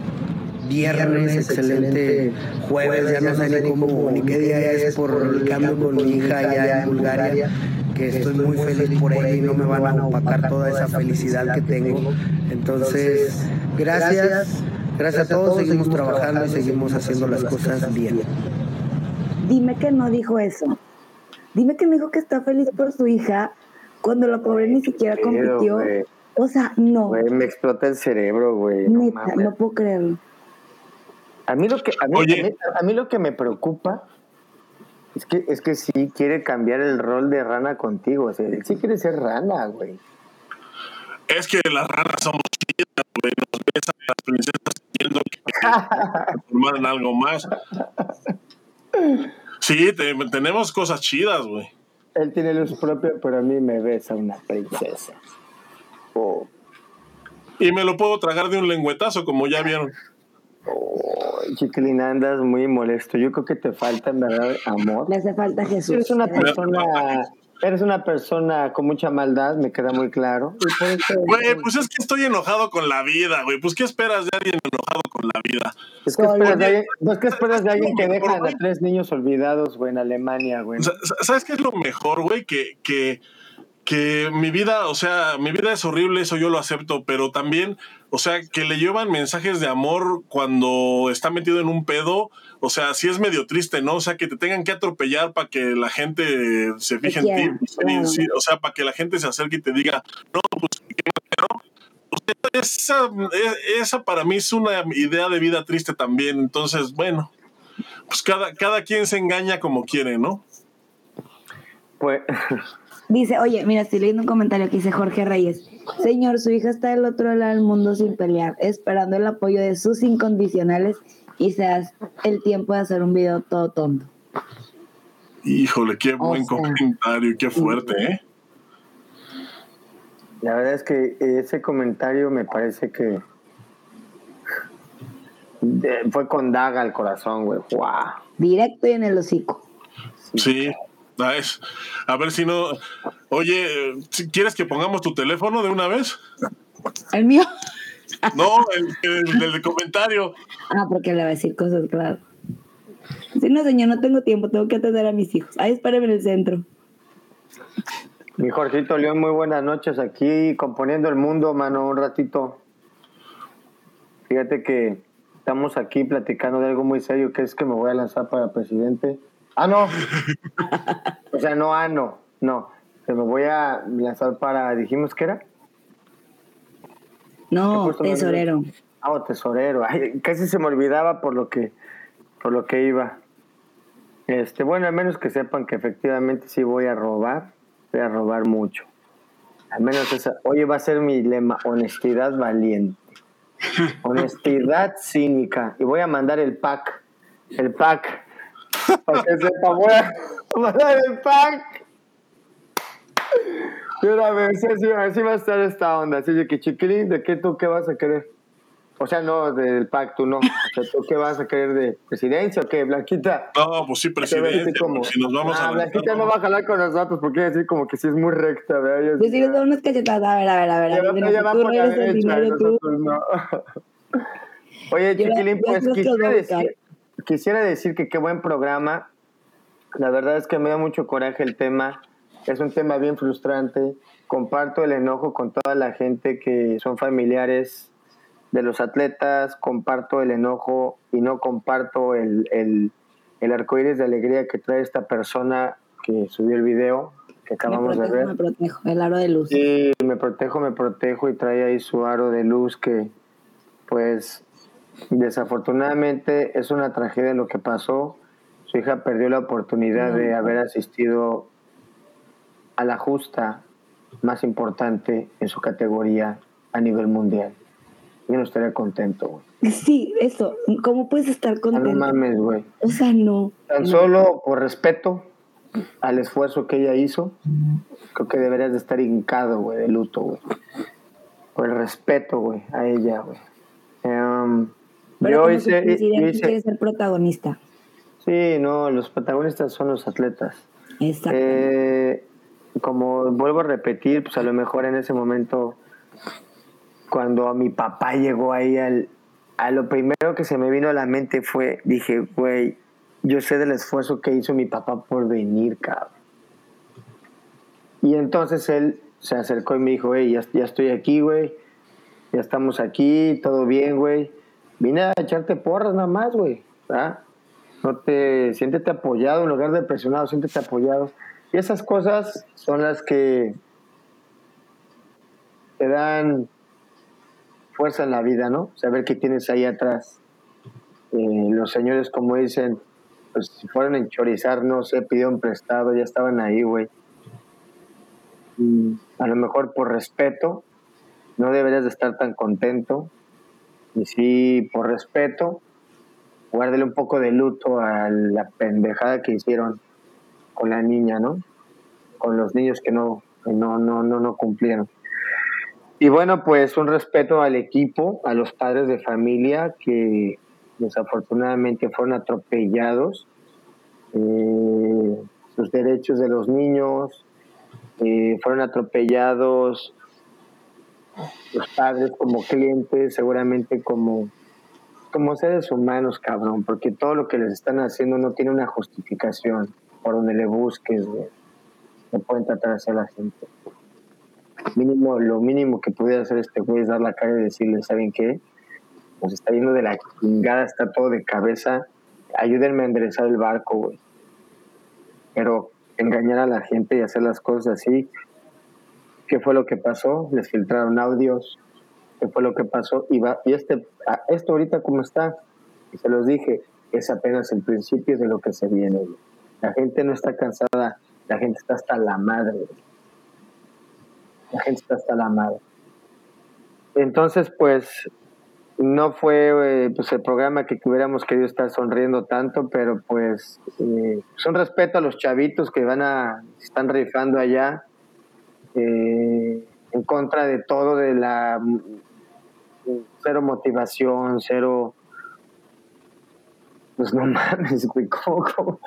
Speaker 4: viernes, excelente jueves, ya no sé ni cómo ni qué día es por el cambio con mi hija allá en Bulgaria, que estoy muy feliz por ella y no me van a opacar toda esa felicidad que tengo. Entonces, gracias, gracias. A todos, seguimos trabajando y seguimos haciendo las cosas bien.
Speaker 3: Dime que no dijo eso. Dime que no dijo que está feliz por su hija cuando la pobre ni siquiera
Speaker 2: Pero,
Speaker 3: compitió. O sea, no.
Speaker 2: me explota el cerebro, güey. No
Speaker 3: Neta, no puedo creerlo.
Speaker 2: A mí lo que a mí, a mí- a mí lo que me preocupa es que es que sí quiere cambiar el rol de rana contigo, o sea, él sí quiere ser rana, güey.
Speaker 1: Es que las ranas somos chidas, güey. Nos besan las princesas pidiendo que [laughs] transformaran algo más. Sí, te- tenemos cosas chidas, güey.
Speaker 2: Él tiene luz propia, pero a mí me besa una princesa. Oh,
Speaker 1: Y me lo puedo tragar de un lengüetazo, como ya vieron.
Speaker 2: oh, chiquilín, andas muy molesto. Yo creo que te falta, en verdad, amor.
Speaker 3: Le hace falta Jesús.
Speaker 2: Eres una persona, eres una persona con mucha maldad, me queda muy claro.
Speaker 1: Güey, pues es que estoy enojado con la vida, güey. Pues, ¿qué esperas de alguien enojado con la vida?
Speaker 2: es que esperas de alguien, no es que esperas de alguien que dejan a tres niños olvidados, güey, en Alemania, güey.
Speaker 1: ¿Sabes qué es lo mejor, güey? Que, que, que mi vida, o sea, mi vida es horrible, eso yo lo acepto, pero también, o sea, que le llevan mensajes de amor cuando está metido en un pedo, o sea, sí es medio triste, ¿no? O sea, que te tengan que atropellar para que la gente se fije en ti, sí, o sea, para que la gente se acerque y te diga, no, pues, ¿qué no? O sea, esa, e- esa para mí es una idea de vida triste también, entonces, bueno, pues cada, cada quien se engaña como quiere, ¿no?
Speaker 2: Pues, [laughs]
Speaker 3: Dice, oye, mira, estoy leyendo un comentario que dice Jorge Reyes. Señor, su hija está del otro lado del mundo sin pelear, esperando el apoyo de sus incondicionales y se hace el tiempo de hacer un video todo tonto.
Speaker 1: Híjole, qué
Speaker 3: O
Speaker 1: buen
Speaker 3: sea,
Speaker 1: comentario, qué fuerte, ¿eh?
Speaker 2: La verdad es que ese comentario me parece que de- fue con daga al corazón, güey. ¡Guau!
Speaker 3: Directo y en el hocico.
Speaker 1: Sí. Ah, es- A ver si no. Oye, si ¿quieres que pongamos tu teléfono de una vez?
Speaker 3: El mío.
Speaker 1: No, el, el- comentario.
Speaker 3: Ah, porque le va a decir cosas, claro. Sí, no, señor, no tengo tiempo, tengo que atender a mis hijos. Ahí espéreme en el centro.
Speaker 2: Mi Jorgito León, muy buenas noches aquí componiendo el mundo, mano, un ratito. Fíjate que estamos aquí platicando de algo muy serio, que es que me voy a lanzar para presidente. Ah, no. o sea, no, ah, no, no. Que me voy a lanzar para, dijimos que era.
Speaker 3: No, tesorero.
Speaker 2: Ah, oh, tesorero. Ay, casi se me olvidaba por lo que por lo que iba. Este, bueno, al menos que sepan que efectivamente sí voy a robar, voy a robar mucho. Al menos esa, hoy va a ser mi lema, honestidad valiente. [laughs] Honestidad cínica. Y voy a mandar el pack. El pack. Para que sepa, voy a mandar el pack. Pero a ver, sí, sí, así va a estar esta onda. Así de que, chiquilín, ¿de qué tú qué vas a querer? O sea, no del pacto, no. O sea, ¿tú qué vas a querer de presidencia o qué, Blanquita?
Speaker 1: No, pues sí,
Speaker 2: como-
Speaker 1: Si nos vamos
Speaker 2: Ah,
Speaker 1: a.
Speaker 2: Blanquita no va a jalar con nosotros porque así como que sí es muy recta, ¿verdad?
Speaker 3: Pues
Speaker 2: sí-
Speaker 3: les doy unas cachetadas. A ver, a ver, a ver.
Speaker 2: va
Speaker 3: tú
Speaker 2: por la derecha,
Speaker 3: tú.
Speaker 2: nosotros no. [laughs] Oye,
Speaker 3: Yo
Speaker 2: Chiquilín,
Speaker 3: yo
Speaker 2: pues quisiera decir, quisiera decir que qué buen programa. La verdad es que me da mucho coraje el tema. Es un tema bien frustrante. Comparto el enojo con toda la gente que son familiares de los atletas. Comparto el enojo y no comparto el, el, el arcoíris de alegría que trae esta persona que subió el video que
Speaker 3: Me
Speaker 2: acabamos de ver.
Speaker 3: me protejo. El aro de luz.
Speaker 2: Sí, me protejo, me protejo y trae ahí su aro de luz que, pues, desafortunadamente es una tragedia lo que pasó. Su hija perdió la oportunidad de haber asistido a la justa más importante en su categoría a nivel mundial. Yo no estaría contento, güey.
Speaker 3: Sí, eso. ¿Cómo puedes estar
Speaker 2: Ah, No
Speaker 3: contento?
Speaker 2: mames, güey.
Speaker 3: O sea, no.
Speaker 2: Tan
Speaker 3: no.
Speaker 2: solo por respeto al esfuerzo que ella hizo, creo que deberías de estar hincado, güey, de luto, güey. Por el respeto, güey, a ella, güey. Em,
Speaker 3: Pero
Speaker 2: yo hice, yo hice-
Speaker 3: ser protagonista.
Speaker 2: Sí, no, los protagonistas son los atletas.
Speaker 3: Exacto.
Speaker 2: Eh, como vuelvo a repetir, pues a lo mejor en ese momento, cuando mi papá llegó ahí al, a lo primero que se me vino a la mente fue, dije, güey, yo sé del esfuerzo que hizo mi papá por venir, cabrón. Y entonces él se acercó y me dijo, hey, ya, ya estoy aquí, güey. Ya estamos aquí, todo bien, güey. Vine a echarte porras nada más, güey. No te, siéntete apoyado en lugar de presionado, siéntete apoyado. Y esas cosas son las que te dan fuerza en la vida, ¿no? Saber que tienes ahí atrás. Eh, los señores, como dicen, pues si fueron a enchorizar, no sé, pidieron prestado, ya estaban ahí, güey. A lo mejor por respeto, no deberías de estar tan contento. Y sí, por respeto, guárdele un poco de luto a la pendejada que hicieron con la niña, ¿no? Con los niños que no, que no, no, no, no cumplieron. Y bueno, pues un respeto al equipo, a los padres de familia que desafortunadamente fueron atropellados, eh, sus derechos de los niños, eh, fueron atropellados los padres como clientes, seguramente como, como seres humanos, cabrón, porque todo lo que les están haciendo no tiene una justificación por donde le busques. No pueden tratar a la gente. Mínimo, lo mínimo que pudiera hacer este güey es dar la cara y decirle, ¿saben qué? Nos está yendo de la chingada, está todo de cabeza. Ayúdenme a enderezar el barco. Pero engañar a la gente y hacer las cosas así, ¿qué fue lo que pasó? Les filtraron audios, ¿qué fue lo que pasó? Y, va, y este, a- esto ahorita como está, se los dije, es apenas el principio de lo que se viene. La gente no está cansada, la gente está hasta la madre. La gente está hasta la madre. Entonces, pues, no fue eh, pues el programa que hubiéramos querido estar sonriendo tanto, pero pues eh, es un respeto a los chavitos que van a, están rifando allá, eh, en contra de todo, de la cero motivación, cero, pues no [laughs] mames, güey, ¿cómo,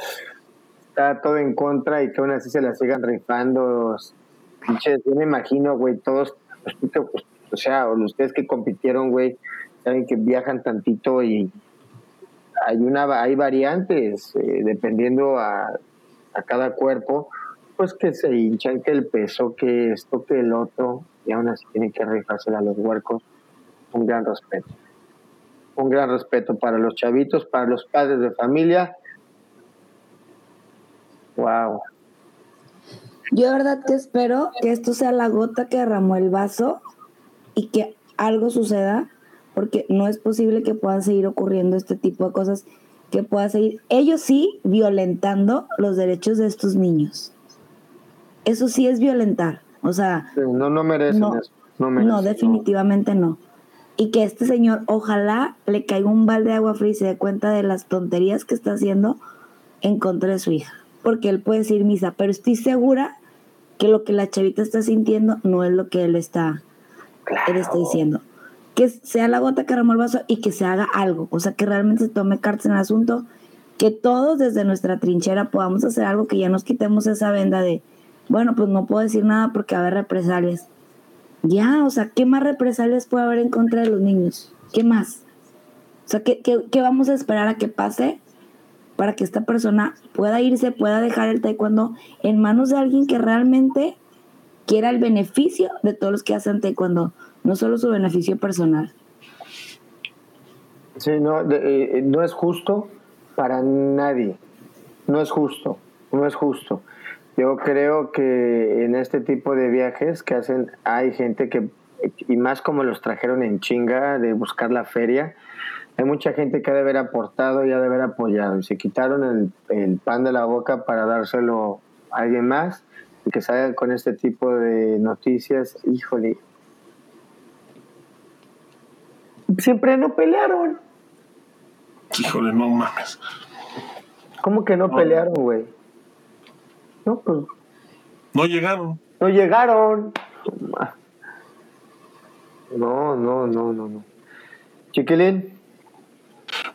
Speaker 2: está todo en contra y que aún así se la sigan rifando, pinches, yo me imagino, güey, todos, pues, pues, o sea, ustedes que compitieron, güey, saben que viajan tantito y hay una hay variantes eh, dependiendo a, a, cada cuerpo pues que se hinchan que el peso que esto que el otro y aún así tienen que rifarse a los huercos. Un gran respeto. Un gran respeto para los chavitos para los padres de familia. Wow
Speaker 3: yo de verdad que espero que esto sea la gota que derramó el vaso y que algo suceda porque no es posible que puedan seguir ocurriendo este tipo de cosas, que pueda seguir, ellos sí, violentando los derechos de estos niños. Eso sí es violentar, o sea...
Speaker 2: no, no merecen no, eso. No,
Speaker 3: no definitivamente no. Y que este señor, ojalá le caiga un balde de agua fría y se dé cuenta de las tonterías que está haciendo en contra de su hija. Porque él puede decir misa, pero estoy segura que lo que la chavita está sintiendo no es lo que él está, él está diciendo que sea la gota que remó el vaso y que se haga algo, o sea, que realmente se tome cartas en el asunto, que todos desde nuestra trinchera podamos hacer algo, que ya nos quitemos esa venda de, bueno, pues no puedo decir nada porque va a haber represalias. Ya, o sea, ¿qué más represalias puede haber en contra de los niños? ¿Qué más? O sea, ¿qué, qué vamos a esperar a que pase para que esta persona pueda irse, pueda dejar el taekwondo en manos de alguien que realmente quiera el beneficio de todos los que hacen taekwondo? no solo su beneficio personal.
Speaker 2: Sí, no, eh, no es justo para nadie. No es justo, no es justo. Yo creo que en este tipo de viajes que hacen, hay gente que, y más como los trajeron en chinga de buscar la feria, hay mucha gente que ha de haber aportado y ha de haber apoyado. Y se quitaron el, el pan de la boca para dárselo a alguien más y que salgan con este tipo de noticias. Híjole, siempre no pelearon.
Speaker 1: Híjole, no mames.
Speaker 2: ¿Cómo que no, pelearon, güey? No, pues.
Speaker 1: No llegaron.
Speaker 2: No llegaron. No, no, no, no, no. Chiquilín.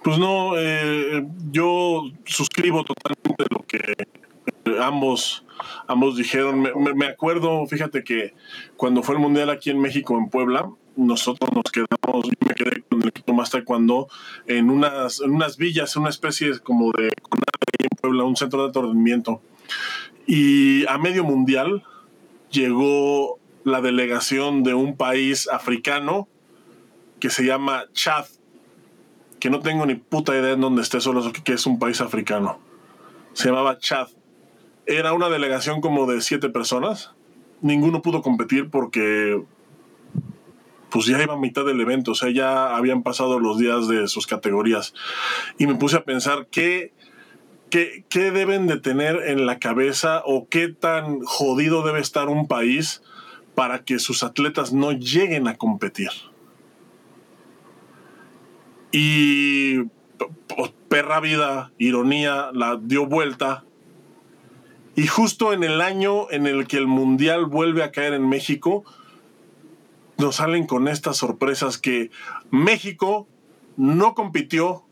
Speaker 1: Pues no, eh, yo suscribo totalmente lo que ambos, ambos dijeron. me, acuerdo, fíjate que cuando fue el Mundial aquí en México, en Puebla, nosotros nos quedamos, yo me quedé con el equipo más taekwondo en unas, en unas villas, una especie como de en Puebla, un centro de aturdimiento. Y a medio mundial llegó la delegación de un país africano que se llama Chad, que no tengo ni puta idea en dónde esté, solo que es un país africano. Se llamaba Chad. Era una delegación como de siete personas. Ninguno pudo competir porque pues ya iba a mitad del evento, o sea, ya habían pasado los días de sus categorías. Y me puse a pensar qué, qué, deben de tener en la cabeza o qué tan jodido debe estar un país para que sus atletas no lleguen a competir. Y perra vida, ironía, la dio vuelta. Y justo en el año en el que el Mundial vuelve a caer en México, nos salen con estas sorpresas que México no compitió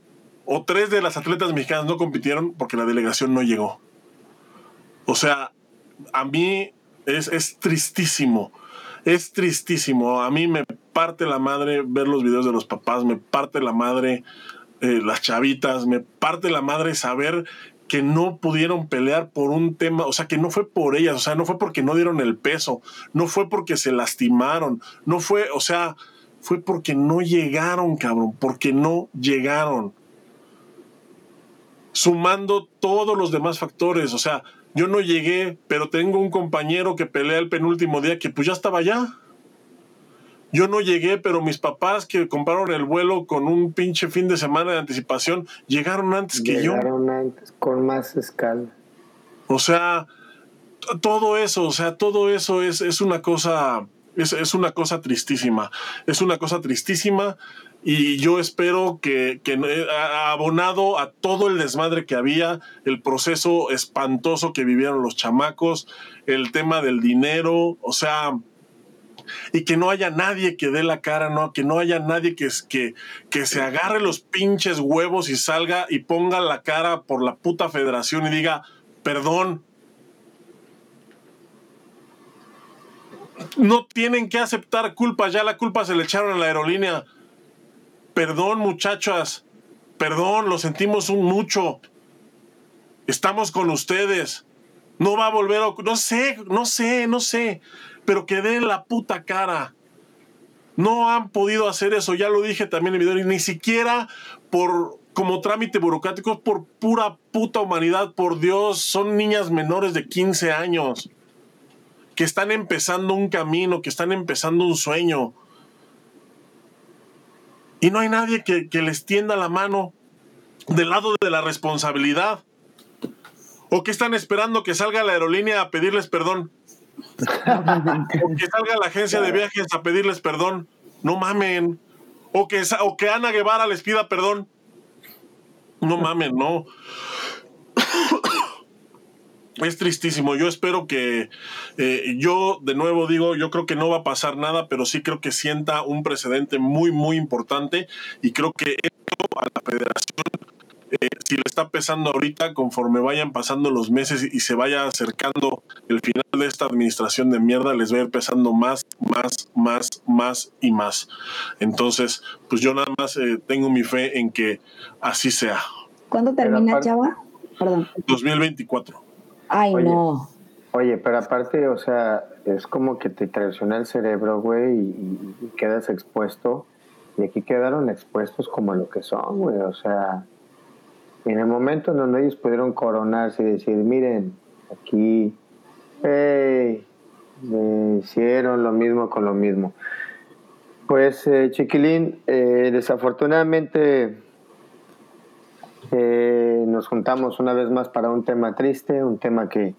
Speaker 1: o tres de las atletas mexicanas no compitieron porque la delegación no llegó. O sea, a mí es, es tristísimo. Es tristísimo. A mí me parte la madre ver los videos de los papás, me parte la madre eh, las chavitas, me parte la madre saber que no pudieron pelear por un tema, o sea, que no fue por ellas, o sea, no fue porque no dieron el peso, no fue porque se lastimaron, no fue, o sea, fue porque no llegaron, cabrón, porque no llegaron. Sumando todos los demás factores, o sea, yo no llegué, pero tengo un compañero que pelea el penúltimo día que pues ya estaba allá. Yo no llegué, pero mis papás que compraron el vuelo con un pinche fin de semana de anticipación, llegaron antes que
Speaker 2: yo. Llegaron antes, con más escala.
Speaker 1: O sea, todo eso, o sea, todo eso es, es una cosa, es, es, una cosa tristísima, es una cosa tristísima y yo espero que, que abonado a todo el desmadre que había, el proceso espantoso que vivieron los chamacos, el tema del dinero, o sea, y que no haya nadie que dé la cara, no, que no haya nadie que, que, que se agarre los pinches huevos y salga y ponga la cara por la puta federación y diga, perdón, no tienen que aceptar culpa, ya la culpa se le echaron a la aerolínea. Perdón, muchachas, perdón, lo sentimos mucho. Estamos con ustedes. No va a volver a... No sé, no sé, no sé, pero que den la puta cara. No han podido hacer eso, ya lo dije también en el video, ni siquiera por como trámite burocrático, por pura puta humanidad, por Dios, son niñas menores de 15 años que están empezando un camino, que están empezando un sueño. Y no hay nadie que, les tienda la mano del lado de la responsabilidad. ¿O que están esperando que salga la aerolínea a pedirles perdón? o que salga la agencia de viajes a pedirles perdón. No mamen. O que, o que Ana Guevara les pida perdón. No mamen, no es tristísimo. Yo espero que, eh, yo de nuevo digo, yo creo que no va a pasar nada, pero sí creo que sienta un precedente muy, muy importante y creo que esto a la federación, eh, si le está pesando ahorita, conforme vayan pasando los meses y, se vaya acercando el final de esta administración de mierda, les va a ir pesando más, más, más, más y más. Entonces, pues yo nada más eh, tengo mi fe en que así sea.
Speaker 3: ¿Cuándo termina, Chava?
Speaker 1: Perdón. 2024.
Speaker 3: Ay, no.
Speaker 2: Oye, pero aparte, o sea, es como que te traiciona el cerebro, güey, y, quedas expuesto. Y aquí quedaron expuestos como a lo que son, güey. O sea, en el momento en donde ellos pudieron coronarse y decir, miren, aquí, hey, hicieron lo mismo con lo mismo. Pues, eh, Chiquilín, eh, desafortunadamente eh, nos juntamos una vez más para un tema triste, un tema que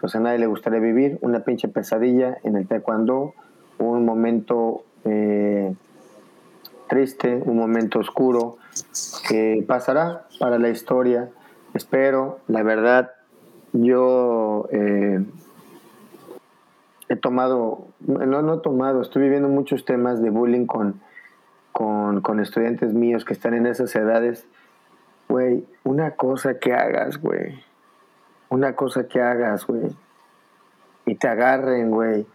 Speaker 2: pues a nadie le gustaría vivir, una pinche pesadilla en el taekwondo, un momento eh, triste, un momento oscuro que pasará para la historia. Espero, la verdad, yo eh, he tomado, no, no he tomado, estoy viviendo muchos temas de bullying con, con, con estudiantes míos que están en esas edades Güey, una cosa que hagas, güey. Una cosa que hagas, güey. Y te agarren, güey.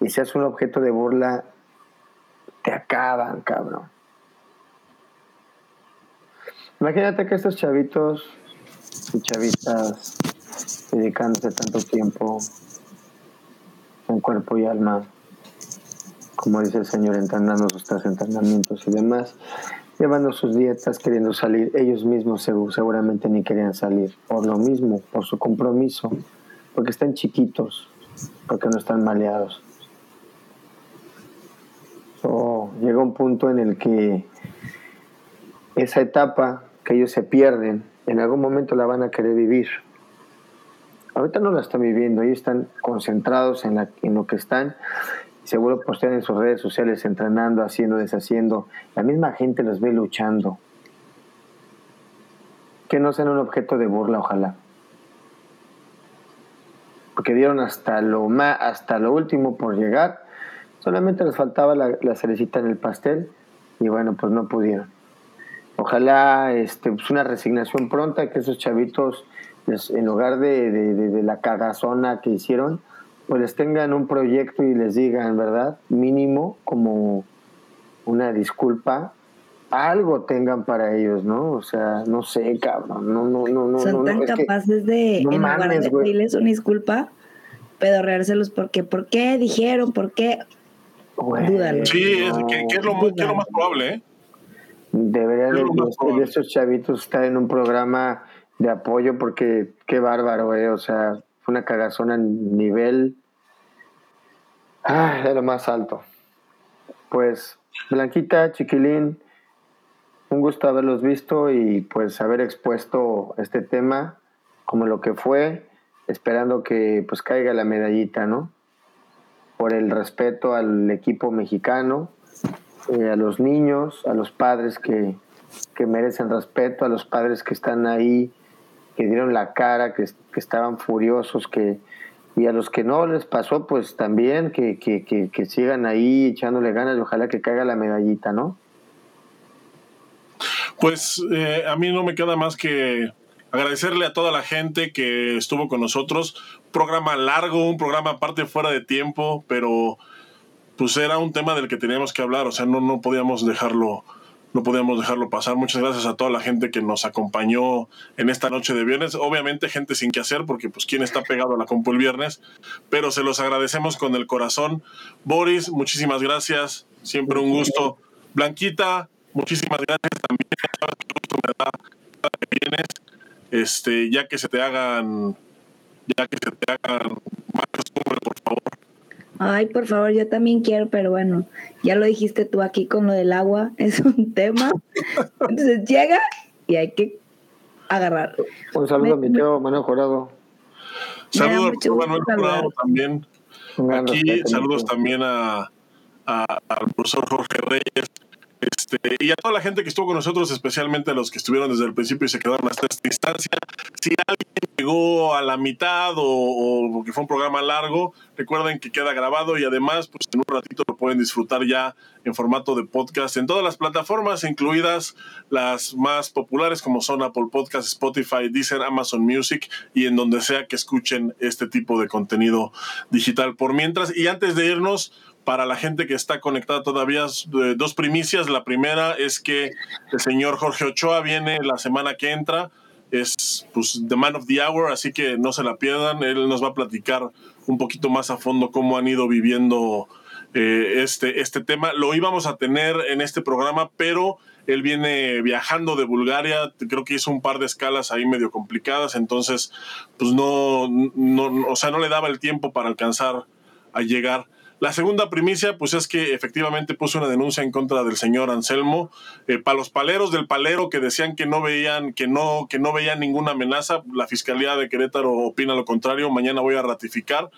Speaker 2: Y seas un objeto de burla, te acaban, cabrón. Imagínate que estos chavitos y chavitas dedicándose tanto tiempo en cuerpo y alma, como dice el Señor, entrenando sus entrenamientos y demás, llevando sus dietas, queriendo salir. Ellos mismos seguramente ni querían salir. Por lo mismo, por su compromiso, porque están chiquitos, porque no están maleados. llega un punto en el que esa etapa que ellos se pierden, en algún momento la van a querer vivir. Ahorita no la están viviendo, ellos están concentrados en, en lo que están seguro postean en sus redes sociales entrenando, haciendo, deshaciendo. La misma gente los ve luchando. Que no sean un objeto de burla, ojalá. Porque dieron hasta lo, más, hasta lo último por llegar. Solamente les faltaba la, cerecita en el pastel y bueno, pues no pudieron. Ojalá este, pues una resignación pronta, que esos chavitos, pues, en lugar de, de, de la cagazona que hicieron, pues les tengan un proyecto y les digan, ¿verdad? Mínimo como una disculpa, algo tengan para ellos, ¿no? O sea, no sé, cabrón, no, no, no, no.
Speaker 3: Son tan capaces de, en lugar de pedirles una disculpa, pedorreárselos porque, ¿por qué dijeron? ¿Por qué?
Speaker 1: Dúdalo. Sí, es, que, es lo, más probable, ¿eh?
Speaker 2: Debería de, de, esos chavitos estar en un programa de apoyo porque qué bárbaro, ¿eh? O sea, fue una cagazona en nivel de lo más alto. Pues, Blanquita, Chiquilín, un gusto haberlos visto y pues haber expuesto este tema como lo que fue. esperando que pues caiga la medallita, ¿no? Por el respeto al equipo mexicano, eh, a los niños, a los padres que, que, merecen respeto, a los padres que están ahí, que dieron la cara, que, que estaban furiosos, que, y a los que no les pasó, pues también que, que, que, que sigan ahí echándole ganas y ojalá que caiga la medallita, ¿no?
Speaker 1: Pues eh, a mí no me queda más que agradecerle a toda la gente que estuvo con nosotros. Programa largo, un programa aparte fuera de tiempo, pero pues era un tema del que teníamos que hablar, o sea, no, no podíamos dejarlo no podíamos dejarlo pasar. Muchas gracias a toda la gente que nos acompañó en esta noche de viernes. Obviamente gente sin que hacer, porque pues quién está pegado a la compu el viernes, pero se los agradecemos con el corazón. Boris, muchísimas gracias, siempre un gusto. Blanquita, muchísimas gracias también. Este, ya que se te hagan, ya que se te hagan más por favor.
Speaker 3: Ay, por favor, yo también quiero, pero bueno, ya lo dijiste tú aquí con lo del agua, [laughs] es un tema. Entonces llega y hay que agarrar.
Speaker 2: Un saludo a mi tío Manuel Jurado.
Speaker 1: Saludos a Manuel Jurado también. Aquí saludos también a, al profesor Jorge Reyes. Este, y a toda la gente que estuvo con nosotros, especialmente a los que estuvieron desde el principio y se quedaron hasta esta instancia. Si alguien llegó a la mitad o, porque fue un programa largo, recuerden que queda grabado y además, pues en un ratito lo pueden disfrutar ya en formato de podcast en todas las plataformas, incluidas las más populares como son Apple Podcasts, Spotify, Deezer, Amazon Music y en donde sea que escuchen este tipo de contenido digital. Por mientras, y antes de irnos, para la gente que está conectada todavía, eh, dos primicias. La primera es que el señor Jorge Ochoa viene la semana que entra. Es pues, The Man of the Hour, así que no se la pierdan. Él nos va a platicar un poquito más a fondo cómo han ido viviendo eh, este, este tema. Lo íbamos a tener en este programa, pero él viene viajando de Bulgaria, creo que hizo un par de escalas ahí medio complicadas, entonces pues no, no, o sea, no le daba el tiempo para alcanzar a llegar. La segunda primicia, pues es que efectivamente puso una denuncia en contra del señor Anselmo. Eh, para los paleros del palero que decían que no veían, que no, que no veían ninguna amenaza, la Fiscalía de Querétaro opina lo contrario. Mañana voy a ratificar.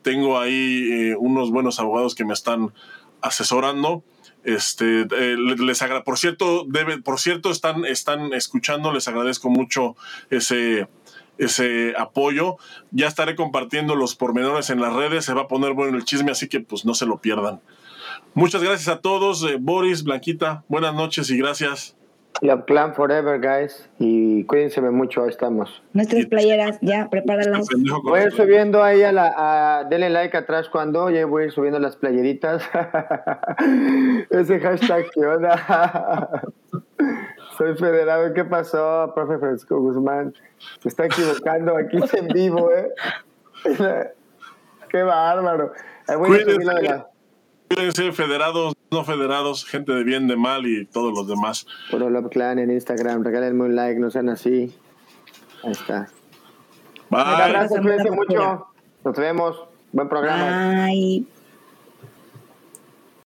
Speaker 1: Tengo ahí eh, unos buenos abogados que me están asesorando. Este, eh, les por cierto, debe, por cierto, están, están escuchando, les agradezco mucho ese, ese apoyo. Ya estaré compartiendo los pormenores en las redes, se va a poner bueno el chisme, así que pues no se lo pierdan. Muchas gracias a todos, eh, Boris, Blanquita, buenas noches y gracias.
Speaker 2: La plan forever, guys. Y cuídense mucho, ahí estamos.
Speaker 3: Nuestras playeras, ya, prepáralas.
Speaker 2: Voy a ir subiendo ahí a la. denle like atrás cuando. Ya voy a ir subiendo las playeritas. [laughs] Ese hashtag, ¿qué onda? [laughs] Soy federado. ¿Qué pasó, profe Francisco Guzmán? Se está equivocando aquí [laughs] en vivo, ¿eh? Qué bárbaro.
Speaker 1: Cuídense, federados, no federados, gente de bien, de mal y todos los demás.
Speaker 2: Puro Love Clan en Instagram, regálenme un like, no sean así. Ahí está.
Speaker 1: Bye.
Speaker 2: Un abrazo, cuídense mucho. Nos vemos. Buen programa.
Speaker 3: Bye.